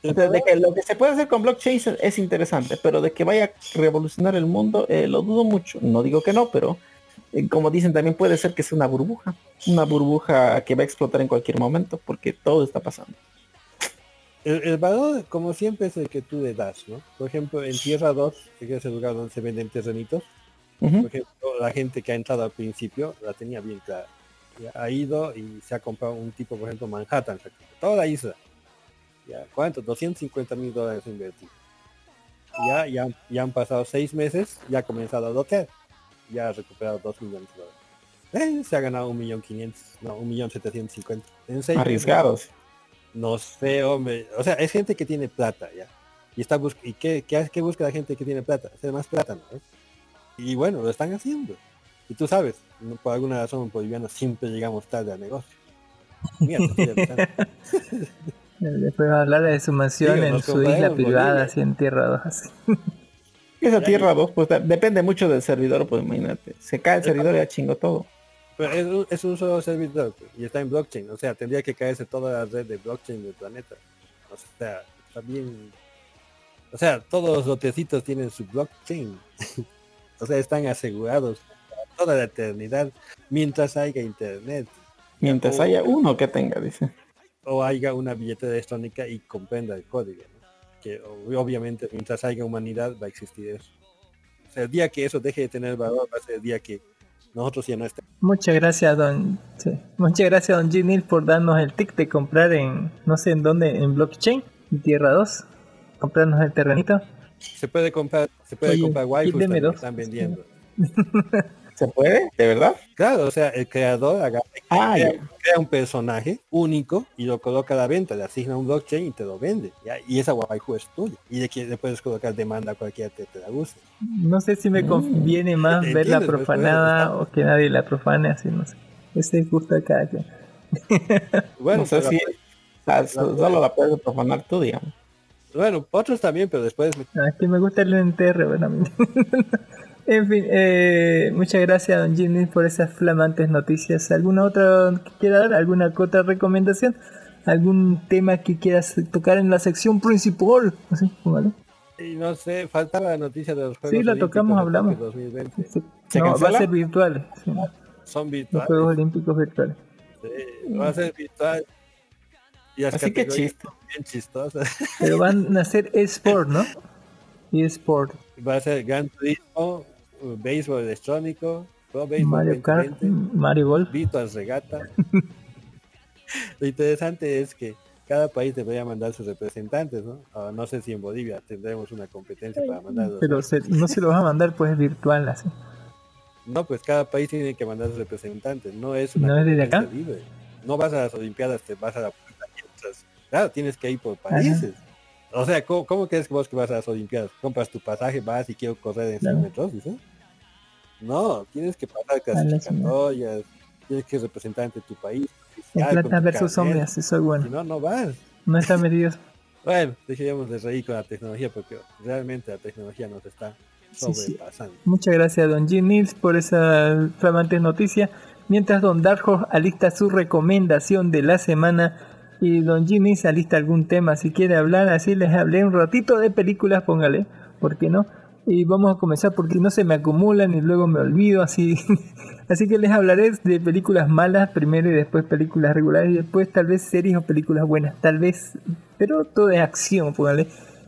Speaker 7: O sea, de que lo que se puede hacer con blockchain es- es interesante, pero de que vaya a revolucionar el mundo, eh, lo dudo mucho. No digo que no, pero eh, como dicen, también puede ser que sea una burbuja. Una burbuja que va a explotar en cualquier momento, porque todo está pasando.
Speaker 8: El, el valor, como siempre, es el que tú le das, ¿no? Por ejemplo, en Tierra 2, que es el lugar donde se venden terrenitos, Por ejemplo, la gente que ha entrado al principio la tenía bien clara. Ha ido y se ha comprado un tipo, por ejemplo, Manhattan, toda la isla. Ya, ¿cuánto? 250 mil dólares invertidos. Ya, ya, ya han pasado seis meses, ya ha comenzado a lotear. Ya ha recuperado 2 millones de dólares. Eh, se ha ganado un millón quinientos, no, un millón setecientos cincuenta.
Speaker 7: Arriesgados.
Speaker 8: No sé, hombre. O sea, es gente que tiene plata, ya. Y está bus ¿Y qué, qué, qué busca la gente que tiene plata? Hacer más plata, ¿no? Y bueno, lo están haciendo. Y tú sabes, no- por alguna razón bolivianos siempre llegamos tarde al negocio. Mira.
Speaker 6: Después va a hablar de su mansión
Speaker 8: Digo,
Speaker 6: en su isla privada, así en Tierra 2. así.
Speaker 7: Esa Tierra 2, pues depende mucho del servidor, pues imagínate. Se cae el servidor y ya chingo todo.
Speaker 8: Pero es un, es un solo servidor pues, y está en blockchain. O sea, tendría que caerse toda la red de blockchain del planeta. O sea, bien. O sea, todos los lotecitos tienen su blockchain. o sea, están asegurados toda la eternidad mientras haya internet.
Speaker 7: Mientras
Speaker 8: O-
Speaker 7: haya uno que tenga, dice.
Speaker 8: o haya una billetera electrónica y comprenda el código. ¿no? Que obviamente mientras haya humanidad va a existir eso. O sea, el día que eso deje de tener valor va a ser el día que nosotros ya no estemos.
Speaker 6: Muchas gracias, don. sí. Muchas gracias, don Ginil, por darnos el tic de comprar en, no sé en dónde, en blockchain, en Tierra 2. Comprarnos el terrenito.
Speaker 8: Se puede comprar, se puede
Speaker 6: Oye,
Speaker 8: comprar waifus también,
Speaker 6: dos.
Speaker 8: están vendiendo.
Speaker 7: ¿Se puede? ¿De verdad?
Speaker 8: Claro, o sea, el creador agarra-
Speaker 7: Ah,
Speaker 8: crea, un personaje único y lo coloca a la venta, le asigna un blockchain y te lo vende. ¿ya? Y esa waifu es tuya. Y de que le puedes colocar demanda a cualquiera que te la guste.
Speaker 6: No sé si me conviene más ver la
Speaker 8: Entiendes, pues,
Speaker 6: profanada
Speaker 8: pues,
Speaker 6: o que nadie la profane, así no sé. Ese es gusto de cada quien.
Speaker 8: Bueno,
Speaker 7: no sé si so- solo la puedes profanar tú, digamos.
Speaker 8: Bueno, otros también, pero después me-
Speaker 6: Ah, Es que me gusta el NTR, bueno, a mí. En fin, eh, muchas gracias, don Jimmy, por esas flamantes noticias. ¿Alguna otra que quiera dar? ¿Alguna otra recomendación? algún tema que quieras tocar en la sección principal.
Speaker 8: Y no sé, faltaba la noticia de los Juegos
Speaker 6: Sí, la
Speaker 8: Olímpicos
Speaker 6: tocamos, hablamos.
Speaker 8: Tokio 2020.
Speaker 6: Sí.
Speaker 7: ¿Se
Speaker 6: No, va a ser virtual. sí.
Speaker 8: Son
Speaker 6: Los
Speaker 8: virtuales.
Speaker 6: Juegos Olímpicos virtuales.
Speaker 8: sí, va a ser virtual. Y
Speaker 7: Así que chiste.
Speaker 8: Bien chistosas.
Speaker 6: Pero van a ser eSport, ¿no? eSport.
Speaker 8: Va a ser Gran Turismo, béisbol electrónico, Pro Béisbol
Speaker 6: Mario Kart,
Speaker 8: 2020,
Speaker 6: Mario Golf.
Speaker 8: Virtual Regata. Lo interesante es que cada país debería mandar sus representantes, ¿no? Ah, no sé si en Bolivia tendremos una competencia para mandarlos.
Speaker 6: Pero se- no se lo vas a mandar pues virtual así.
Speaker 8: No, pues cada país tiene que mandar sus representantes, no es una
Speaker 6: ¿No es desde acá?
Speaker 8: libre. No vas a las Olimpiadas, te vas a la puerta y entras. Claro, tienes que ir por países. O sea, ¿cómo, cómo crees que vos que vas a las Olimpiadas? Compras tu pasaje, vas y quiero correr en 100
Speaker 6: Claro.
Speaker 8: metros, ¿sí? No, tienes que pasar clasificatorias, tienes que representar ante tu país.
Speaker 6: En plata versus
Speaker 8: carnet.
Speaker 6: zombies, eso es
Speaker 8: Si
Speaker 6: bueno.
Speaker 8: no, no vas.
Speaker 6: No está medido.
Speaker 8: Bueno, dejaríamos de reír con la tecnología porque realmente la tecnología nos está
Speaker 6: Sí, sí.
Speaker 8: sobrepasando.
Speaker 6: Muchas gracias, Don Jim Nils, por esa flamante noticia. Mientras Don Horse alista su recomendación de la semana y Don Jim Nils alista algún tema, si quiere hablar, así les hablé un ratito de películas, póngale, ¿por qué no? Y vamos a comenzar porque no se me acumulan y luego me olvido, así así que les hablaré de películas malas primero y después películas regulares y después tal vez series o películas buenas, tal vez, pero todo es acción, póngale.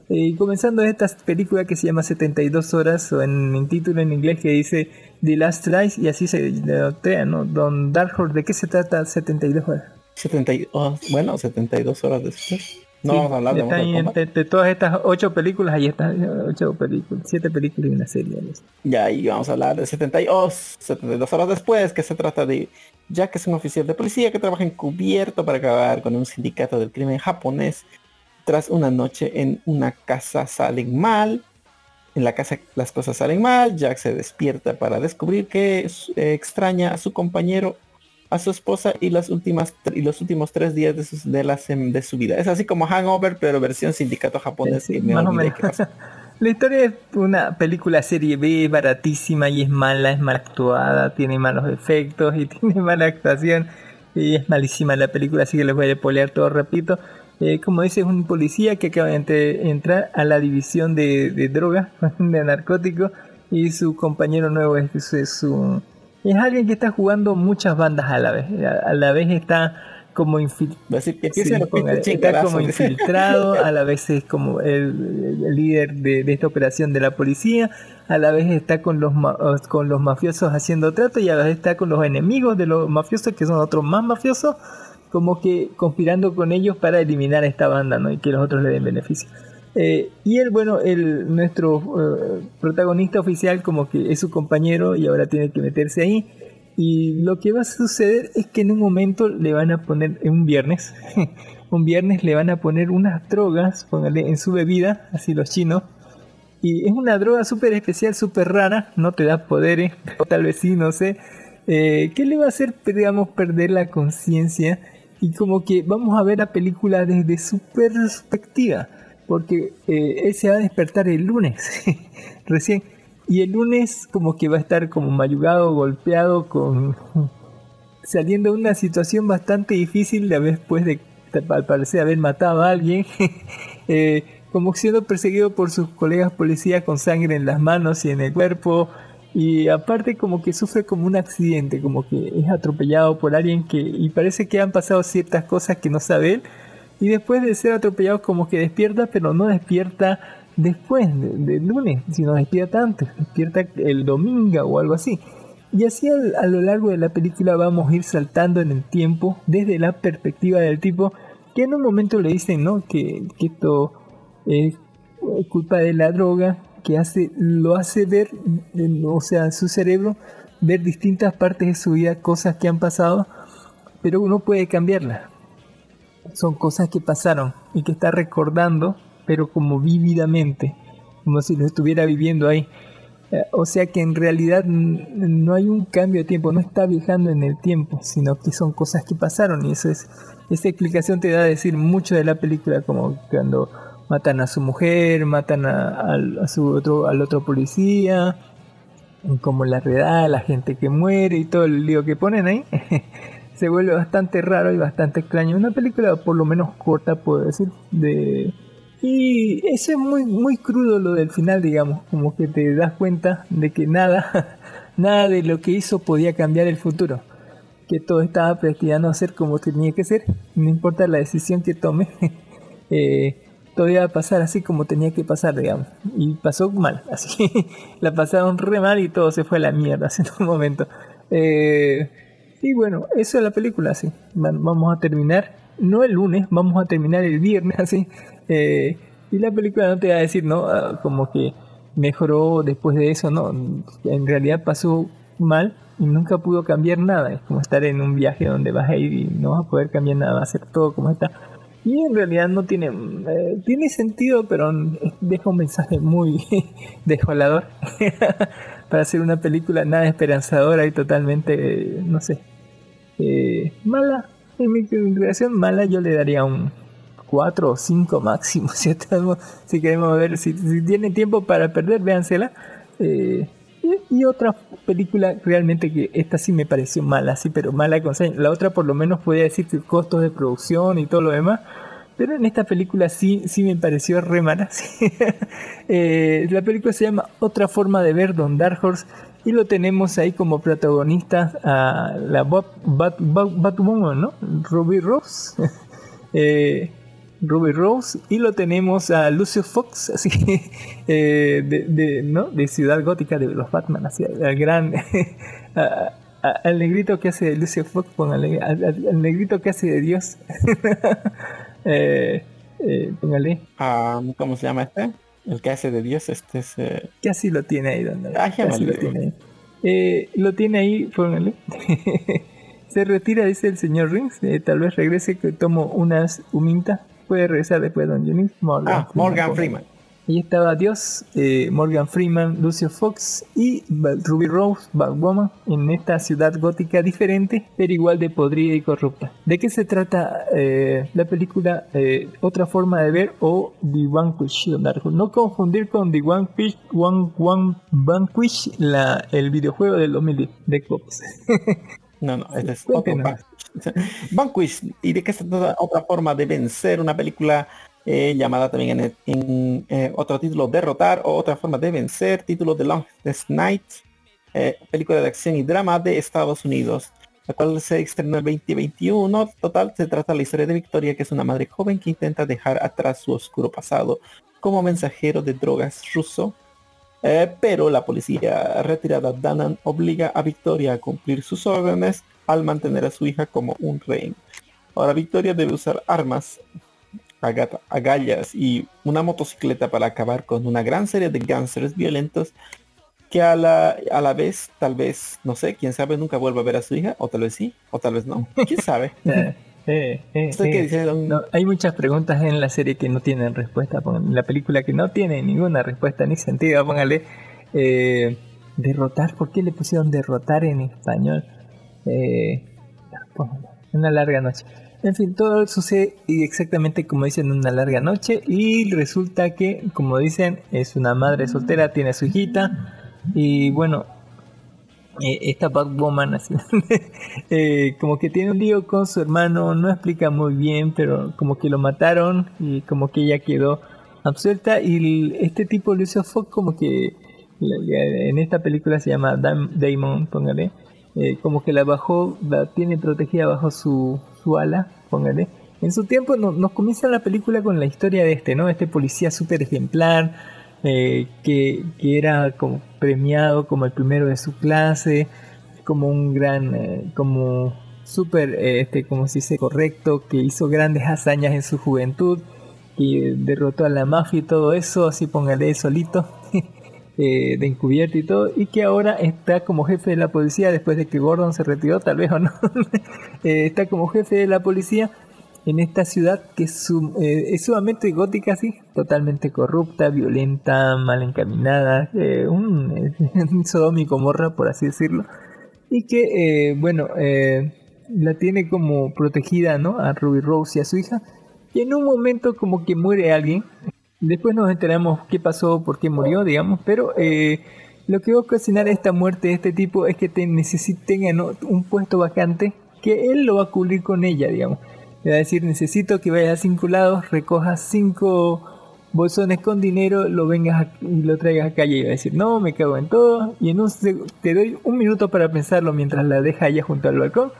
Speaker 6: Eh, comenzando esta película que se llama 72 horas o en el título en inglés que dice The Last Rise y así se notea, ¿no? Don Dark Horse, ¿de qué se trata 72 horas?
Speaker 7: 72, bueno, 72 horas después. No
Speaker 6: Sí,
Speaker 7: vamos a hablar de Mortal Kombat.
Speaker 6: todas estas ocho películas, ahí están ocho películas, siete películas y una serie. ¿no?
Speaker 7: Ya ahí vamos a hablar de 72, 72 horas después, que se trata de Jack es un oficial de policía que trabaja encubierto para acabar con un sindicato del crimen japonés. Tras una noche en una casa salen mal. En la casa las cosas salen mal. Jack se despierta para descubrir que eh, extraña a su compañero, a su esposa y las últimas y los últimos tres días de, sus- de, la sem- de su vida. Es así como Hangover, pero versión sindicato japonés.
Speaker 6: Sí,
Speaker 7: me
Speaker 6: más o menos. La historia es una película serie B, baratísima y es mala, es mal actuada, tiene malos efectos y tiene mala actuación y es malísima la película, así que les voy a polear todo rapidito. Eh, como dice, es un policía que acaba de entrar a la división de, de drogas, de narcóticos, y su compañero nuevo es, es, es un- es alguien que está jugando muchas bandas a la vez. A, la vez está como está como infiltrado, a la vez es como el, el líder de, de esta operación de la policía, a la vez está con los ma- con los mafiosos haciendo trato y a la vez está con los enemigos de los mafiosos que son otros más mafiosos, como que conspirando con ellos para eliminar a esta banda, ¿no? Y que los otros le den beneficio. Eh, y él, bueno, el, nuestro eh, protagonista oficial como que es su compañero y ahora tiene que meterse ahí. Y lo que va a suceder es que en un momento le van a poner, en un viernes, un viernes le van a poner unas drogas, póngale, en su bebida, así los chinos. Y es una droga súper especial, súper rara, no te da poderes, o tal vez sí, no sé. Eh, ¿Qué le va a hacer, digamos, perder la conciencia? Y como que vamos a ver la película desde su perspectiva, porque eh, él se va a despertar el lunes, recién. Y el lunes como que va a estar como mayugado, golpeado, con saliendo de una situación bastante difícil de después de, al parecer, haber matado a alguien, eh, como siendo perseguido por sus colegas policías con sangre en las manos y en el cuerpo, y aparte como que sufre como un accidente, como que es atropellado por alguien que, y parece que han pasado ciertas cosas que no sabe él, y después de ser atropellado como que despierta, pero no despierta después de- del lunes, sino despierta antes, despierta el domingo o algo así. Y así a, lo largo de la película vamos a ir saltando en el tiempo desde la perspectiva del tipo que en un momento le dicen no que, que esto es culpa de la droga que hace lo hace ver o sea su cerebro ver distintas partes de su vida cosas que han pasado pero uno puede cambiarlas son cosas que pasaron y que está recordando pero como vívidamente como si lo estuviera viviendo ahí eh, O sea que en realidad no hay un cambio de tiempo, no está viajando en el tiempo, sino que son cosas que pasaron y eso es, esa explicación te da a decir mucho de la película, como cuando matan a su mujer, matan a, a su otro, al otro policía, como la redada, la gente que muere y todo el lío que ponen ahí. se vuelve bastante raro y bastante extraño. Una película por lo menos corta, puedo decir, de... Y eso es muy, muy crudo lo del final, digamos, como que te das cuenta de que nada, nada de lo que hizo podía cambiar el futuro. Que todo estaba destinado a ser como tenía que ser, no importa la decisión que tome, eh, todo iba a pasar así como tenía que pasar, digamos. Y pasó mal, así. la pasaron re mal y todo se fue a la mierda en un momento. Eh, y bueno, eso es la película, así. Va- Vamos a terminar, no el lunes, vamos a terminar el viernes, así. Eh, y la película no te va a decir, ¿no? Ah, como que mejoró después de eso, no. En realidad pasó mal y nunca pudo cambiar nada. Es como estar en un viaje donde vas a ir y no vas a poder cambiar nada, va a ser todo como está. Y en realidad no tiene, eh, tiene sentido, pero deja un mensaje muy desolador para hacer una película nada esperanzadora y totalmente, no sé, eh, mala. En mi creación mala yo le daría un 4 o 5 máximo. Si, estamos, si queremos ver, si, si tiempo para perder, véansela. Eh, y, otra película realmente que esta sí me pareció mala, sí, pero mala con. La otra por lo menos podía decir que costos de producción y todo lo demás. Pero en esta película sí, sí me pareció re mala. sí. Eh, la película se llama Otra forma de ver Don Dark Horse y lo tenemos ahí como protagonistas a la Bat, Bat, Bat- Batwoman, ¿no? Ruby Rose. Eh, Ruby Rose y lo tenemos a Lucio Fox, así eh, de, de, ¿no? de Ciudad Gótica de los Batman, así al gran al negrito que hace de Lucio Fox, póngale, al, al- al negrito que hace de Dios. Eh, eh, póngale,
Speaker 7: Ah, ¿Cómo se llama este? El que hace de Dios, este es... eh,
Speaker 6: casi lo tiene ahí, donde,
Speaker 7: Ah,
Speaker 6: casi lo tiene ahí. Eh, lo tiene ahí, póngale. Se retira, dice el señor Rings. eh, tal vez regrese que tomo unas humintas. Puede regresar después Don Jennings. Morgan
Speaker 7: Ah, Morgan. Freeman.
Speaker 6: Ahí estaba Dios, eh, Morgan Freeman, Lucio Fox y Ruby Rose, Batwoman, en esta ciudad gótica diferente, pero igual de podrida y corrupta. ¿De qué se trata eh, la película eh, Otra forma de ver o The Vanquish? No confundir con The Vanquish, One, One Vanquish la, el videojuego del 2010 de Cops.
Speaker 7: No, no, este es otro. Vanquish. ¿Y de qué se trata? Otra forma de vencer una película eh, llamada también en, en, eh, otro título Derrotar o otra forma de vencer, título The Longest Night, eh, película de acción y drama de Estados Unidos, la cual se estrenó el 2021. Total, se trata de la historia de Victoria, que es una madre joven que intenta dejar atrás su oscuro pasado como mensajero de drogas ruso eh, pero la policía retirada Danan obliga a Victoria a cumplir sus órdenes al mantener a su hija como un rehén. Ahora Victoria debe usar armas, agallas y una motocicleta para acabar con una gran serie de gángsters violentos que a la, a la vez, tal vez, no sé, quién sabe, nunca vuelva a ver a su hija, o tal vez sí, o tal vez no, quién sabe.
Speaker 6: Eh, eh, eh,
Speaker 7: ¿Usted qué
Speaker 6: eh. No, hay muchas preguntas en la serie que no tienen respuesta. Pongan- La película que no tiene ninguna respuesta ni sentido. Póngale eh, derrotar. ¿Por qué le pusieron derrotar en español? Eh, una larga noche. En fin, todo sucede exactamente como dicen una larga noche y resulta que, como dicen, es una madre soltera, tiene su hijita y bueno, eh, esta Batwoman así, eh, como que tiene un lío con su hermano, no explica muy bien, pero como que lo mataron y como que ella quedó absuelta y este tipo Lucio Fox como que en esta película se llama Dam- Damon, póngale, eh, como que la bajó, la tiene protegida bajo su, póngale. En su tiempo no- nos comienza la película con la historia de este, ¿no? Este policía súper ejemplar, eh, que, que era como premiado como el primero de su clase, como un gran, eh, como súper, eh, este, como se dice, correcto, que hizo grandes hazañas en su juventud, que derrotó a la mafia y todo eso, así póngale solito, eh, de encubierto y todo, y que ahora está como jefe de la policía después de que Gordon se retiró, tal vez o no, Eh, está como jefe de la policía en esta ciudad que es, eh, sumamente gótica, así, totalmente corrupta, violenta, mal encaminada, un, un Sodoma y Gomorra, por así decirlo, y que, bueno, la tiene como protegida, ¿no? A Ruby Rose y a su hija, y en un momento como que muere alguien, después nos enteramos qué pasó, por qué murió, digamos, pero eh, lo que va a ocasionar esta muerte de este tipo es que te necesiten un puesto vacante que él lo va a cubrir con ella, digamos. Le va a decir, necesito que vayas a cinco lados, recojas cinco bolsones con dinero, lo vengas a- y lo traigas acá y ella va a decir, no, me cago en todo, y en un, te doy un minuto para pensarlo mientras la deja ella junto al balcón,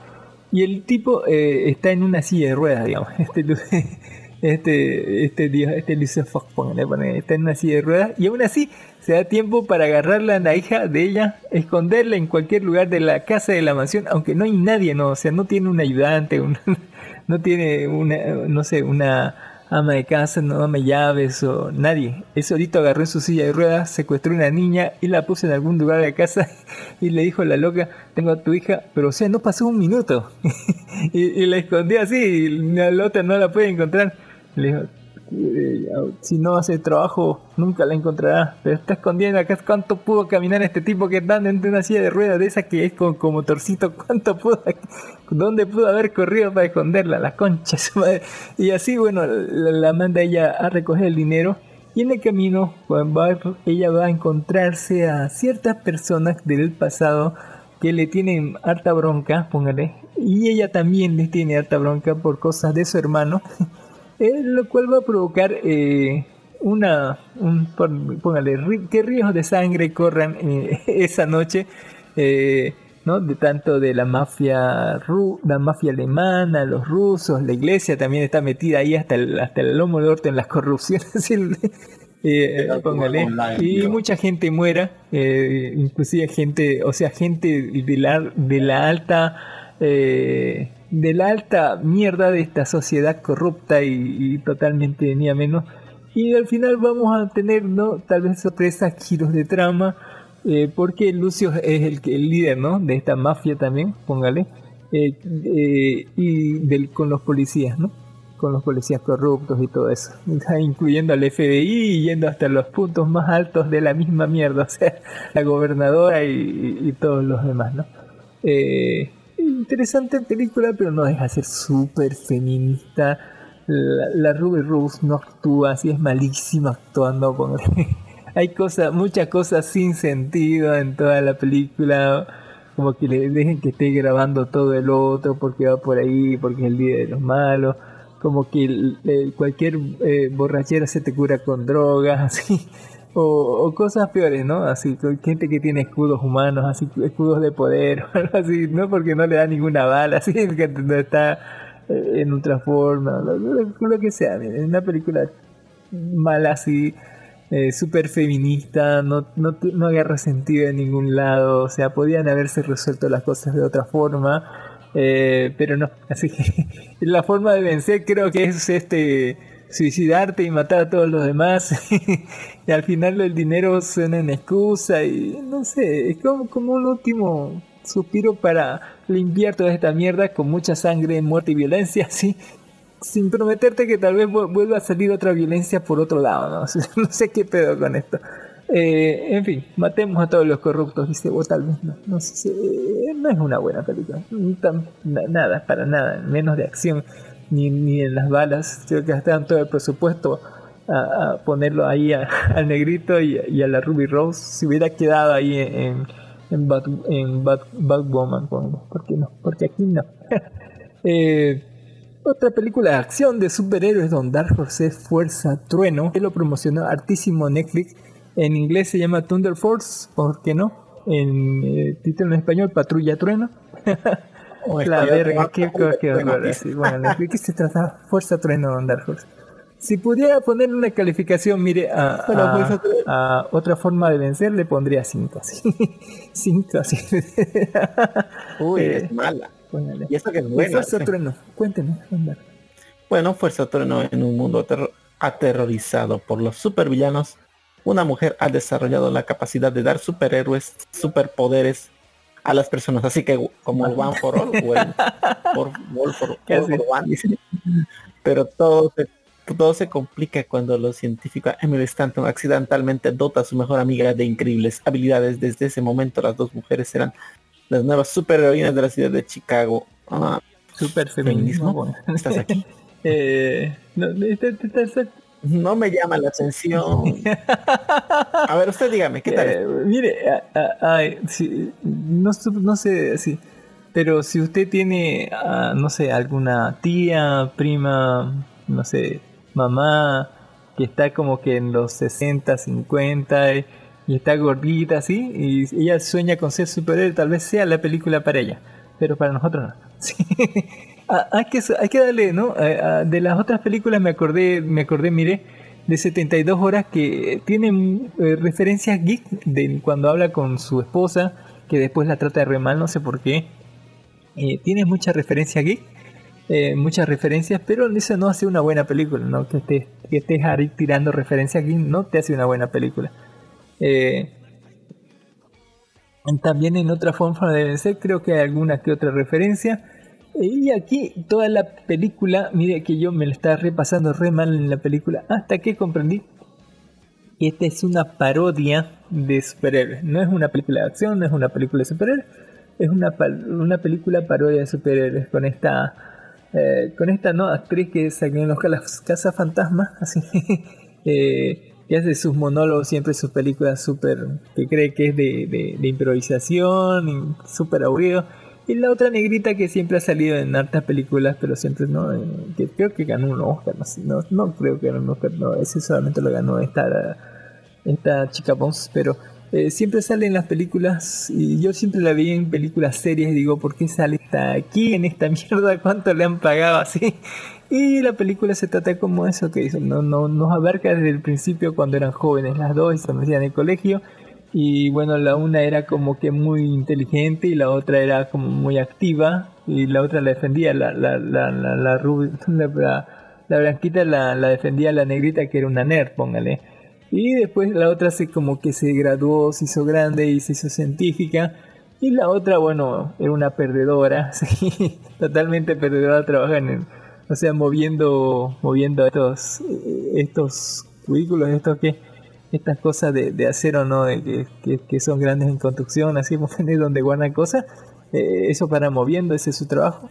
Speaker 6: y el tipo eh, está en una silla de ruedas, digamos, este, este, este, dios- este Lucio Fox, póngale, está en una silla de ruedas, y aún así se da tiempo para agarrarla a la hija de ella, esconderla en cualquier lugar de la casa de la mansión, aunque no hay nadie, no, o sea, no tiene un ayudante, un- no tiene una, no sé, una ama de casa, no ama llaves o nadie. Él solito agarró en su silla de ruedas, secuestró una niña y la puso en algún lugar de la casa y le dijo a la loca, tengo a tu hija, pero o sea, no pasó un minuto. y, y la escondió así y la otra no la puede encontrar. Le dijo, "Eh, si no hace trabajo, nunca la encontrará. Pero está escondida acá. ¿Cuánto pudo caminar este tipo que está de una silla de ruedas de esa que es con, con motorcito? ¿Cuánto pudo, dónde pudo haber corrido para esconderla? La concha su madre. Y así, bueno, la, la manda ella a recoger el dinero. Y en el camino, va- ella va a encontrarse a ciertas personas del pasado que le tienen harta bronca, póngale. Y ella también les tiene harta bronca por cosas de su hermano. Eh, lo cual va a provocar eh, una, un, póngale, ri- que ríos de sangre corran eh, esa noche, eh, ¿no? De tanto de la mafia, ru- la mafia alemana, los rusos, la iglesia también está metida ahí hasta el, hasta el lomo de orto en las corrupciones. eh, póngale. Y mucha gente muera, eh, inclusive gente, o sea, gente de la, de la alta eh, de la alta mierda de esta sociedad corrupta y, y totalmente ni a menos. Y al final vamos a tener, ¿no? Tal vez sorpresas, giros de trama, eh, porque Lucio es el, el líder, ¿no? De esta mafia también, póngale, eh, eh, y del, con los policías, ¿no? Con los policías corruptos y todo eso, incluyendo al FBI y yendo hasta los puntos más altos de la misma mierda, o sea, la gobernadora y, y- y todos los demás, ¿no? Eh, interesante película, pero no deja de ser súper feminista. La, la Ruby Rose no actúa así, es malísima actuando. Con... Hay cosas, muchas cosas sin sentido en toda la película. Como que le dejen que esté grabando todo el otro porque va por ahí, porque es el día de los malos. Como que el- cualquier eh, borrachera se te cura con drogas, así. O, cosas peores, ¿no? Así, gente que tiene escudos humanos, así, escudos de poder, así, no porque no le da ninguna bala, así, que no está eh, en otra forma, lo, que sea, miren, una película mala así, eh, súper feminista, no, no, no agarra sentido en ningún lado, o sea, podían haberse resuelto las cosas de otra forma, eh, pero no, así que la forma de vencer creo que es este suicidarte y matar a todos los demás y al final el dinero suena en excusa y no sé, es como, como un último suspiro para limpiar toda esta mierda con mucha sangre, muerte y violencia, así sin prometerte que tal vez vu- vuelva a salir otra violencia por otro lado, ¿no? no sé qué pedo con esto. Eh, en fin, matemos a todos los corruptos, dice, o tal vez no, no sé, eh, no es una buena película, na- nada, para nada, menos de acción, ni, ni en las balas, creo que gastaron todo el presupuesto a, a ponerlo ahí a- al negrito y, a la Ruby Rose, si hubiera quedado ahí en, en, en Bat- Batwoman, pongo. ¿por qué no? Porque aquí no. Eh, otra película de acción de superhéroes don Dark Horse Fuerza Trueno. Él lo promocionó hartísimo Netflix. En inglés se llama Thunder Force, ¿por qué no? En eh, título en español, Patrulla Trueno.
Speaker 7: O
Speaker 6: La verga, qué, horror. así. Bueno, ¿de qué se trata? Fuerza Trueno Dark Horse. Si pudiera ponerle una calificación, mire, a, a otra forma de vencer, le pondría 5. 5 así.
Speaker 7: Uy,
Speaker 6: Eh,
Speaker 7: es mala.
Speaker 6: Póngale.
Speaker 7: Y eso que es buena.
Speaker 6: Fuerza
Speaker 7: sí.
Speaker 6: Trueno, cuénteme. don Dark.
Speaker 7: Bueno, Fuerza Trueno en un mundo aterro- aterrorizado por los supervillanos, una mujer ha desarrollado la capacidad de dar superhéroes, superpoderes a las personas. Así que como el One for All o el for, all for, all
Speaker 6: Casi.
Speaker 7: for One, dicen. Pero todo se, todo se complica cuando los científicos Emily Stanton accidentalmente dota a su mejor amiga de increíbles habilidades. Desde ese momento las dos mujeres serán las nuevas superheroínas de la ciudad de Chicago. Ah,
Speaker 6: Super feminismo. bueno.
Speaker 7: ¿Estás aquí?
Speaker 6: Eh, no, este- este- este-
Speaker 7: No me llama la atención. A ver, usted dígame, ¿qué tal?
Speaker 6: eh, mire, a- a- sí, no, no sé, sí. Pero si usted tiene, ah, no sé, alguna tía, prima, no sé, mamá, que está como que en los 60, 50 y, y está gordita así, y ella sueña con ser superhéroe, tal vez sea la película para ella, pero para nosotros no. Sí. Ah, hay, que, hay que darle, ¿no? Eh, ah, de las otras películas me acordé, me acordé, mire, de 72 horas que tienen eh, referencias geek de cuando habla con su esposa, que después la trata de re mal, no sé por qué. Eh, tiene muchas referencias geek, eh, muchas referencias, pero eso no hace una buena película, ¿no? Que estés, que estés ahí tirando referencias geek no te hace una buena película. Eh, también en otra forma debe ser, creo que hay alguna que otra referencia. Y aquí toda la película, mire que yo me la estaba repasando re mal en la película, hasta que comprendí que esta es una parodia de superhéroes. No es una película de acción, no es una película de superhéroes, es una, una película parodia de superhéroes con esta eh, con esta no actriz que salió en los cazafantasmas, así eh, que hace sus monólogos siempre sus películas súper que cree que es de, de- de improvisación súper aburrido y la otra negrita que siempre ha salido en hartas películas pero siempre no eh, que creo que ganó un Oscar no, no, no creo que ganó un Oscar no ese solamente lo ganó esta esta chica Bones, pero eh, siempre sale en las películas y yo siempre la vi en películas serias y digo, ¿por qué sale esta aquí en esta mierda? ¿Cuánto le han pagado así? Y la película se trata como eso que dicen, no, no, nos abarca desde el principio cuando eran jóvenes las dos y se metían en el colegio y bueno, la una era como que muy inteligente y la otra era como muy activa y la otra la defendía, la, la, la, la, la, rubi- la, la- la blanquita la, la defendía la negrita que era una nerd, póngale. Y después la otra se como que se graduó, se hizo grande y se hizo científica. Y la otra, bueno, era una perdedora, sí, totalmente perdedora, trabaja en, o sea, moviendo, moviendo estos, estos cubículos, estos que, estas cosas de, de acero, ¿no? De que, que, son grandes en construcción, así donde guardan cosas. Eh, eso para moviendo, ese es su trabajo.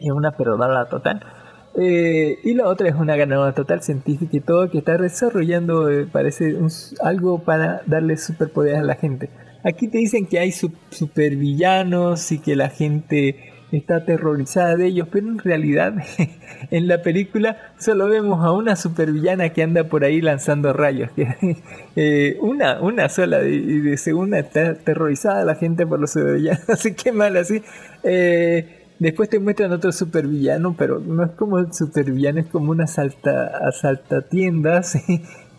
Speaker 6: Es una perdedora total. Eh, y la otra es una ganadora total científica y todo que está desarrollando, eh, parece, un algo para darle superpoderes a la gente. Aquí te dicen que hay su- supervillanos y que la gente está aterrorizada de ellos, pero en realidad en la película solo vemos a una supervillana que anda por ahí lanzando rayos. eh, una, una sola y de segunda está aterrorizada la gente por los supervillanos, así que mal así. Eh, Después te muestran otro supervillano, pero no es como el supervillano, es como una asalta, asaltatiendas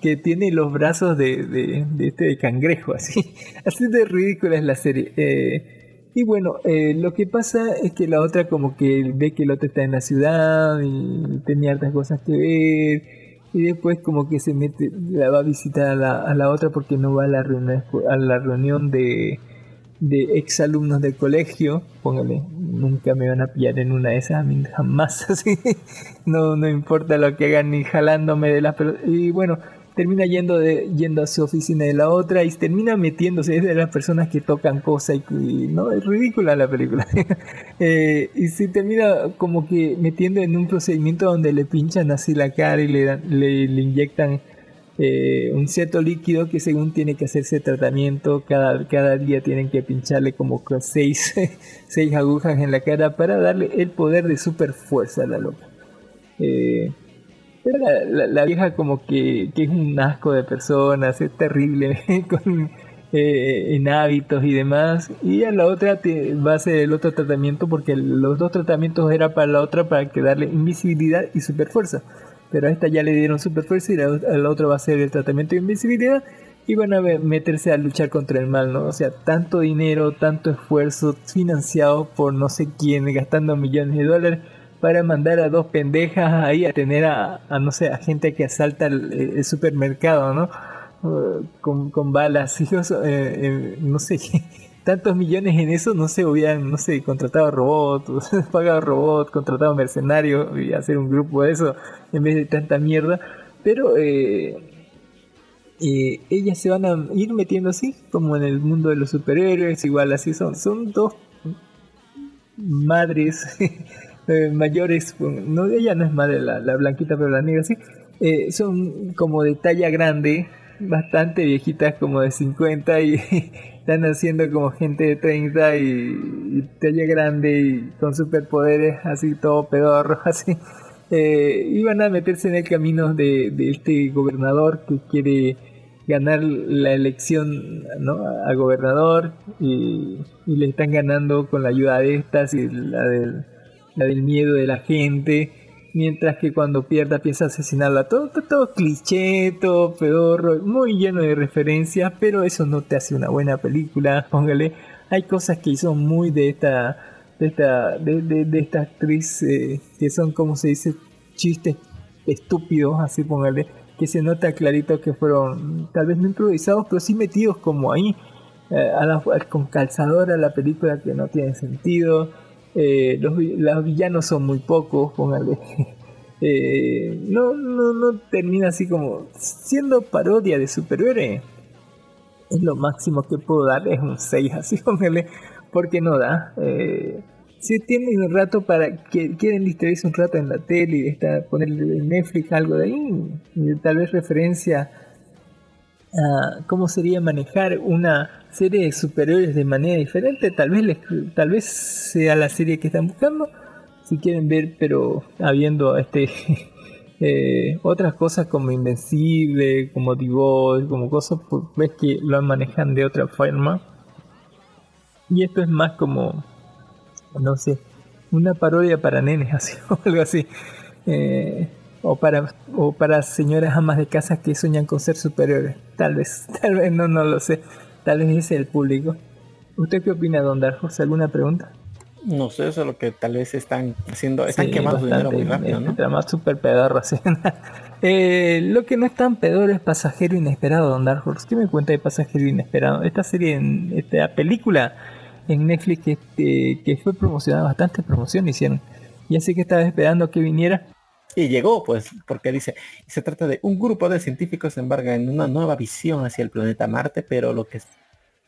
Speaker 6: que tiene los brazos de, de, este cangrejo, así. Así de ridícula es la serie. Eh, y bueno, eh, lo que pasa es que la otra como que ve que el otro está en la ciudad y tenía hartas cosas que ver. Y después como que se mete, la va a visitar a la, a la otra porque no va a la reunión, a la reunión de, de exalumnos del colegio, póngale, nunca me van a pillar en una de esas, a mí jamás así, no, no importa lo que hagan ni jalándome de las pelotas, y bueno, termina yendo de, yendo a su oficina de la otra y termina metiéndose, es de las personas que tocan cosas y, y no, es ridícula la película, Eh, y se termina como que metiendo en un procedimiento donde le pinchan así la cara y le, le, le inyectan eh, un cierto líquido que según tiene que hacerse tratamiento, cada, cada día tienen que pincharle como seis, seis agujas en la cara para darle el poder de super fuerza a la loca. Eh, la, la- vieja como que, que es un asco de personas, es terrible eh, en hábitos y demás. Y a la otra va a hacer el otro tratamiento porque los dos tratamientos era para la otra para que darle invisibilidad y super fuerza. Pero a esta ya le dieron super fuerza y la, a la otra va a ser el tratamiento de invisibilidad y van a meterse a luchar contra el mal, ¿no? O sea, tanto dinero, tanto esfuerzo financiado por no sé quién, gastando millones de dólares para mandar a dos pendejas ahí a tener a, no sé, a gente que asalta el, supermercado, ¿no? Uh, con, con balas, hijos, eh, eh, no sé, tantos millones en eso, no sé, hubieran, no sé, contratado robots, pagado robots, contratado mercenarios y hacer un grupo de eso en vez de tanta mierda. Pero eh, eh, ellas se van a ir metiendo así, como en el mundo de los superhéroes, igual así son, son dos madres eh, mayores, no ella no es madre, la, la blanquita pero la negra sí, eh, son como de talla grande, bastante viejitas como de 50 y están haciendo como gente de 30 y, talla grande y con superpoderes, así todo pedorro, así, eh, iban a meterse en el camino de, de este gobernador que quiere ganar la elección ¿no? a gobernador y, y le están ganando con la ayuda de estas y la del, la del miedo de la gente mientras que cuando pierda piensa asesinarla. Todo, todo, todo cliché, todo pedorro, muy lleno de referencias, pero eso no te hace una buena película, póngale. Hay cosas que son muy de esta, de esta, de, de- esta actriz, eh, que son como se dice, chistes estúpidos, así póngale, que se nota clarito que fueron tal vez no improvisados, pero sí metidos como ahí, eh, a la- con calzador a la película que no tiene sentido. Eh, los, los villanos son muy pocos, póngale. Eh, no, no, no termina así como siendo parodia de superhéroe. Es lo máximo que puedo dar, es un 6 así, póngale, porque no da. Eh, si tienen un rato para que quieren distraerse un rato en la tele y está, ponerle en Netflix algo de ahí, tal vez referencia a cómo sería manejar una serie de superhéroes de manera diferente, tal vez les, tal vez sea la serie que están buscando, si quieren ver, pero habiendo este eh, otras cosas como Invencible, como Divorce, como cosas, pues ves que lo manejan de otra forma. Y esto es más como, no sé, una parodia para nenes, así, o algo así. Eh, o para o para señoras amas de casa que sueñan con ser superiores. Tal vez, tal vez no, no lo sé. Tal vez ese es el público. ¿Usted qué opina, Don Darjos? ¿Alguna pregunta?
Speaker 7: No sé, eso es lo que tal vez están haciendo, están
Speaker 6: Sí,
Speaker 7: quemando su dinero muy
Speaker 6: bastante,
Speaker 7: rápido, ¿no?
Speaker 6: este trama súper pedorro, así. Eh, lo que no es tan pedorro es Pasajero Inesperado, Don Dark Horse. ¿Qué me cuenta de Pasajero Inesperado? Esta serie, en, esta película en Netflix que, eh, que fue promocionada, bastante promoción hicieron. Y así que estaba esperando que viniera.
Speaker 7: Y llegó, pues, porque dice, se trata de un grupo de científicos se embarca en una nueva visión hacia el planeta Marte, pero lo que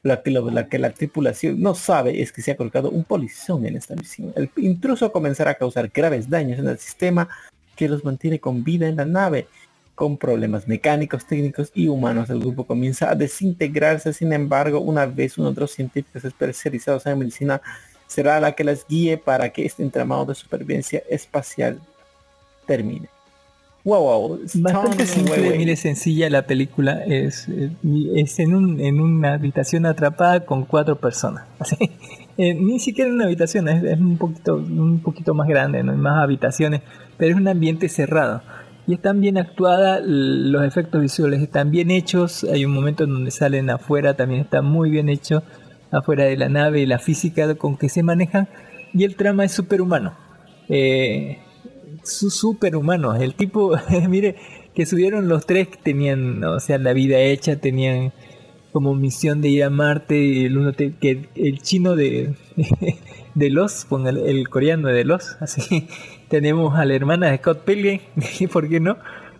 Speaker 7: lo- la que la tripulación no sabe es que se ha colocado un polizón en esta misión. El intruso comenzará a causar graves daños en el sistema que los mantiene con vida en la nave. Con problemas mecánicos, técnicos y humanos, el grupo comienza a desintegrarse. Sin embargo, una vez uno de los científicos especializados en medicina será la que las guíe para que este entramado de supervivencia espacial termine. Wow, wow.
Speaker 6: Bastante simple,
Speaker 7: Way Way.
Speaker 6: mire, sencilla la película. Es, eh, es en, un, en una habitación atrapada con cuatro personas. Así. Eh, ni siquiera una habitación, es, es un, poquito, un poquito más grande, no hay más habitaciones, pero es un ambiente cerrado. Y están bien actuadas, l- los efectos visuales están bien hechos. Hay un momento en donde salen afuera, también está muy bien hecho, afuera de la nave la física con que se manejan. Y el trama es superhumano. Eh, superhumanos. El tipo, mire, que subieron los tres que tenían, o sea, la vida hecha, tenían como misión de ir a Marte, y el uno que el chino de de los, el, el coreano de los, así tenemos a la hermana de Scott Pilgrim, ¿por qué no?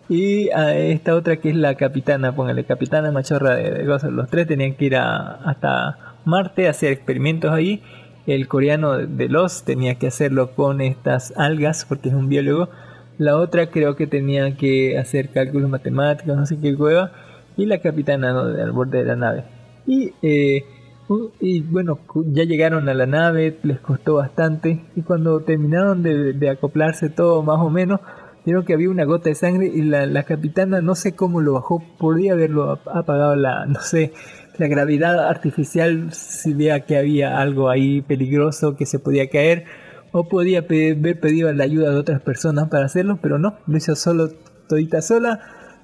Speaker 6: Y a esta otra que es la capitana, póngale capitana machorra de. Los tres tenían que ir a, hasta Marte a hacer experimentos ahí. El coreano de los tenía que hacerlo con estas algas porque es un biólogo. La otra creo que tenía que hacer cálculos matemáticos, no sé qué cueva. Y la capitana al borde de la nave. Y, eh, y bueno, ya llegaron a la nave, les costó bastante. Y cuando terminaron de, acoplarse todo más o menos, vieron que había una gota de sangre y la, la capitana no sé cómo lo bajó, podría haberlo ap- apagado la, no sé, la gravedad artificial si vea que había algo ahí peligroso que se podía caer o podía haber pedido la ayuda de otras personas para hacerlo, pero no, lo hizo solo todita sola.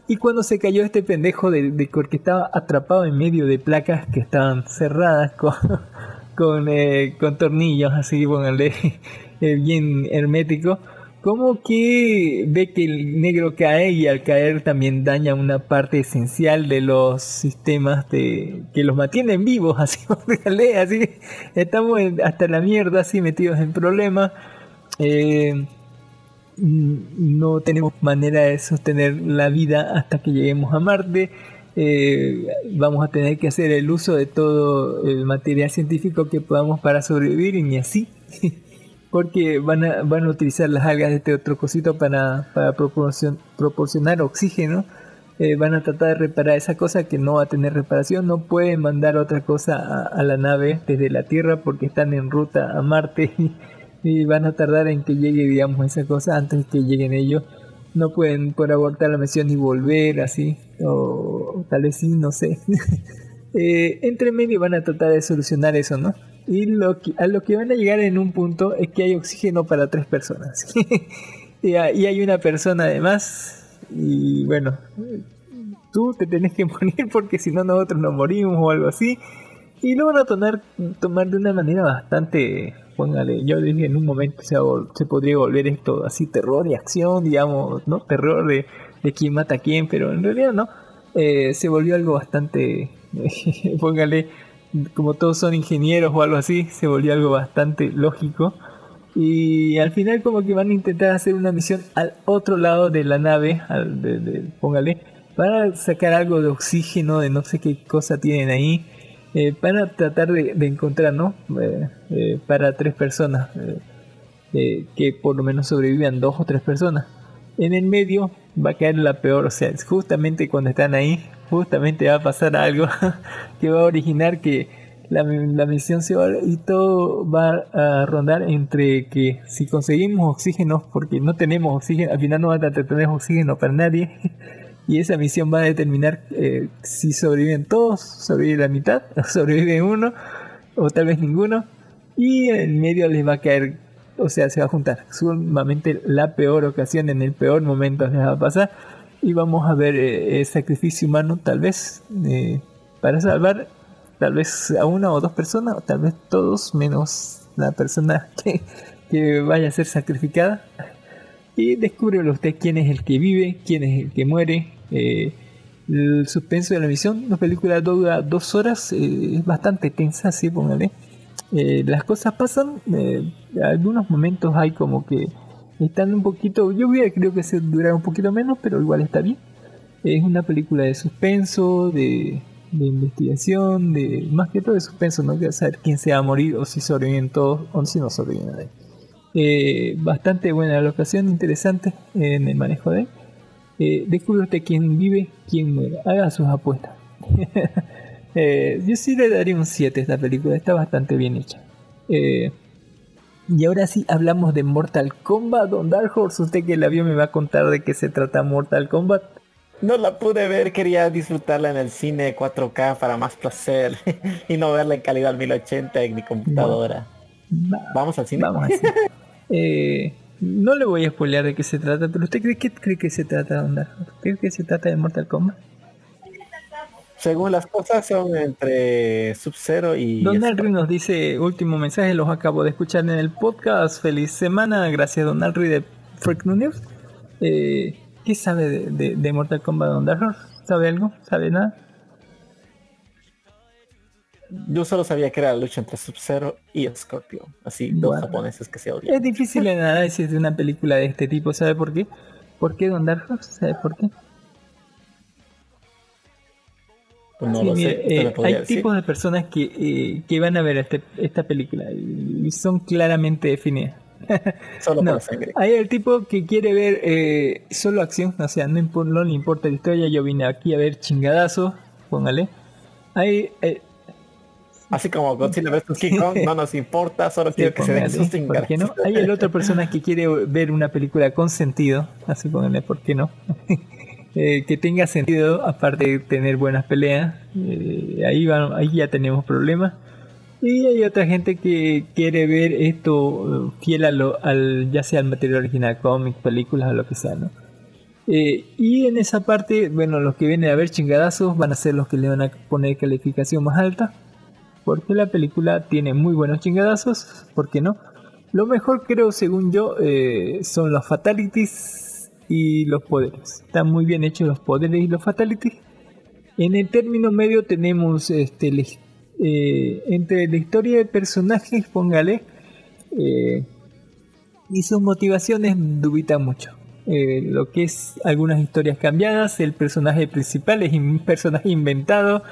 Speaker 6: Y cuando se cayó este pendejo de, de porque estaba atrapado en medio de placas que estaban cerradas con, con, eh, con tornillos, así pónganle, eh, bien hermético, como que ve que el negro cae y al caer también daña una parte esencial de los sistemas de, que los mantienen vivos, así, así estamos hasta la mierda, así metidos en problemas. Eh, no tenemos manera de sostener la vida hasta que lleguemos a Marte. Eh, vamos a tener que hacer el uso de todo el material científico que podamos para sobrevivir y ni así. Porque van a, van a utilizar las algas de este otro cosito para, para proporcion- proporcionar oxígeno eh, van a tratar de reparar esa cosa que no va a tener reparación, no pueden mandar otra cosa a, la nave desde la Tierra porque están en ruta a Marte y, van a tardar en que llegue, digamos, esa cosa antes que lleguen ellos. No pueden por abortar la misión y volver así, o, o tal vez sí, no sé. Eh, entre medio van a tratar de solucionar eso, ¿no? Y lo que, a lo que van a llegar en un punto es que hay oxígeno para tres personas. y, hay- una persona además. Y bueno, tú te tenés que morir porque si no nosotros nos morimos o algo así. Y lo van a tomar, tomar de una manera bastante, póngale, yo dije en un momento se, se podría volver esto así terror y acción, digamos, ¿no? Terror de, de quién mata a quién, pero en realidad no. Eh, se volvió algo bastante, póngale, como todos son ingenieros o algo así, se volvió algo bastante lógico. Y al final como que van a intentar hacer una misión al otro lado de la nave, al de- de- póngale, para sacar algo de oxígeno, de no sé qué cosa tienen ahí, eh, para tratar de, de encontrar, ¿no? Eh, eh, para tres personas, eh, eh, que por lo menos sobrevivan dos o tres personas. En el medio va a caer la peor, o sea, justamente cuando están ahí, justamente va a pasar algo que va a originar que la, la misión se va y todo va a rondar entre que si conseguimos oxígeno, porque no tenemos oxígeno, al final no va a tener oxígeno para nadie, y esa misión va a determinar eh, si sobreviven todos, sobrevive la mitad, sobrevive uno, o tal vez ninguno, y en medio les va a caer, o sea, se va a juntar. Sumamente la peor ocasión, en el peor momento les va a pasar, y vamos a ver eh, el sacrificio humano tal vez eh, para salvar tal vez a una o dos personas, o tal vez todos, menos la persona que, que vaya a ser sacrificada. Y descúbrelo usted quién es el que vive, quién es el que muere. eh, el suspenso de la misión, la película dura dos horas, eh, es bastante tensa, sí, póngale. Eh, las cosas pasan, eh, algunos momentos hay como que están un poquito, yo hubiera creo que se durará un poquito menos, pero igual está bien. Es una película de suspenso, de, de investigación, de más que todo de suspenso, no quiero saber quién se va a morir o si sobreviven todos o si no sobreviven nadie. Eh, bastante buena locación, interesante en el manejo de. Eh, descubre usted quién vive, quién muere. Haga sus apuestas. Eh, yo sí le daría un 7 a esta película, está bastante bien hecha. Eh, y ahora sí hablamos de Mortal Kombat, Don Dark Horse. Usted que la vio me va a contar de qué se trata Mortal Kombat.
Speaker 7: No la pude ver, quería disfrutarla en el cine 4K para más placer y no verla en calidad 1080 en mi computadora.
Speaker 6: Va-
Speaker 7: Vamos al cine.
Speaker 6: Vamos así. Eh, no le voy a spoilear de qué se trata, pero ¿usted cree que cree que se trata, Don Dark Horse? ¿Cree que se trata de Mortal Kombat?
Speaker 7: Según las cosas son entre Sub-Zero y...
Speaker 6: Don Alri nos dice, último mensaje, los acabo de escuchar en el podcast. Feliz semana, gracias Don Alri de Freak News. Eh, ¿Qué sabe de, de- de Mortal Kombat Don Dark Horse? ¿Sabe algo? ¿Sabe nada?
Speaker 7: Yo solo sabía que era la lucha entre Sub-Zero y Scorpio. Así, dos
Speaker 6: Bueno.
Speaker 7: japoneses que se odian.
Speaker 6: Es difícil el análisis de una película de este tipo, ¿sabe por qué? ¿Por qué Don Dark Horse? ¿Sabe por qué?
Speaker 7: Pues no
Speaker 6: Sí,
Speaker 7: lo sé.
Speaker 6: eh, hay
Speaker 7: decir.
Speaker 6: tipos de personas que, eh, que van a ver este- esta película y son claramente definidas.
Speaker 7: Solo
Speaker 6: No,
Speaker 7: por sangre.
Speaker 6: hay el tipo que quiere ver eh, solo acción, o sea, no, no le importa la historia, yo vine aquí a ver chingadazos, póngale. Hay, eh,
Speaker 7: Así como Godzilla vs King Kong, no nos importa, solo
Speaker 6: sí,
Speaker 7: quiero que se den
Speaker 6: póngale, ¿por qué no? Hay el otra persona que quiere ver una película con sentido, así póngale, ¿por qué no? Eh, que tenga sentido, aparte de tener buenas peleas, eh, ahí, va, ahí ya tenemos problemas. Y hay otra gente que quiere ver esto eh, fiel a lo, al, ya sea al material original, cómic, películas o lo que sea, ¿no? Eh, y en esa parte, bueno, los que vienen a ver chingadazos van a ser los que le van a poner calificación más alta. Porque la película tiene muy buenos chingadazos, ¿por qué no? Lo mejor creo, según yo, eh, son los fatalities y los poderes. Están muy bien hechos los poderes y los fatalities. En el término medio tenemos este, his- eh, entre la historia de personajes, póngale, eh, y sus motivaciones dubitan mucho. Eh, lo que es algunas historias cambiadas, el personaje principal es un personaje inventado,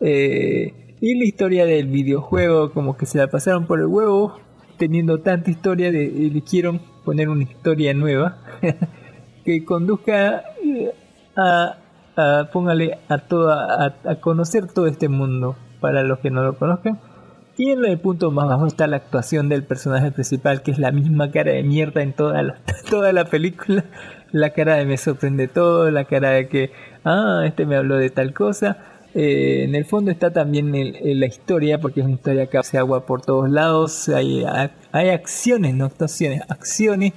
Speaker 6: eh, y la historia del videojuego como que se la pasaron por el huevo, teniendo tanta historia, de, eligieron poner una historia nueva que conduzca eh, a póngale a toda a, conocer todo este mundo para los que no lo conozcan. Y en el punto más bajo está la actuación del personaje principal, que es la misma cara de mierda en toda la, toda la película. La cara de me sorprende todo, la cara de que, ah, este me habló de tal cosa. Eh, en el fondo está también la historia, porque es una historia que hace agua por todos lados. Hay, hay acciones, no actuaciones, acciones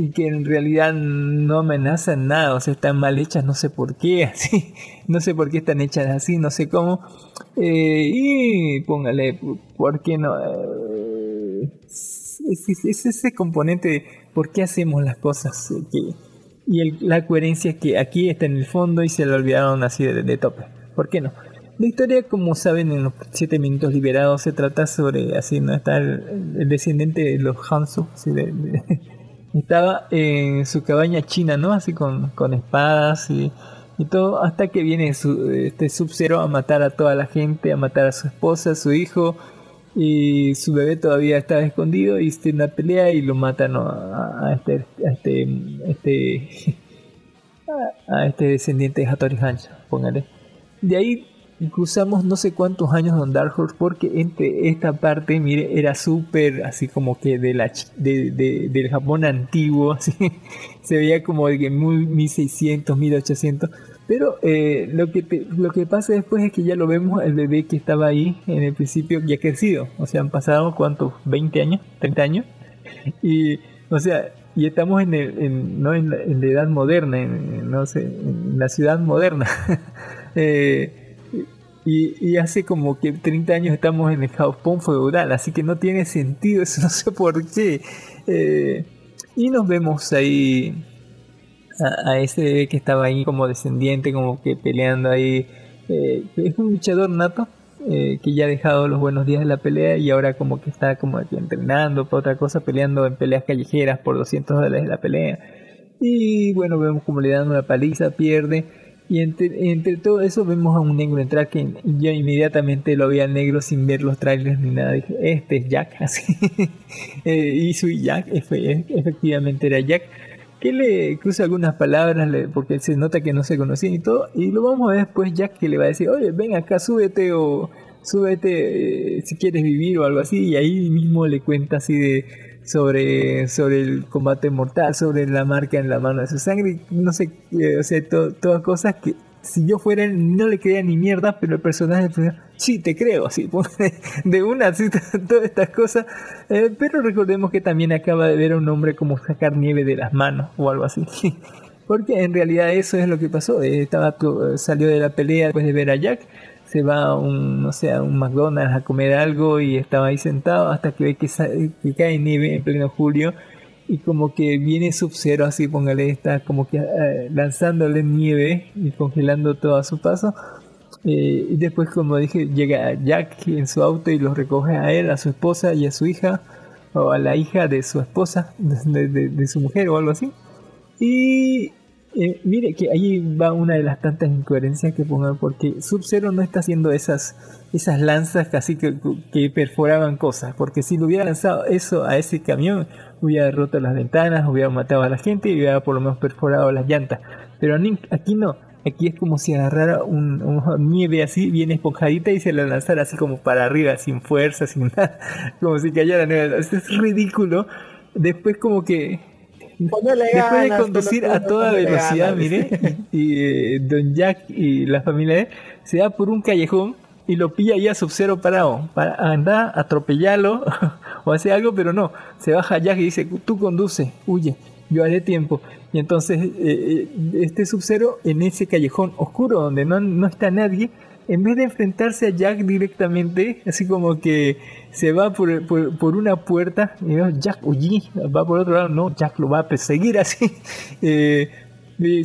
Speaker 6: y que en realidad no amenazan nada, o sea, están mal hechas, no sé por qué, así, no sé por qué están hechas así, no sé cómo. Eh, y póngale, ¿por qué no? Eh, es, es- es ese componente de por qué hacemos las cosas eh, que, y el- la coherencia que aquí está en el fondo y se lo olvidaron así de, de tope. ¿Por qué no? La historia, como saben, en los 7 minutos liberados se trata sobre, así, ¿no? Está el, descendiente de los Hansu, así de- de- estaba en su cabaña china, ¿no? Así con, con espadas y, y todo, hasta que viene su, este Sub-Zero a matar a toda la gente, a matar a su esposa, a su hijo, y su bebé todavía estaba escondido y tiene una pelea y lo matan a, a este, a este, este, a- a este descendiente de Hattori Hanzo, póngale. De ahí cruzamos no sé cuántos años con Dark Horse porque entre esta parte, mire, era súper así como que de la de, de- del Japón antiguo, así se veía como de que muy 1600, 1800. Pero eh, lo que te- lo que pasa después es que ya lo vemos, el bebé que estaba ahí en el principio ya crecido. O sea, han pasado cuántos, 20 años, 30 años. Y, o sea, y estamos en, el, en, ¿no? en, la, en la edad moderna, en, no sé, en la ciudad moderna. Eh, y, hace como que 30 años estamos en el Japón feudal, así que no tiene sentido eso, no sé por qué. Eh, y nos vemos ahí a, ese que estaba ahí como descendiente, como que peleando ahí. Eh, es un luchador nato eh, que ya ha dejado los buenos días de la pelea y ahora como que está como que entrenando para otra cosa, peleando en peleas callejeras por 200 dólares de la pelea. Y bueno, vemos como le dan una paliza, pierde. Y entre, entre todo eso vemos a un negro entrar que yo inmediatamente lo vi al negro sin ver los trailers ni nada. Dije, este es Jack, así. Eh, y soy Jack, efe- efectivamente era Jack. Que le cruza algunas palabras porque se nota que no se conocían y todo. Y lo vamos a ver después Jack que le va a decir, oye, ven acá, súbete o súbete eh, si quieres vivir o algo así. Y ahí mismo le cuenta así de sobre, sobre el combate mortal, sobre la marca en la mano de su sangre, no sé, eh, o sea, to- todas cosas que si yo fuera él no le creía ni mierda, pero el personaje sí te creo, así de una, así todas estas cosas, Eh, pero recordemos que también acaba de ver a un hombre como sacar nieve de las manos o algo así. Porque en realidad eso es lo que pasó. eh, Estaba, salió de la pelea después de ver a Jack, se va a un, no sé, a un McDonald's a comer algo y estaba ahí sentado hasta que ve que, que cae nieve en pleno julio y como que viene Sub-Zero así, póngale, está como que eh, lanzándole nieve y congelando todo a su paso. Eh, y después, como dije, llega Jack en su auto y los recoge a él, a su esposa y a su hija, o a la hija de su esposa, de, de- de su mujer o algo así. Y eh, mire que ahí va una de las tantas incoherencias que pongan, porque Sub-Zero no está haciendo esas, esas lanzas casi que, que perforaban cosas, porque si le hubiera lanzado eso a ese camión, hubiera roto las ventanas, hubiera matado a la gente y hubiera por lo menos perforado las llantas. Pero aquí no, aquí es como si agarrara un, un nieve así, bien esponjadita y se la lanzara así como para arriba, sin fuerza, sin nada, como si cayera nieve. Es ridículo. Después como que Después de
Speaker 7: ganas,
Speaker 6: conducir
Speaker 7: ponele-
Speaker 6: a toda velocidad,
Speaker 7: ganas,
Speaker 6: mire, y eh, Don Jack y la familia de él, se va por un callejón y lo pilla ahí a Sub-Zero parado, para andar, atropellarlo o hacer algo, pero no, se baja Jack y dice, tú conduce, huye, yo haré tiempo. Y entonces eh, eh, este Sub-Zero en ese callejón oscuro donde no, no está nadie, en vez de enfrentarse a Jack directamente, así como que se va por, por, una puerta, y. Jack huye, va por otro lado, no, Jack lo va a perseguir así. Eh,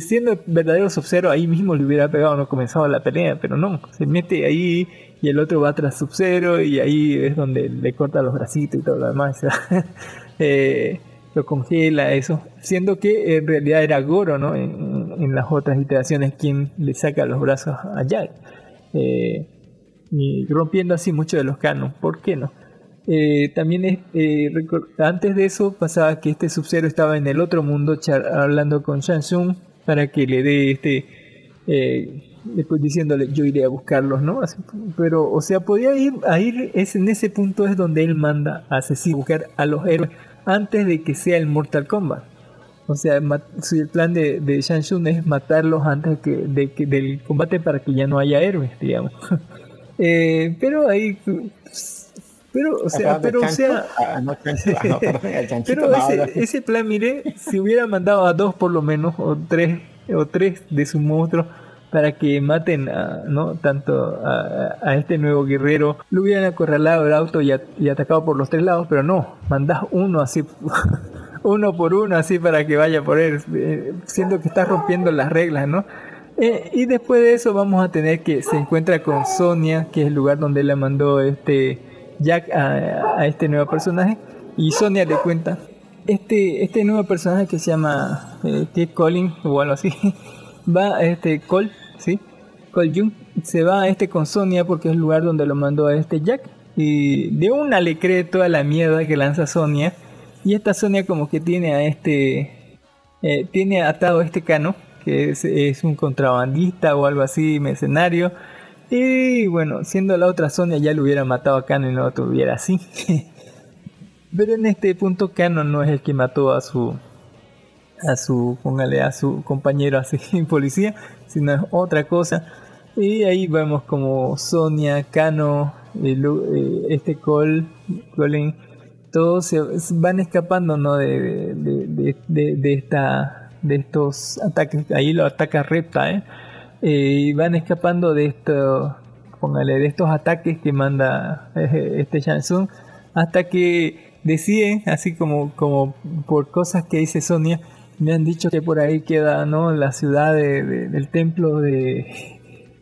Speaker 6: siendo verdadero Sub-Zero, ahí mismo le hubiera pegado, no comenzaba la pelea, pero no, se mete ahí y el otro va tras Sub-Zero y ahí es donde le corta los bracitos y todo lo demás. Eh, lo congela, eso. Siendo que en realidad era Goro, ¿no? En, en las otras iteraciones, quien le saca los brazos a Jack. Eh, y rompiendo así mucho de los canos. ¿Por qué no? Eh, también es, eh, antes de eso pasaba que este Sub-Zero estaba en el otro mundo hablando con Shansung para que le dé este eh, después diciéndole yo iré a buscarlos, ¿no? Así, pero, o sea, podía ir a ir, es en ese punto es donde él manda a asesinar, buscar a los héroes antes de que sea el Mortal Kombat. O sea, si el plan de, de Shang Tsung es matarlos antes que, de que, del combate para que ya no haya héroes, digamos. Eh, pero ahí, pero, o sea, pero, o sea,
Speaker 7: Ah, no. Ah, no, perdón,
Speaker 6: pero ese, plan, mire, si hubiera mandado a dos por lo menos, o tres, o tres de sus monstruos para que maten a, ¿no? tanto a, a este nuevo guerrero, lo hubieran acorralado el auto y, a- y atacado por los tres lados, pero no, mandás uno así, uno por uno así para que vaya por él, eh, siendo que está rompiendo las reglas, ¿no? Eh, y después de eso vamos a tener que se encuentra con Sonia, que es el lugar donde le mandó este Jack a, a este nuevo personaje, y Sonia le cuenta, este, este nuevo personaje que se llama eh, es Colin o algo así, va este Cole, ¿sí? Cole Jung, se va a este con Sonia porque es el lugar donde lo mandó a este Jack, y de una le cree toda la mierda que lanza Sonia, y esta Sonia como que tiene a este, eh, tiene atado a este cano, que es, un contrabandista o algo así, mercenario. Y bueno, siendo la otra Sonia ya lo hubiera matado a Cano y no lo tuviera así. Pero en este punto Cano no es el que mató a su a su póngale a su compañero así policía, sino es otra cosa. Y ahí vemos como Sonia, Cano, eh, este Cole, Colin, todos se van escapando ¿no? de, de, de, esta de estos ataques ahí lo ataca Repta ¿eh? Eh, y van escapando de estos póngale de estos ataques que manda eh, este Shansung hasta que deciden así como como por cosas que dice Sonia me han dicho que por ahí queda no la ciudad de- de- del templo de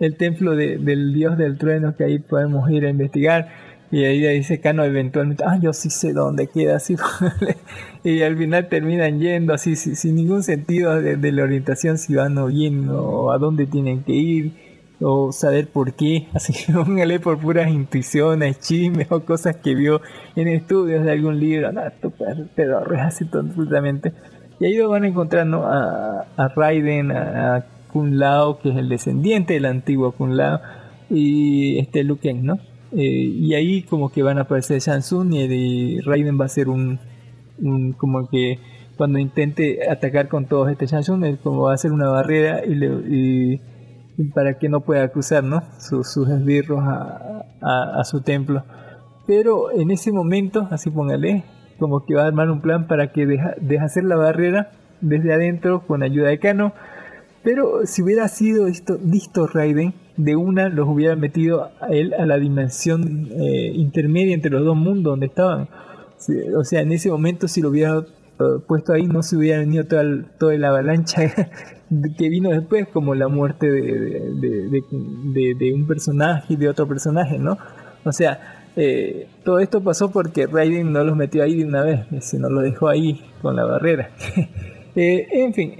Speaker 6: el templo de- del dios del trueno que ahí podemos ir a investigar y ahí dice Cano eventualmente ah yo sí sé dónde queda así y al final terminan yendo así si- sin ningún sentido de, la orientación si van o bien o a dónde tienen que ir o saber por qué, así póngale por puras intuiciones, chismes o cosas que vio en estudios de algún libro, no, esto pe- pedorro, así totalmente. Y ahí lo van ¿no? a, a Raiden, a, a Kun Lao, que es el descendiente del antiguo Kun Lao, y este Liu Kang, ¿no? Eh, y ahí como que van a aparecer Shang Tsung y, Raiden va a ser un, como que cuando intente atacar con todos este Shang Tsung, él como va a hacer una barrera y, le, y- para que no pueda cruzar ¿no? Sus- esbirros a su templo. Pero en ese momento, así póngale, como que va a armar un plan para que deja, deshacer la barrera desde adentro con ayuda de Kano. Pero si hubiera sido esto, listo Raiden, de una los hubiera metido a él a la dimensión eh, intermedia entre los dos mundos donde estaban. O sea, en ese momento si lo hubiera eh, puesto ahí no se hubiera venido toda, toda la avalancha que vino después, como la muerte de, de- un personaje y de otro personaje, ¿no? O sea, eh, todo esto pasó porque Raiden no los metió ahí de una vez, sino lo dejó ahí con la barrera. En fin,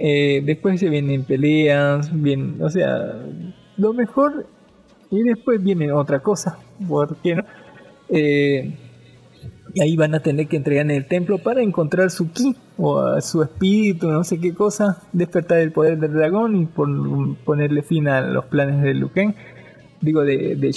Speaker 6: después se vienen peleas, bien, o sea, lo mejor y después viene otra cosa, ¿por qué no? Eh, y ahí van a tener que entregar en el templo para encontrar su ki o su espíritu, no sé qué cosa, despertar el poder del dragón y pon- ponerle fin a los planes de Liu Kang, digo de, de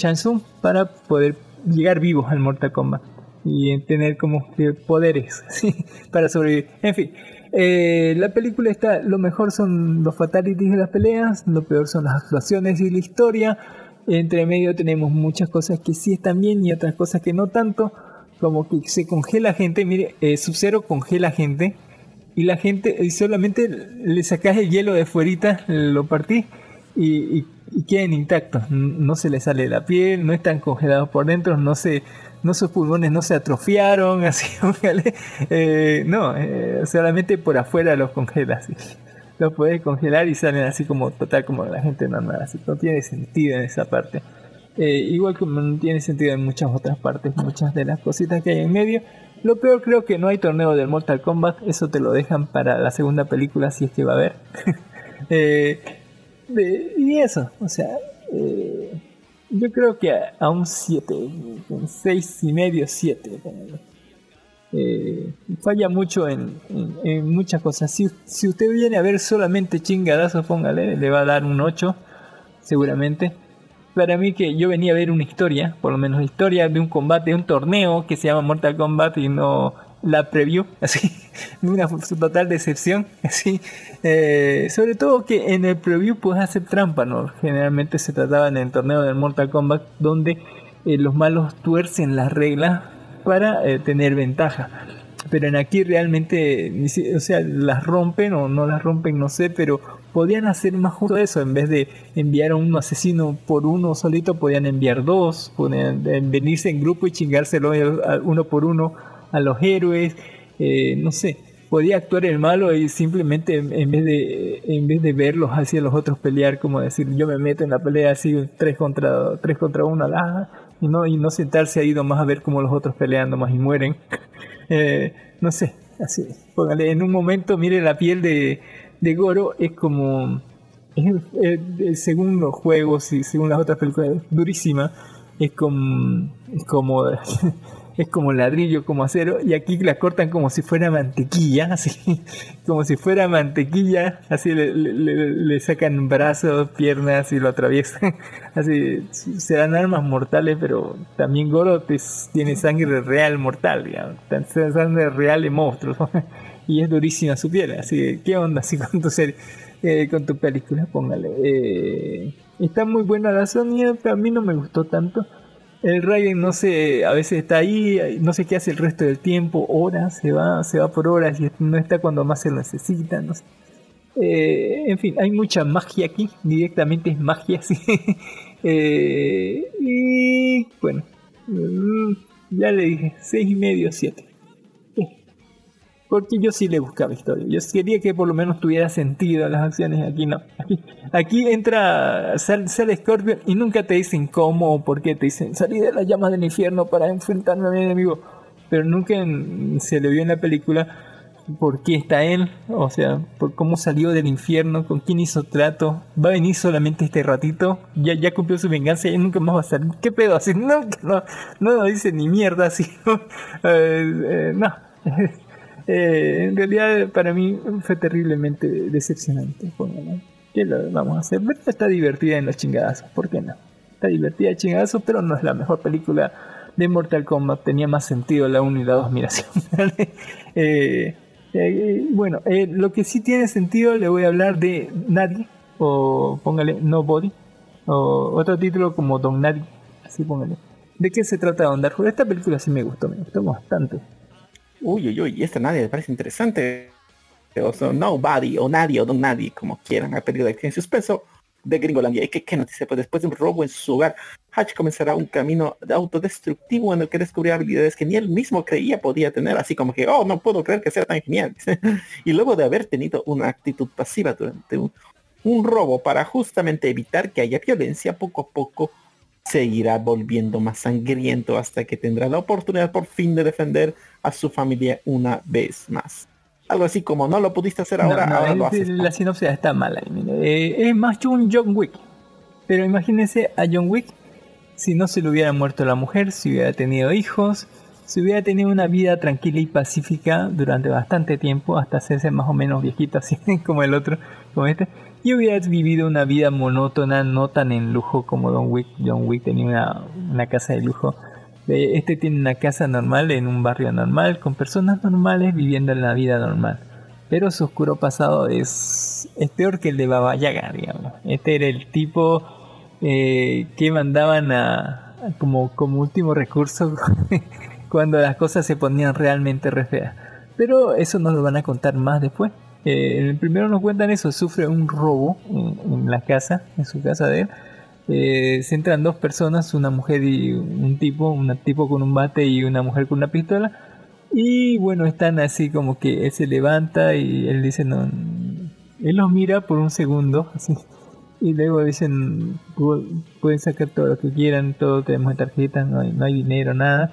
Speaker 6: para poder llegar vivos al Mortal Kombat y tener como poderes para sobrevivir. En fin, eh, la película está, lo mejor son los fatalities de las peleas, lo peor son las actuaciones y la historia. Entre medio tenemos muchas cosas que sí están bien y otras cosas que no tanto, como que se congela gente, mire, eh, Sub-Zero congela gente. Y la gente y solamente le sacas el hielo de fuerita, lo partí y, y- y quedan intactos, no se les sale la piel, no están congelados por dentro, no se no sus pulmones no se atrofiaron, así, eh, no, eh, solamente por afuera los congelas, los puedes congelar y salen así como total como la gente normal, así no tiene sentido en esa parte. Eh, igual como no tiene sentido en muchas otras partes, muchas de las cositas que hay en medio. Lo peor creo que no hay torneo del Mortal Kombat, eso te lo dejan para la segunda película si es que va a haber. Eh, y eso, o sea, yo creo que a, un 7, un 6 y medio, 7. Eh, falla mucho en muchas cosas. Si, si usted viene a ver solamente chingadazos, póngale, le va a dar un 8 seguramente. Para mí que yo venía a ver una historia, por lo menos historia de un combate, de un torneo que se llama Mortal Kombat y no la preview, así, una total decepción, así. Eh, sobre todo que en el preview puedes hacer trampa, ¿no? Generalmente se trataba en el torneo del Mortal Kombat donde eh, los malos tuercen las reglas para eh, tener ventaja. Pero en aquí realmente, o sea, las rompen o no las rompen, no sé, pero podían hacer más justo eso. En vez de enviar a un asesino por uno solito, podían enviar dos, podían venirse en grupo y chingárselo uno por uno a los héroes, eh, no sé. Podía actuar el malo y simplemente en vez de en vez de verlos hacia los otros pelear, como decir yo me meto en la pelea así tres contra tres contra uno, ah, y no y no sentarse ahí nomás a ver cómo los otros pelean nomás y mueren. Eh, no sé, así. Póngale, en un momento, mire la piel de, de Goro es como, es, eh, eh, según los juegos y según las otras películas, es durísima. Es como, es como, es como ladrillo, como acero, y aquí la cortan como si fuera mantequilla, así, como si fuera mantequilla, así le, sacan brazos, piernas y lo atraviesan, así, serán armas mortales, pero también Goro tiene sangre real mortal, digamos, sangre real de monstruos, y es durísima su piel, así, ¿qué onda así con tu serie? eh, con tu película, póngale. Eh, está muy buena la Sony, pero a mí no me gustó tanto. El Raiden no sé, a veces está ahí, no sé qué hace el resto del tiempo, horas, se va, se va por horas y no está cuando más se lo necesita, no sé. Eh, en fin, hay mucha magia aquí, directamente es magia, sí. Eh, y bueno, mm, ya le dije, seis y medio, siete. Porque yo sí le buscaba historia. Yo quería que por lo menos tuviera sentido las acciones. Aquí no. Aquí, aquí entra, sale, sale Scorpion y nunca te dicen cómo o por qué. Te dicen salí de las llamas del infierno para enfrentarme a mi enemigo. Pero nunca se le vio en la película por qué está él. O sea, por cómo salió del infierno, con quién hizo trato. Va a venir solamente este ratito. Ya, ya cumplió su venganza y nunca más va a salir. ¿Qué pedo? Así, no, no, no dice ni mierda así. Eh, eh, no. Eh, en realidad para mí fue terriblemente decepcionante. póngale. ¿Qué lo vamos a hacer? Pero está divertida en los chingadazos, ¿por qué no? Está divertida de chingadazos, pero no es la mejor película de Mortal Kombat. Tenía más sentido la 1 y la 2, mira. eh, eh, bueno, eh, lo que sí tiene sentido, le voy a hablar de Nadie, o póngale Nobody, o otro título como Don Nadie, así póngale. ¿De qué se trata Don Dark? Esta película sí me gustó, me gustó bastante.
Speaker 7: Uy, uy, uy, y esta nadie me parece interesante. O sea, Nobody, o Nadie, o Don Nadie, como quieran, película de acción y suspenso de Gringolandia. ¿Y qué, qué noticia? Pues después de un robo en su hogar, Hatch comenzará un camino autodestructivo en el que descubrirá habilidades que ni él mismo creía podía tener, así como que, oh, no puedo creer que sea tan genial. y luego de haber tenido una actitud pasiva durante un robo para justamente evitar que haya violencia, poco a poco se irá volviendo más sangriento hasta que tendrá la oportunidad por fin de defender a su familia una vez más. Algo así como no lo pudiste hacer ahora,
Speaker 6: No, no,
Speaker 7: ahora
Speaker 6: es-
Speaker 7: lo haces.
Speaker 6: La sinopsis está mala. Eh, es más un John Wick. Pero imagínense a John Wick si no se le hubiera muerto la mujer, si hubiera tenido hijos, si hubiera tenido una vida tranquila y pacífica durante bastante tiempo, hasta hacerse más o menos viejito así como el otro, como este, y hubiera vivido una vida monótona, no tan en lujo como Don Wick. John Wick tenía una, una casa de lujo. Eh, Este tiene una casa normal en un barrio normal, con personas normales viviendo en la vida normal. Pero su oscuro pasado es, es peor que el de Baba Yaga, digamos. Este era el tipo eh, que mandaban a, a como, como último recurso cuando las cosas se ponían realmente re feas. Pero eso nos lo van a contar más después. Eh, en el primero nos cuentan eso, sufre un robo en, en la casa, en su casa de él. Eh, se entran dos personas, una mujer y un tipo, un tipo con un bate y una mujer con una pistola. Y bueno, están así como que él se levanta y él dice, no, él los mira por un segundo, así. Y luego dicen, "Pu- pueden sacar todo lo que quieran, todo tenemos en tarjeta, no hay, no hay dinero, nada.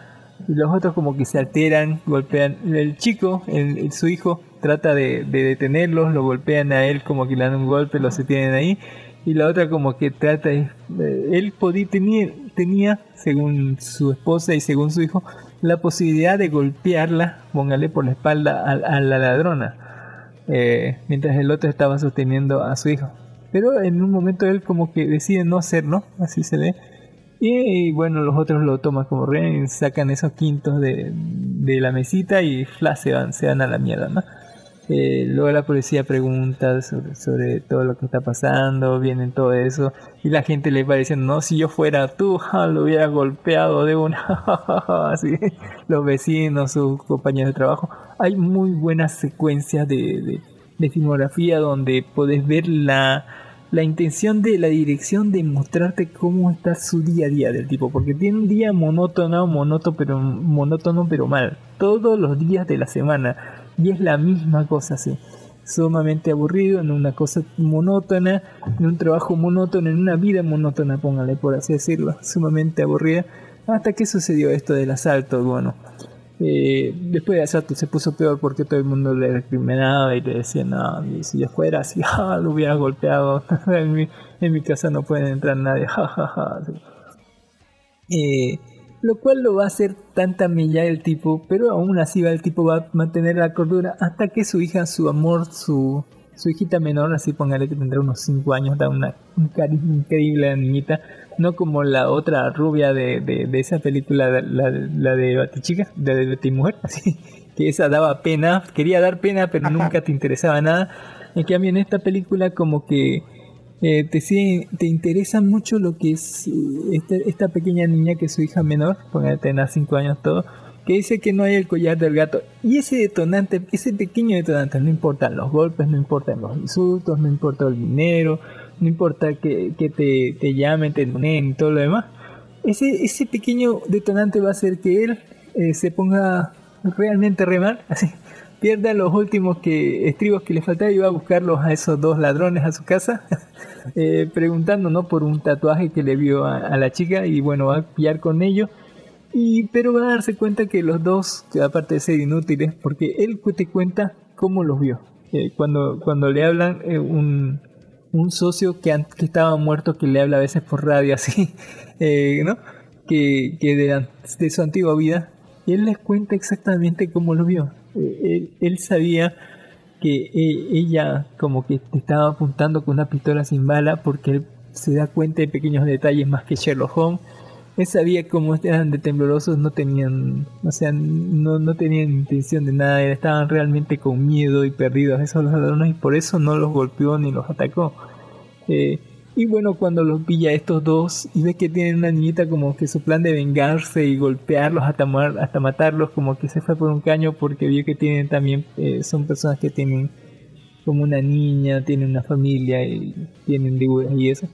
Speaker 6: Y los otros como que se alteran, golpean. El chico, el, el- su hijo, trata de, de detenerlos, lo golpean a él como que le dan un golpe, lo se tienen ahí. Y la otra como que trata eh, Él podía, tenía, tenía, según su esposa y según su hijo, la posibilidad de golpearla, póngale por la espalda a, a la ladrona. eh, mientras el otro estaba sosteniendo a su hijo. Pero en un momento él como que decide no hacerlo, así se ve. Y, bueno, los otros lo toman como rehén, sacan esos quintos de, la mesita y flash, se van, se van a la mierda, ¿no? Eh, luego la policía pregunta sobre, sobre, todo lo que está pasando, vienen todo eso, y la gente le va diciendo, no, si yo fuera tú, lo hubiera golpeado de una, así, los vecinos, sus compañeros de trabajo. Hay muy buenas secuencias de, de, filmografía donde podés ver la, la intención de la dirección de mostrarte cómo está su día a día del tipo, porque tiene un día monótono, monótono pero monótono pero mal, todos los días de la semana y es la misma cosa así sumamente aburrido en una cosa monótona en un trabajo monótono en una vida monótona póngale por así decirlo sumamente aburrida. Hasta que sucedió esto del asalto bueno eh, después del asalto se puso peor porque todo el mundo le recriminaba y le decía no si yo fuera así ah, lo hubiera golpeado en, mi, en mi casa no puede entrar nadie jajaja eh, lo cual lo va a hacer tanta milla el tipo, pero aún así va el tipo va a mantener la cordura hasta que su hija, su amor, su, su hijita menor, así póngale que tendrá unos 5 años, da una, un carisma increíble a la niñita, no como la otra rubia de, de, de esa película, la, la de Batichica, de, de Betty Mujer, así, que esa daba pena, quería dar pena, pero nunca te interesaba nada. En cambio, en esta película, como que eh, te, te interesa mucho lo que es este, esta pequeña niña que es su hija menor, porque tener 5 años todo, que dice que no hay el collar del gato. Y ese detonante, ese pequeño detonante, no importan los golpes, no importan los insultos, no importa el dinero, no importa que, que te, te llamen, te ponen y todo lo demás. Ese, ese pequeño detonante va a hacer que él eh, se ponga realmente re mal, así, pierda los últimos que, estribos que le faltaban y va a buscarlos a esos dos ladrones a su casa eh, preguntando ¿no? por un tatuaje que le vio a, la chica y bueno, va a pillar con ellos. Y, pero va a darse cuenta que los dos, aparte de ser inútiles, porque él te cuenta cómo los vio. Eh, cuando, cuando le hablan eh, un, un socio que, que estaba muerto, que le habla a veces por radio así, ¿no? que, que de, de, su antigua vida, él les cuenta exactamente cómo lo vio. Él, él sabía que eh, ella como que estaba apuntando con una pistola sin bala porque él se da cuenta de pequeños detalles más que Sherlock Holmes. Él sabía cómo eran de temblorosos, no tenían, o sea, no, no tenían intención de nada, estaban realmente con miedo y perdidos esos ladrones y por eso no los golpeó ni los atacó. Eh, y bueno, cuando los pilla estos dos y ve que tienen una niñita como que su plan de vengarse y golpearlos hasta, hasta matarlos, como que se fue por un caño porque vio que tienen también, eh, son personas que tienen como una niña, tienen una familia y tienen deudas y eso.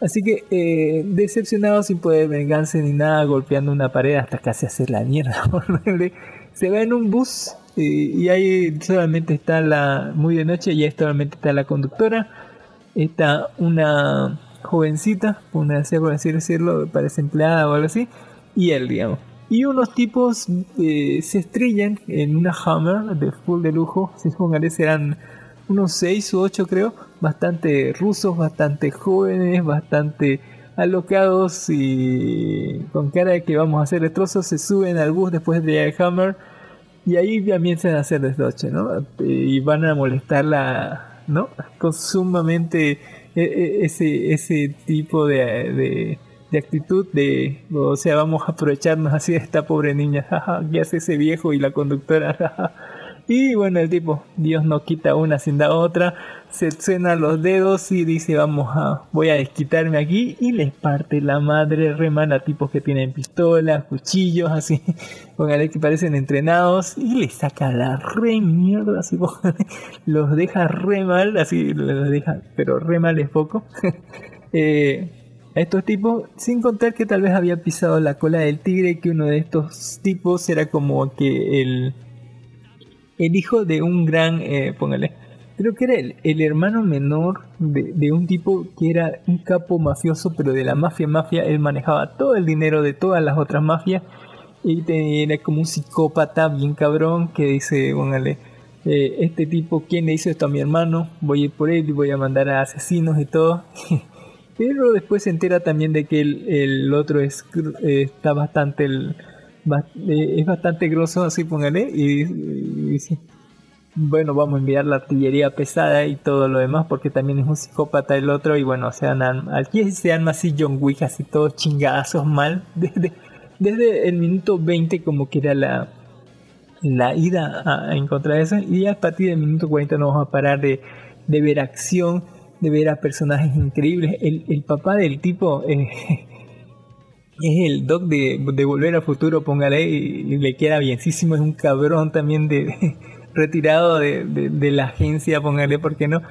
Speaker 6: Así que eh, decepcionado sin poder vengarse ni nada, golpeando una pared hasta casi hacer la mierda. se va en un bus eh, y ahí solamente está la, muy de noche y ahí solamente está la conductora está una jovencita, una por así decirlo, parece empleada o algo así, y él, digamos. Y unos tipos eh, se estrellan en una Hammer de full de lujo, si póngale, serán unos 6 u 8 creo, bastante rusos, bastante jóvenes, bastante alocados y con cara de que vamos a hacer destrozos, se suben al bus después de el Hammer y ahí comienzan a hacer desdoche, ¿no? Y van a molestar la, ¿no? Con sumamente e, e, ese, ese tipo de, de, actitud de, o sea, vamos a aprovecharnos así de esta pobre niña, ¿qué hace ese viejo y la conductora? Y bueno, el tipo, Dios no quita una sin da otra, se suena los dedos y dice, vamos a, voy a desquitarme aquí y les parte la madre remana tipos que tienen pistolas, cuchillos, así, póngale que parecen entrenados y les saca la re mierda, así, los deja re mal, así, los deja, pero re mal es poco. eh, a estos tipos, sin contar que tal vez había pisado la cola del tigre, que uno de estos tipos era como que el el hijo de un gran, eh, póngale, creo que era el, el hermano menor de, de, un tipo que era un capo mafioso, pero de la mafia mafia, él manejaba todo el dinero de todas las otras mafias y era como un psicópata bien cabrón que dice, póngale, eh, este tipo, ¿quién le hizo esto a mi hermano? Voy a ir por él y voy a mandar a asesinos y todo. Pero después se entera también de que el, el otro es, eh, está bastante... El, es bastante grosso, así póngale, y, bueno, vamos a enviar la artillería pesada y todo lo demás, porque también es un psicópata el otro, y bueno, se dan, aquí se arma así John Wick, así todos chingazos mal, desde, desde el minuto 20 como que era la, la ida a, a encontrar eso, y a partir del minuto 40 no vamos a parar de, de ver acción, de ver a personajes increíbles, el, el papá del tipo... eh, es el doc de, Volver al Futuro, póngale, y, le queda bienísimo, es un cabrón también de, retirado de, la agencia, póngale, ¿por qué no?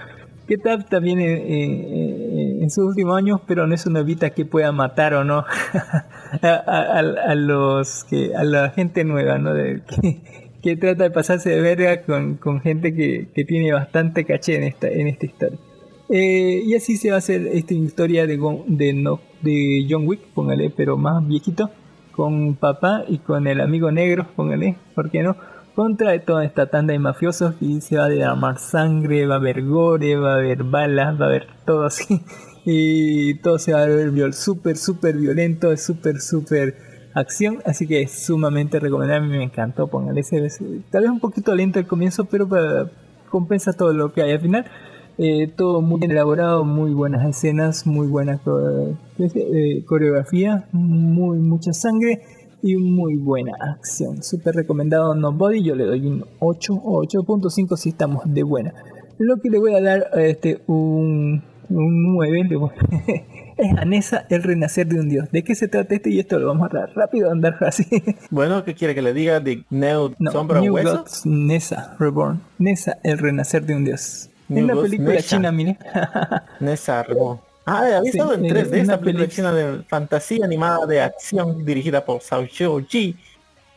Speaker 6: Que tal también eh, eh, en sus últimos años, pero no eso no evita que pueda matar o no a, los a la gente nueva, ¿no? De- que, trata de pasarse de verga con, gente que, tiene bastante caché en esta, en historia. Eh, y así se va a hacer esta historia de, de, no, de John Wick, póngale, pero más viejito, con papá y con el amigo negro, póngale, ¿por qué no? Contra toda esta tanda de mafiosos y se va a derramar sangre, va a haber gore, va a haber balas, va a haber todo así. Y todo se va a ver súper, súper violento, súper, súper acción. Así que es sumamente recomendable, me encantó, póngale. se- se- Tal vez un poquito lento al comienzo, pero para- compensa todo lo que hay al final. Eh, todo muy bien elaborado, muy buenas escenas, muy buena co- eh, coreografía, muy mucha sangre y muy buena acción. Súper recomendado Nobody, yo le doy un 8 o 8.5 si estamos de buena. Lo que le voy a dar este un, un 9 le voy- es Anessa, el renacer de un dios. ¿De qué se trata esto? Y esto lo vamos a dar rápido, andar así.
Speaker 7: Bueno, ¿qué quiere que le diga de Neo
Speaker 6: No,
Speaker 7: Sombra
Speaker 6: New
Speaker 7: Hueso?
Speaker 6: Gods Nessa Reborn. Nessa, el renacer de un dios. Es una
Speaker 7: Gods
Speaker 6: película
Speaker 7: Nessa.
Speaker 6: china, mire.
Speaker 7: Nessa Reborn. Ah, había
Speaker 6: Sí,
Speaker 7: estado en
Speaker 6: eh,
Speaker 7: 3D,
Speaker 6: una
Speaker 7: esta película china de fantasía animada de acción dirigida por Sao Ji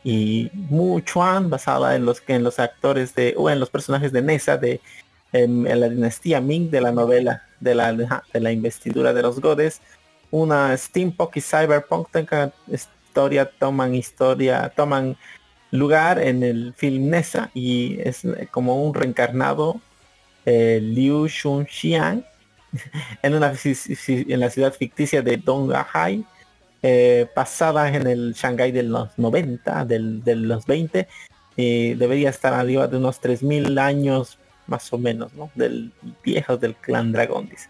Speaker 7: y Mu Chuan, basada en los en los actores de o en los personajes de Nessa de en la dinastía Ming de la novela de la de la investidura de los godes. Una steampunk y cyberpunk tenga historia toman historia toman lugar en el film Nessa y es como un reencarnado eh, Liu Shunxiang en, una, en la ciudad ficticia de Donghai, eh, pasada en el Shanghai de los 90, del, de los 20, eh, debería estar arriba de unos 3.000 años más o menos, ¿no? Del viejo del clan dragón, dice.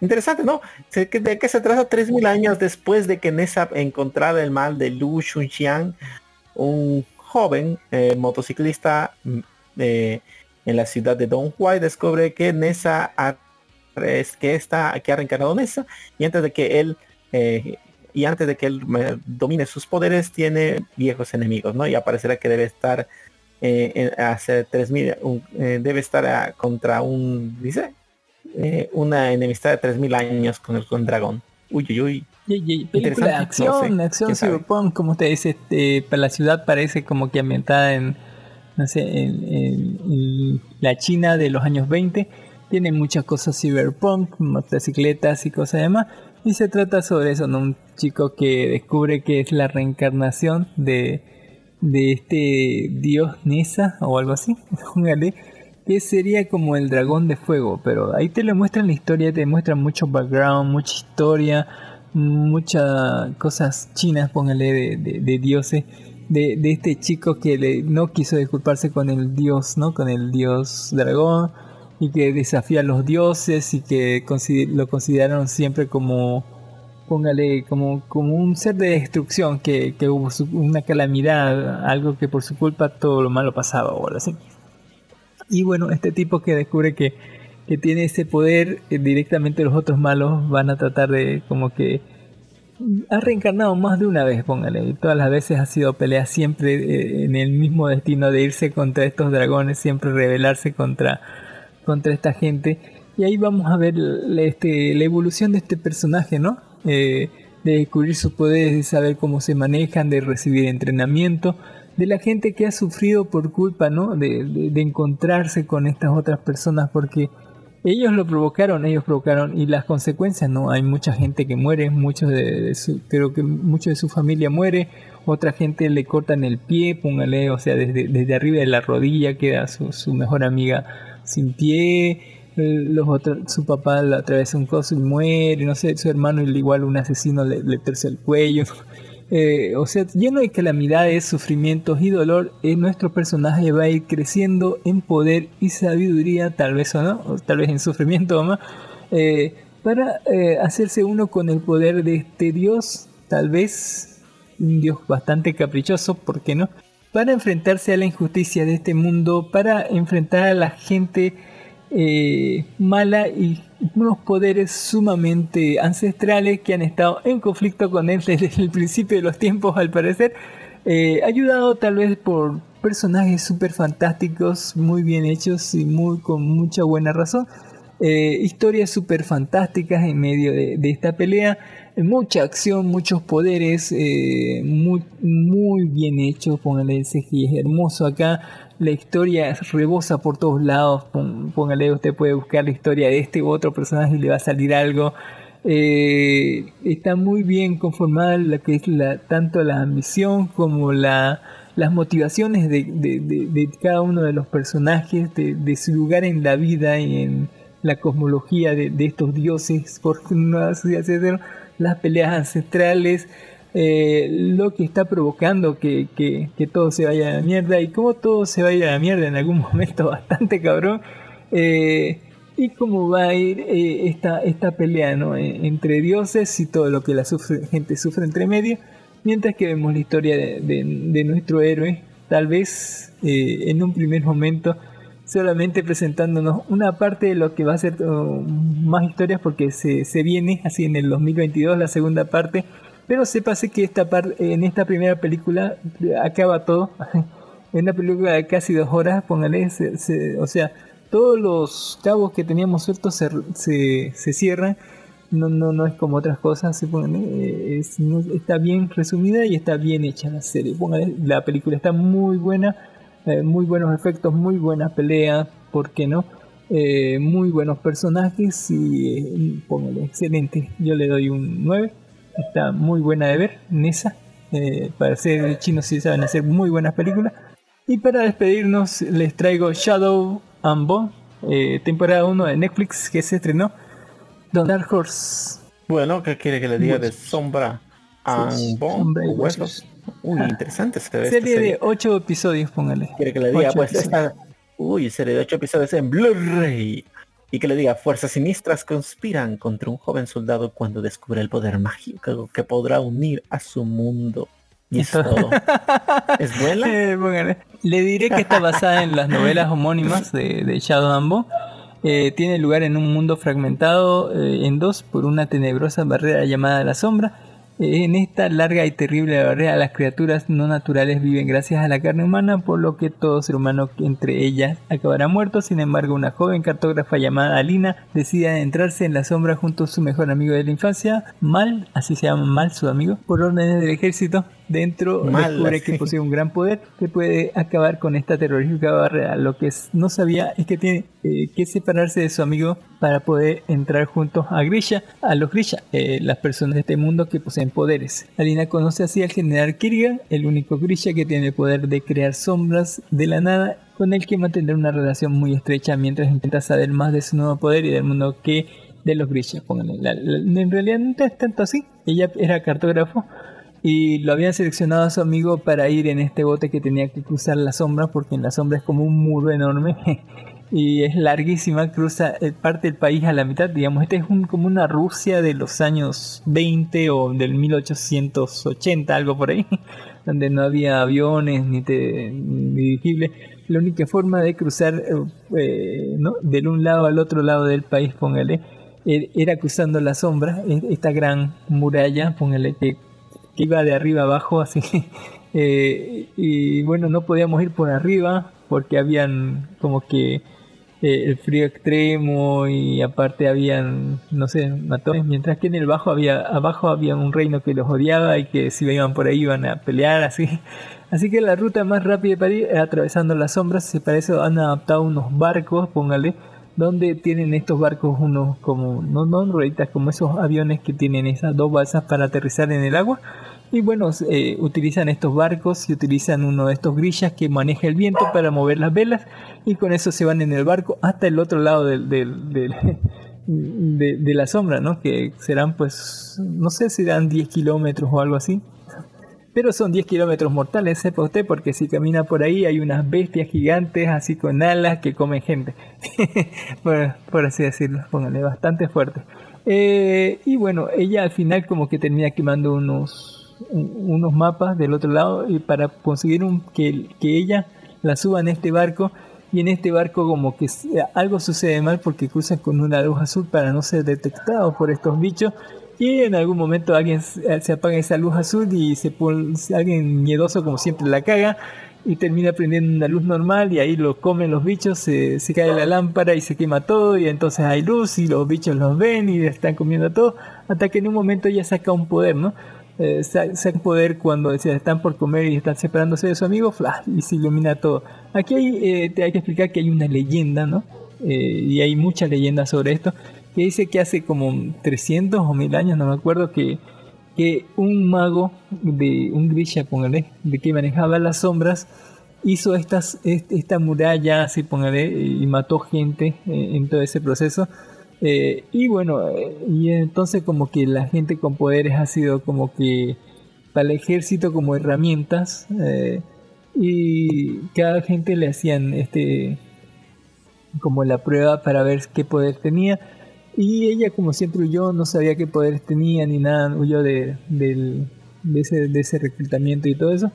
Speaker 7: Interesante, ¿no? ¿De qué se trata 3.000 años después de que Nessa encontrara el mal de Liu Shunxiang, un joven eh, motociclista mm, eh, en la ciudad de Donghai descubre que Nessa ha es que está que ha reencarnado Nessa y antes de que él eh, y antes de que él domine sus poderes tiene viejos enemigos no y aparecerá que debe estar eh, en- hace 3000 un- eh, debe estar ah, contra un dice eh, una enemistad de 3000 años con el con dragón. Uy uy uy.
Speaker 6: Y- y- película acción,
Speaker 7: no sé,
Speaker 6: acción cyberpunk, como usted dice, este, para la ciudad parece como que ambientada en, no sé, la China de los años 20. Tiene muchas cosas cyberpunk, motocicletas y cosas demás. Y se trata sobre eso, ¿no? Un chico que descubre que es la reencarnación de, de este dios Nessa o algo así. Póngale, que sería como el dragón de fuego, pero ahí te lo muestran la historia, te muestran mucho background, mucha historia, muchas cosas chinas, póngale, de, de- de dioses, de, de este chico que le, no quiso disculparse con el dios, ¿no? Con el dios dragón, y que desafía a los dioses y que lo consideraron siempre como, póngale, como, como un ser de destrucción, que, que hubo su- una calamidad, algo que por su culpa todo lo malo pasaba o algo así. Y bueno, este tipo que descubre que, que tiene ese poder, eh, directamente los otros malos van a tratar de como que ha reencarnado más de una vez, póngale, y todas las veces ha sido pelea siempre eh, en el mismo destino de irse contra estos dragones, siempre rebelarse contra, contra esta gente. Y ahí vamos a ver la, este, la evolución de este personaje, ¿no? Eh, de descubrir sus poderes, de saber cómo se manejan, de recibir entrenamiento, de la gente que ha sufrido por culpa, ¿no? De- de encontrarse con estas otras personas, porque ellos lo provocaron, ellos provocaron y las consecuencias, ¿no? Hay mucha gente que muere, muchos de, su, creo que mucho de su familia muere, otra gente le cortan el pie, póngale, o sea, desde, desde arriba de la rodilla queda su, su mejor amiga sin pie, eh, los otros, su papá le atraviesa un coso y muere, no sé, su hermano igual un asesino le, le tercia el cuello. Eh, o sea, lleno de calamidades, sufrimientos y dolor, eh, nuestro personaje va a ir creciendo en poder y sabiduría, tal vez o no, tal vez en sufrimiento o más, eh, para eh, hacerse uno con el poder de este dios, tal vez un dios bastante caprichoso, ¿por qué no? Para enfrentarse a la injusticia de este mundo, para enfrentar a la gente mala y unos poderes sumamente ancestrales que han estado en conflicto con él desde el principio de los tiempos al parecer, eh, ayudado tal vez por personajes súper fantásticos, muy bien hechos y muy con mucha buena razón. Eh, historias súper fantásticas en medio de, esta pelea. Eh, Mucha acción, muchos poderes, muy, muy bien hecho. Póngale el CGI, es hermoso acá. La historia rebosa por todos lados. Pón- Póngale, usted puede buscar la historia de este u otro personaje y le va a salir algo. Eh, está muy bien conformada la que es la, tanto la ambición como la, las motivaciones de, cada uno de los personajes, de, su lugar en la vida y en la cosmología de, estos dioses, por no decirlo, las peleas ancestrales, eh, lo que está provocando que, que- que todo se vaya a la mierda y cómo todo se va a ir a la mierda en algún momento bastante cabrón. Eh, y cómo va a ir eh, esta, esta pelea ¿no? Eh, entre dioses y todo lo que la sufre- gente sufre entre medio, mientras que vemos la historia de, de- de nuestro héroe, tal vez eh, en un primer momento solamente presentándonos una parte de lo que va a ser oh, más historias porque se, se viene así en el 2022 la segunda parte, pero sépase que esta parte en esta primera película acaba todo. En una película de casi dos horas, póngale, se- se- o sea, todos los cabos que teníamos sueltos se, se, cierran. No, no, no es como otras cosas, póngale, eh, está bien resumida y está bien hecha la serie. Póngale, la película está muy buena, eh, muy buenos efectos, muy buena pelea, ¿por qué no? Eh, muy buenos personajes y eh, póngale, excelente. Yo le doy un 9. Está muy buena de ver, Nessa. Eh, para ser chinos sí saben hacer muy buenas películas. Y para despedirnos les traigo Shadow and Bone, eh, temporada 1 de Netflix que se estrenó. Don Dark Horse.
Speaker 7: Bueno, ¿qué quiere que le diga de sombra? And bone, huesos. Uy, interesante se ve
Speaker 6: Serie
Speaker 7: serie.
Speaker 6: de 8 episodios, póngale.
Speaker 7: Quiere que le diga,
Speaker 6: Ocho
Speaker 7: pues esta... Uy, serie de ocho episodios en Blu-ray. Y que le diga, fuerzas sinistras conspiran contra un joven soldado cuando descubre el poder mágico que podrá unir a su mundo. Y es todo. ¿Es buena?
Speaker 6: Eh, póngale. Le diré que está basada en las novelas homónimas de, de Shadow Bone. Eh, tiene lugar en un mundo fragmentado eh, en dos por una tenebrosa barrera llamada la sombra. En esta larga y terrible barrera las criaturas no naturales viven gracias a la carne humana, por lo que todo ser humano entre ellas acabará muerto. Sin embargo, una joven cartógrafa llamada Alina decide adentrarse en la sombra junto a su mejor amigo de la infancia, Mal, así se llama Mal su amigo, por órdenes del ejército. Dentro
Speaker 7: Mal,
Speaker 6: descubre que posee un gran poder que puede acabar con esta terrorífica barrera. Lo que no sabía es que tiene eh, que separarse de su amigo para poder entrar juntos a Grisha, a los Grisha, eh, las personas de este mundo que poseen poderes. Alina conoce así al general Kirgan, el único Grisha que tiene el poder de crear sombras de la nada, con el que mantendrá una relación muy estrecha mientras intenta saber más de su nuevo poder y del mundo que de los Grisha. Pónganle. La- la- en realidad no es tanto así. Ella era cartógrafo y lo habían seleccionado a su amigo para ir en este bote que tenía que cruzar la sombra porque en la sombra es como un muro enorme y es larguísima, cruza eh, parte del país a la mitad, digamos, este es un, como una Rusia de los años 20 o del 1880, algo por ahí, donde no había aviones ni, te- ni dirigibles. La única forma de cruzar eh, eh, ¿no? del un lado al otro lado del país, póngale, er- era cruzando la sombra, e- esta gran muralla, póngale que iba de arriba abajo así Eh, y bueno no podíamos ir por arriba porque habían como que eh, el frío extremo y aparte habían no sé matones mientras que en el bajo había abajo había un reino que los odiaba y que si iban por ahí iban a pelear así. Así que la ruta más rápida para ir atravesando las sombras para eso han adaptado unos barcos póngale donde tienen estos barcos unos como no no rueditas como esos aviones que tienen esas dos balsas para aterrizar en el agua y bueno eh, utilizan estos barcos y utilizan uno de estos grillas que maneja el viento para mover las velas y con eso se van en el barco hasta el otro lado del, del- de, de la sombra no que serán pues no sé si serán 10 kilómetros o algo así Pero son 10 kilómetros mortales, sepa usted, porque si camina por ahí hay unas bestias gigantes así con alas que comen gente. por, por así decirlo, póngale, bastante fuerte. Eh, y bueno, ella al final como que termina quemando unos, un- unos mapas del otro lado y para conseguir que, que ella la suba en este barco y en este barco como que s- algo sucede mal porque cruzan con una luz azul para no ser detectados por estos bichos y en algún momento alguien s- se apaga esa luz azul y se pone, alguien miedoso como siempre la caga y termina prendiendo una luz normal y ahí lo comen los bichos, se, se cae la lámpara y se quema todo y entonces hay luz y los bichos los ven y están comiendo todo hasta que en un momento ella saca un poder, ¿no? Eh, poder cuando se están por comer y están separándose de su amigo flash, y se ilumina todo. Aquí hay, eh, te hay que explicar que hay una leyenda, ¿no? Eh, y hay muchas leyendas sobre esto, que dice que hace como 300 o 1000 años, no me acuerdo, que que un mago de un grisha, póngale, de que manejaba las sombras, hizo estas, est- esta muralla, así póngale, y mató gente eh, en todo ese proceso. Eh, y bueno, eh, y entonces como que la gente con poderes ha sido como que para el ejército como herramientas eh, y cada gente le hacían este como la prueba para ver qué poder tenía y ella como siempre huyó, no sabía qué poderes tenía ni nada, huyó de, del- de, ese, de ese reclutamiento y todo eso.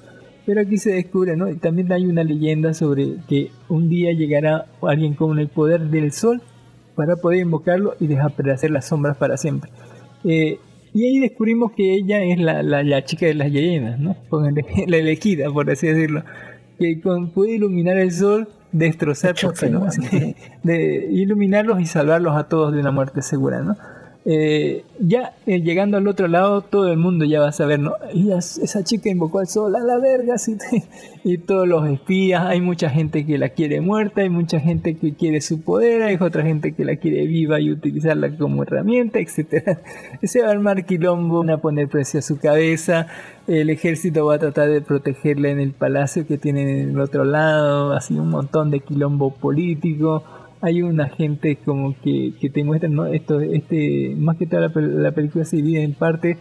Speaker 6: Pero aquí se descubre, ¿no? Y también hay una leyenda sobre que un día llegará alguien con el poder del sol para poder invocarlo y desaparecer las sombras para siempre. Eh, y ahí descubrimos que ella es la, la, la chica de las leyendas, ¿no? La elegida, por así decirlo. Que con, puede iluminar el sol, destrozar, porque no, de iluminarlos y salvarlos a todos de una muerte segura, ¿no? Eh, ya eh, llegando al otro lado, todo el mundo ya va a saber, ¿no? Esa chica invocó al sol, a la verga, y todos los espías, hay mucha gente que la quiere muerta, hay mucha gente que quiere su poder, hay otra gente que la quiere viva y utilizarla como herramienta, etcétera. Se va a armar quilombo, van a poner precio a su cabeza, el ejército va a tratar de protegerla en el palacio que tienen en el otro lado, así un montón de quilombo político hay una gente como que, que te muestra ¿no? esto este más que toda la, la película se divide en parte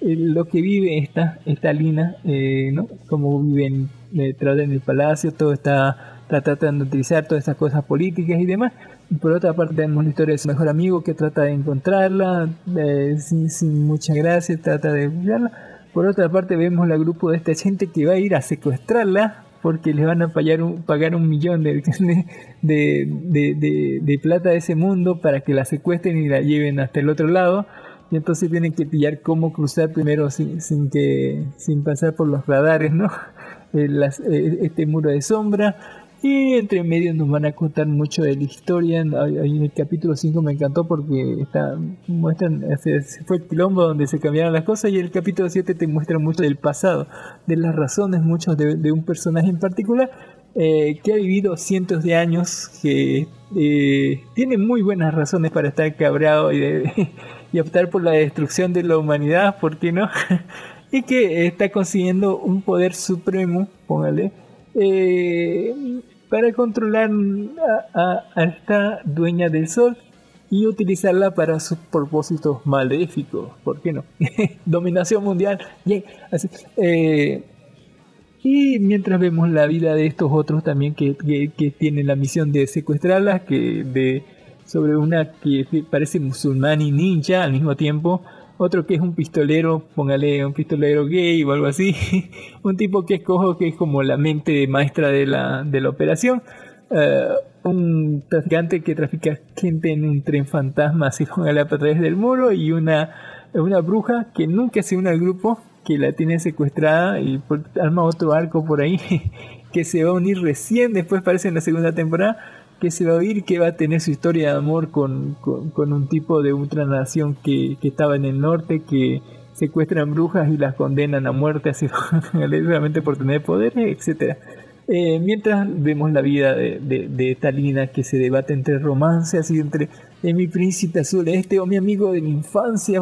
Speaker 6: eh, lo que vive esta esta Lina eh, no como viven detrás en el palacio todo está, tratando de utilizar todas estas cosas políticas y demás. Por otra parte tenemos la historia de su mejor amigo que trata de encontrarla eh, sin, sin mucha gracia trata de buscarla. Por otra parte vemos el grupo de esta gente que va a ir a secuestrarla porque les van a pagar un, millón de plata de ese mundo para que la secuestren y la lleven hasta el otro lado. Y entonces tienen que pillar cómo cruzar primero sin, sin que sin pasar por los radares, ¿no? Eh, las- eh, este muro de sombra. Y entre medio nos van a contar mucho de la historia. En el capítulo 5 me encantó porque está, muestran, se, se fue el quilombo donde se cambiaron las cosas y el capítulo 7 te muestra mucho del pasado, de las razones, muchos de, de un personaje en particular eh, que ha vivido cientos de años, que eh, tiene muy buenas razones para estar cabreado y, de- y optar por la destrucción de la humanidad, ¿por qué no? y que está consiguiendo un poder supremo, póngale, eh, para controlar a, esta dueña del sol y utilizarla para sus propósitos maléficos, ¿por qué no? Dominación mundial, eh, y mientras vemos la vida de estos otros también que, que, que tienen la misión de secuestrarlas, que de sobre una que parece musulmán y ninja al mismo tiempo, otro que es un pistolero, póngale un pistolero gay o algo así, un tipo que es cojo que es como la mente maestra de la, de la operación, eh, un traficante que trafica gente en un tren fantasma así póngale a través del muro y una, una bruja que nunca se une al grupo que la tiene secuestrada y por- arma otro arco por ahí que se va a unir recién después parece en la segunda temporada que se va a oír que va a tener su historia de amor con, con, un tipo de ultranación que, que estaba en el norte que secuestran brujas y las condenan a muerte así solamente por tener poderes etcétera eh, mientras vemos la vida de, de, de esta Lina que se debate entre romance, así entre de mi príncipe azul este o mi amigo de mi infancia,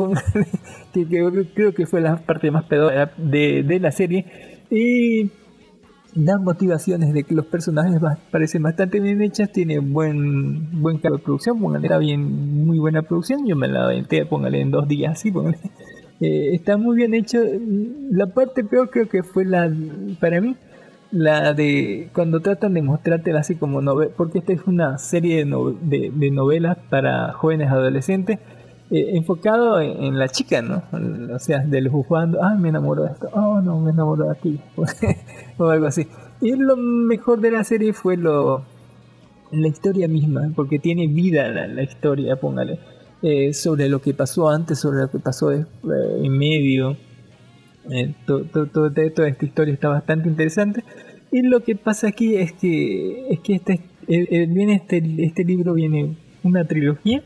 Speaker 6: que, creo que fue la parte más pedora de, de la serie. Y dan motivaciones de que los personajes parecen bastante bien hechas, tiene buen buen cargo de producción, póngale, era bien, muy buena producción, yo me la aventé, póngale en dos días así, póngale. Eh, está muy bien hecho. La parte peor creo que fue la, para mí, la de cuando tratan de mostrártela así como novela, porque esta es una serie de, no- de- novelas para jóvenes adolescentes, eh, enfocado en, en la chica, ¿no? O sea, del juzgando, ah, me enamoró de esto, oh, no, me enamoró de aquí, o algo así. Y lo mejor de la serie fue lo la historia misma, porque tiene vida la, la historia, póngale, eh, sobre lo que pasó antes, sobre lo que pasó des- eh, en medio. Eh, to- to- to- to- toda esta historia está bastante interesante. Y lo que pasa aquí es que es que este, eh, eh, viene este, este libro viene una trilogía.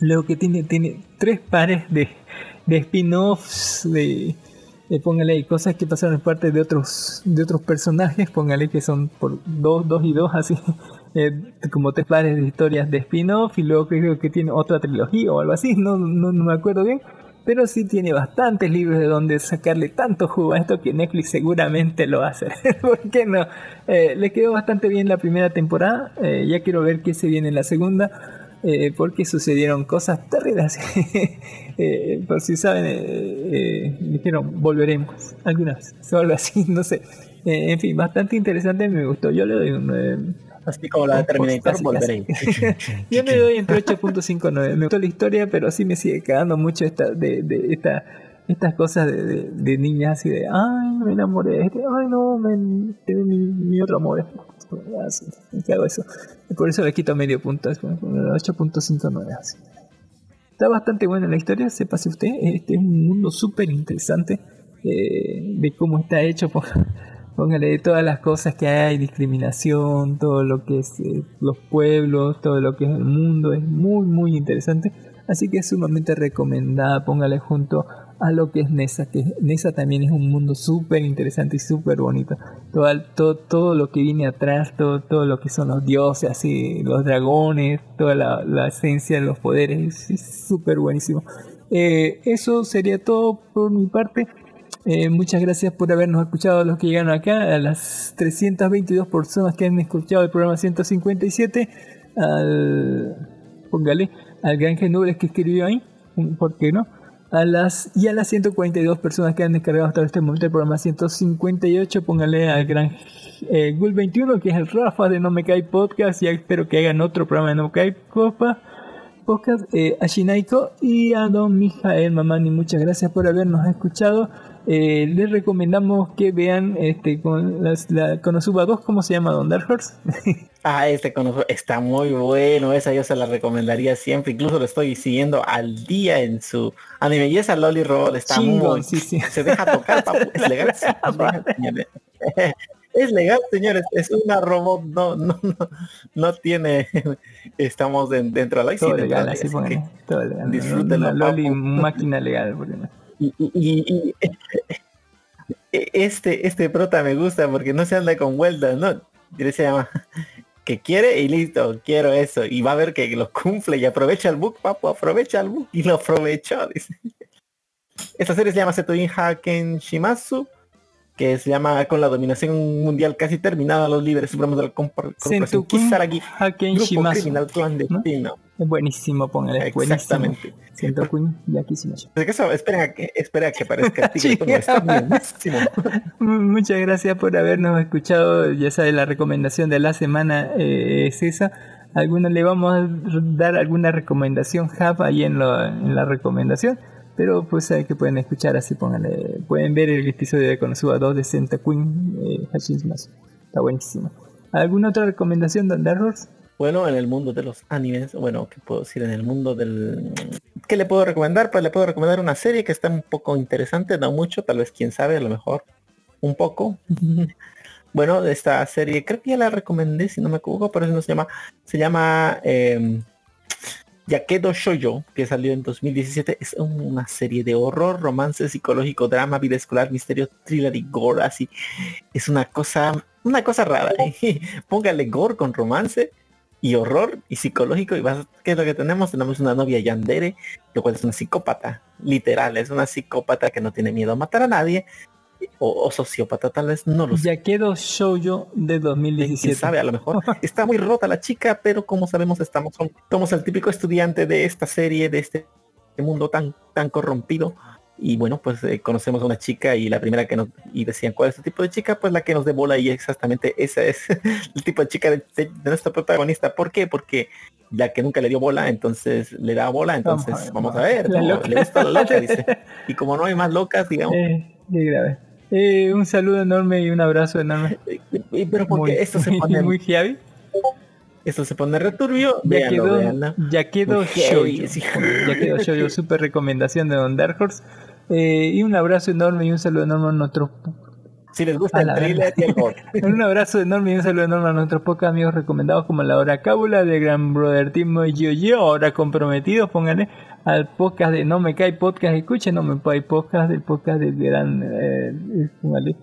Speaker 6: Luego que tiene, tiene tres pares de, de spin-offs, de, de, póngale cosas que pasaron en parte de otros de otros personajes, póngale que son por dos, dos y dos, así, eh, como tres pares de historias de spin-off, y luego creo que tiene otra trilogía o algo así, no, no, me acuerdo bien, pero sí tiene bastantes libros de donde sacarle tanto jugo a esto que Netflix seguramente lo hace. ¿Por qué no? Eh, le quedó bastante bien la primera temporada, eh, ya quiero ver qué se viene en la segunda. Eh, porque sucedieron cosas terribles. Eh, por si saben, eh, eh, dijeron volveremos alguna vez, o algo así, no sé. Eh, en fin, bastante interesante, me gustó. Yo le doy un 9.
Speaker 7: Así como la de Terminator,
Speaker 6: Casi,
Speaker 7: volveré.
Speaker 6: casi. Yo le doy entre 8.59. Me gustó la historia, pero sí me sigue quedando mucho esta, de, de esta, estas cosas de, de, de niñas así de, ay, me enamoré de este, ay, no, me, mi, mi otro amor. Por eso le quito medio punto, es como 8.59. Así. Está bastante buena la historia, sepase usted. Este es un mundo súper interesante eh, de cómo está hecho. pó- Póngale todas las cosas que hay, discriminación, todo lo que es eh, los pueblos, todo lo que es el mundo. Es muy, muy interesante. Así que es sumamente recomendada. Póngale junto lo que es Nesa, que Nesa también es un mundo súper interesante y súper bonito. Todo, todo, todo lo que viene atrás, todo, todo lo que son los dioses, así, los dragones, toda la, la esencia de los poderes, es súper buenísimo. Eh, eso sería todo por mi parte. Eh, muchas gracias por habernos escuchado a los que llegaron acá, a las 322 personas que han escuchado el programa 157, al, póngale, al gran Genobles que escribió ahí, ¿por qué no? A las, y a las 142 personas que han descargado hasta este momento el programa 158, póngale al gran eh, Gul 21, que es el Rafa de No Me Cae Podcast, ya espero que hagan otro programa de No Me Cae Copa podcast, eh, a Shinaiko y a Don Mijael Mamani. Muchas gracias por habernos escuchado. Eh, les recomendamos que vean este con las, la Konosuba 2, ¿cómo se llama Don Dark Horse?
Speaker 7: Ah, este conozco, está muy bueno, esa yo se la recomendaría siempre, incluso lo estoy siguiendo al día en su anime y esa Loli Roll está muy,
Speaker 6: sí, sí.
Speaker 7: se deja tocar, papu, es legal, sí, es legal, señores. Es una robot, no, no, no, no tiene, estamos en- dentro de la
Speaker 6: Todo legal, así
Speaker 7: que
Speaker 6: todo legal.
Speaker 7: disfrútenlo,
Speaker 6: Una Loli máquina legal. porque no-
Speaker 7: y, y- este, este prota me gusta porque no se anda con vueltas, ¿no? Se llama que quiere y listo, quiero eso. Y va a ver que lo cumple y aprovecha el book, papu, aprovecha el book. Y lo aprovechó, dice. Esta serie se llama Setoin Haken Shimazu, que se llama con la dominación mundial casi terminada, los líderes supremos de la corporación Kisaragi, grupo
Speaker 6: Shimazu.
Speaker 7: criminal clandestino.
Speaker 6: Es buenísimo, póngale.
Speaker 7: Exactamente.
Speaker 6: Sentoku y aquí
Speaker 7: esperen a que, espera a que aparezca.
Speaker 6: Muchas gracias por habernos escuchado. Ya sabe, la recomendación de la semana eh, es esa. Alguna le vamos a dar alguna recomendación Java ahí en, lo- en la recomendación. Pero pues sabe que pueden escuchar así, pónganle. Pueden ver el episodio de Konosuba 2 de Senta Queen eh. Está buenísimo. ¿Alguna otra recomendación de Horse?
Speaker 7: Bueno, en el mundo de los animes, bueno, ¿qué puedo decir? En el mundo del... ¿Qué le puedo recomendar? Pues le puedo recomendar una serie que está un poco interesante, no mucho, tal vez quién sabe, a lo mejor un poco. bueno, esta serie, creo que ya la recomendé, si no me equivoco, pero no se llama, se llama eh, Yakedo Shoujo, que salió en 2017. Es una serie de horror, romance psicológico, drama, vida escolar, misterio, thriller y gore, así. Es una cosa, una cosa rara. Póngale gore con romance y horror y psicológico y vas, ¿qué es lo que tenemos? Tenemos una novia yandere, lo cual es una psicópata, literal, es una psicópata que no tiene miedo a matar a nadie, o, o sociópata tal vez, no lo sé.
Speaker 6: Yakedo Shoujo de
Speaker 7: ¿Quién
Speaker 6: 2017.
Speaker 7: sabe? A lo mejor está muy rota la chica, pero como sabemos estamos somos el típico estudiante de esta serie, de este mundo tan, tan corrompido. Y bueno, pues eh, conocemos a una chica y la primera que nos y decían cuál es el tipo de chica, pues la que nos dé bola y exactamente esa es el tipo de chica de, de- de nuestro protagonista. ¿Por qué? Porque ya que nunca le dio bola, entonces le da bola, entonces vamos a ver,
Speaker 6: La
Speaker 7: le gusta la loca, dice. Y como no hay más locas, digamos,
Speaker 6: Eh, qué grave. Eh, un saludo enorme y un abrazo enorme.
Speaker 7: y- pero porque
Speaker 6: Muy-
Speaker 7: esto se pone
Speaker 6: muy heavy.
Speaker 7: esto se pone returbio,
Speaker 6: Ya quedó, ya quedó. Ya quedó shoujo, super recomendación de Don Dark Horse. Eh, y un abrazo enorme y un saludo enorme a nuestros
Speaker 7: Si les gusta el thriller y el gore.
Speaker 6: un abrazo enorme y un saludo enorme a nuestros pocos amigos recomendados como la hora cábula de Gran Brother Timo y yo yo ahora comprometidos pónganle al podcast de No Me Cae Podcast. Escuchen No Me Cae Podcast del podcast del gran eh, póngale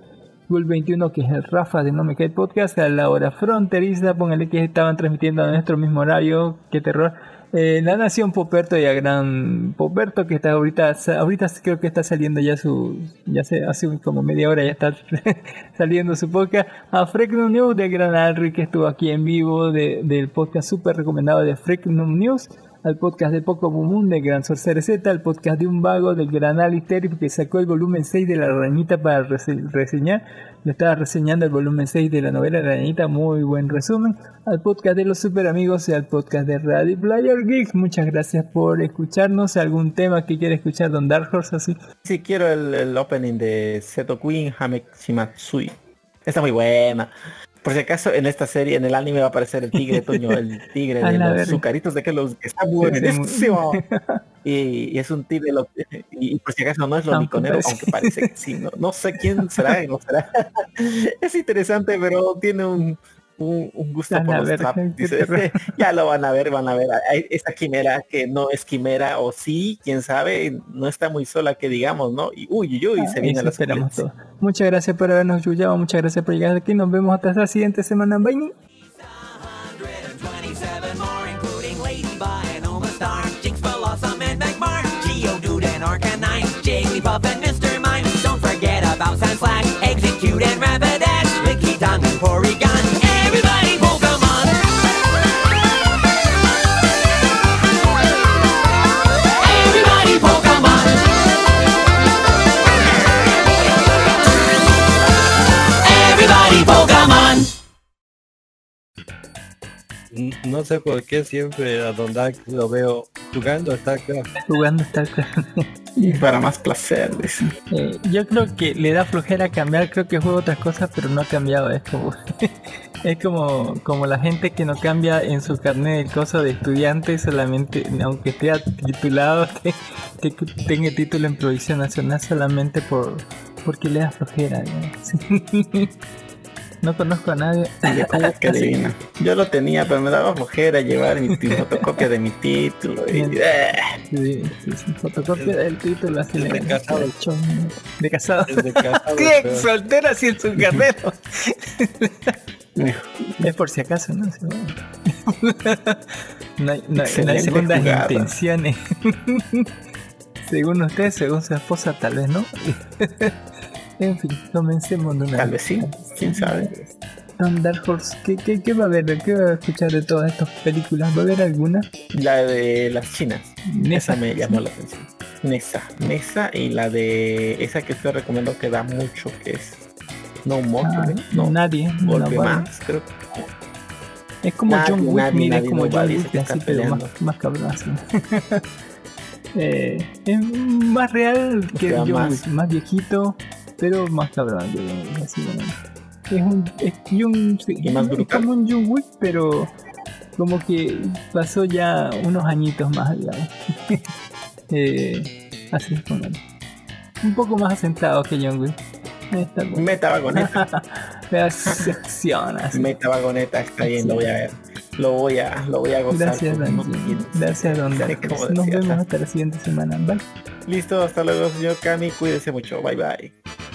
Speaker 6: Google 21 que es el Rafa de No Me Cae Podcast a la hora fronteriza póngale que estaban transmitiendo a nuestro mismo horario. Qué terror eh, la Nación Poperto y a Gran Poperto que está ahorita ahorita creo que está saliendo ya su ya se hace como media hora ya está saliendo su podcast. A Freaknum News de Gran Alri que estuvo aquí en vivo de- del podcast súper recomendado de Freaknum News. Al podcast de Poco Moon de Gran Sorcerer Z, al podcast de Un Vago del Gran Alistair que sacó el volumen 6 de La Arañita para rese- reseñar. Lo estaba reseñando el volumen 6 de la novela La Arañita, muy buen resumen. Al podcast de los super amigos y al podcast de Radio Player Geeks. Muchas gracias por escucharnos. ¿Algún tema que quiera escuchar Don Dark Horse así?
Speaker 7: Sí, quiero el, el opening de Seto Queen Hame Shimatsui. Está muy buena. Por si acaso en esta serie, en el anime va a aparecer el tigre Toño, el tigre de los
Speaker 6: verga.
Speaker 7: azucaritos de que los que está buenísimo. Y, y es un tigre lo- y, y por si acaso no es lo
Speaker 6: parece.
Speaker 7: aunque parece que sí. No, no sé quién será, no será. Es interesante, pero tiene un, un, un gusto por los
Speaker 6: verga,
Speaker 7: traps,
Speaker 6: qué
Speaker 7: dice. ya lo van a ver, van a ver. Esta quimera que no es quimera o sí, quién sabe, no está muy sola que digamos, ¿no? Y uy, uy, uy, se
Speaker 6: Ah,
Speaker 7: viene
Speaker 6: eso
Speaker 7: la
Speaker 6: esperamos todo. Muchas gracias por habernos yuyado, muchas gracias por llegar aquí. Nos vemos hasta la siguiente semana. Bye.
Speaker 5: 127 more, including Ladybug and Oma Star, Jinx, Blossom, and Magmar, Geodude and Arcanine, Jigglypuff and Mr. Mime. Don't forget about Sandslash, Execute and Rapidash,
Speaker 8: No sé por qué siempre a Don Dark lo veo jugando StarCraft.
Speaker 6: Jugando StarCraft.
Speaker 7: Y para más placer, dice.
Speaker 6: Eh, yo creo que le da flojera cambiar, creo que juega otras cosas, pero no ha cambiado. Es como, es como, como la gente que no cambia en su carnet el coso de estudiante, solamente, aunque esté titulado, que, que tenga título en provisión nacional solamente por porque le da flojera. ¿no? No conozco a nadie.
Speaker 7: Yo lo tenía, pero me daba flojera llevar mi fotocopia de mi título. Y, eh,
Speaker 6: Sí, sí, sí, fotocopia del título así
Speaker 8: de casado.
Speaker 6: De casado.
Speaker 8: Es de casado,
Speaker 6: ¿Qué? así en su carnet. Es por si acaso, ¿no? Sí, bueno. No hay, no hay- no hay
Speaker 7: Excelente
Speaker 6: segundas
Speaker 7: jugada.
Speaker 6: intenciones. según usted, según su esposa, tal vez no. En fin, comencemos de una
Speaker 7: Tal
Speaker 6: vez.
Speaker 7: sí, quién sabe.
Speaker 6: Dark Horse, ¿qué, qué, qué va a ver? ¿Qué va a escuchar de todas estas películas? ¿Va a haber alguna?
Speaker 7: La de las chinas.
Speaker 6: Nesa.
Speaker 7: Esa me llamó la atención. Nesa. Nesa y la de esa que estoy recomendando que da mucho, que es No More.
Speaker 6: Ah,
Speaker 7: No,
Speaker 6: nadie. no
Speaker 7: Golpe más, creo.
Speaker 6: Es como
Speaker 7: Nadie,
Speaker 6: John Wick,
Speaker 7: nadie,
Speaker 6: mira,
Speaker 7: nadie
Speaker 6: como John Wick, así, pero más, más cabrón así. eh, es más real que John
Speaker 7: más-
Speaker 6: Wick, más viejito, pero más cabrón Wick, así bueno. Es un, es sí,
Speaker 7: Y más
Speaker 6: es como un John Wick, pero como que pasó ya unos añitos más, digamos. eh, así es, póngale. Un poco más asentado que John Wick.
Speaker 7: Meta vagoneta.
Speaker 6: Las secciones.
Speaker 7: Meta vagoneta está bien, lo voy a ver. Lo voy a, lo voy a gozar.
Speaker 6: Gracias,
Speaker 7: tienes.
Speaker 6: Gracias, Don Nos vemos hasta la siguiente semana. Bye.
Speaker 7: Listo, hasta luego, señor Kami. Cuídese mucho. Bye bye.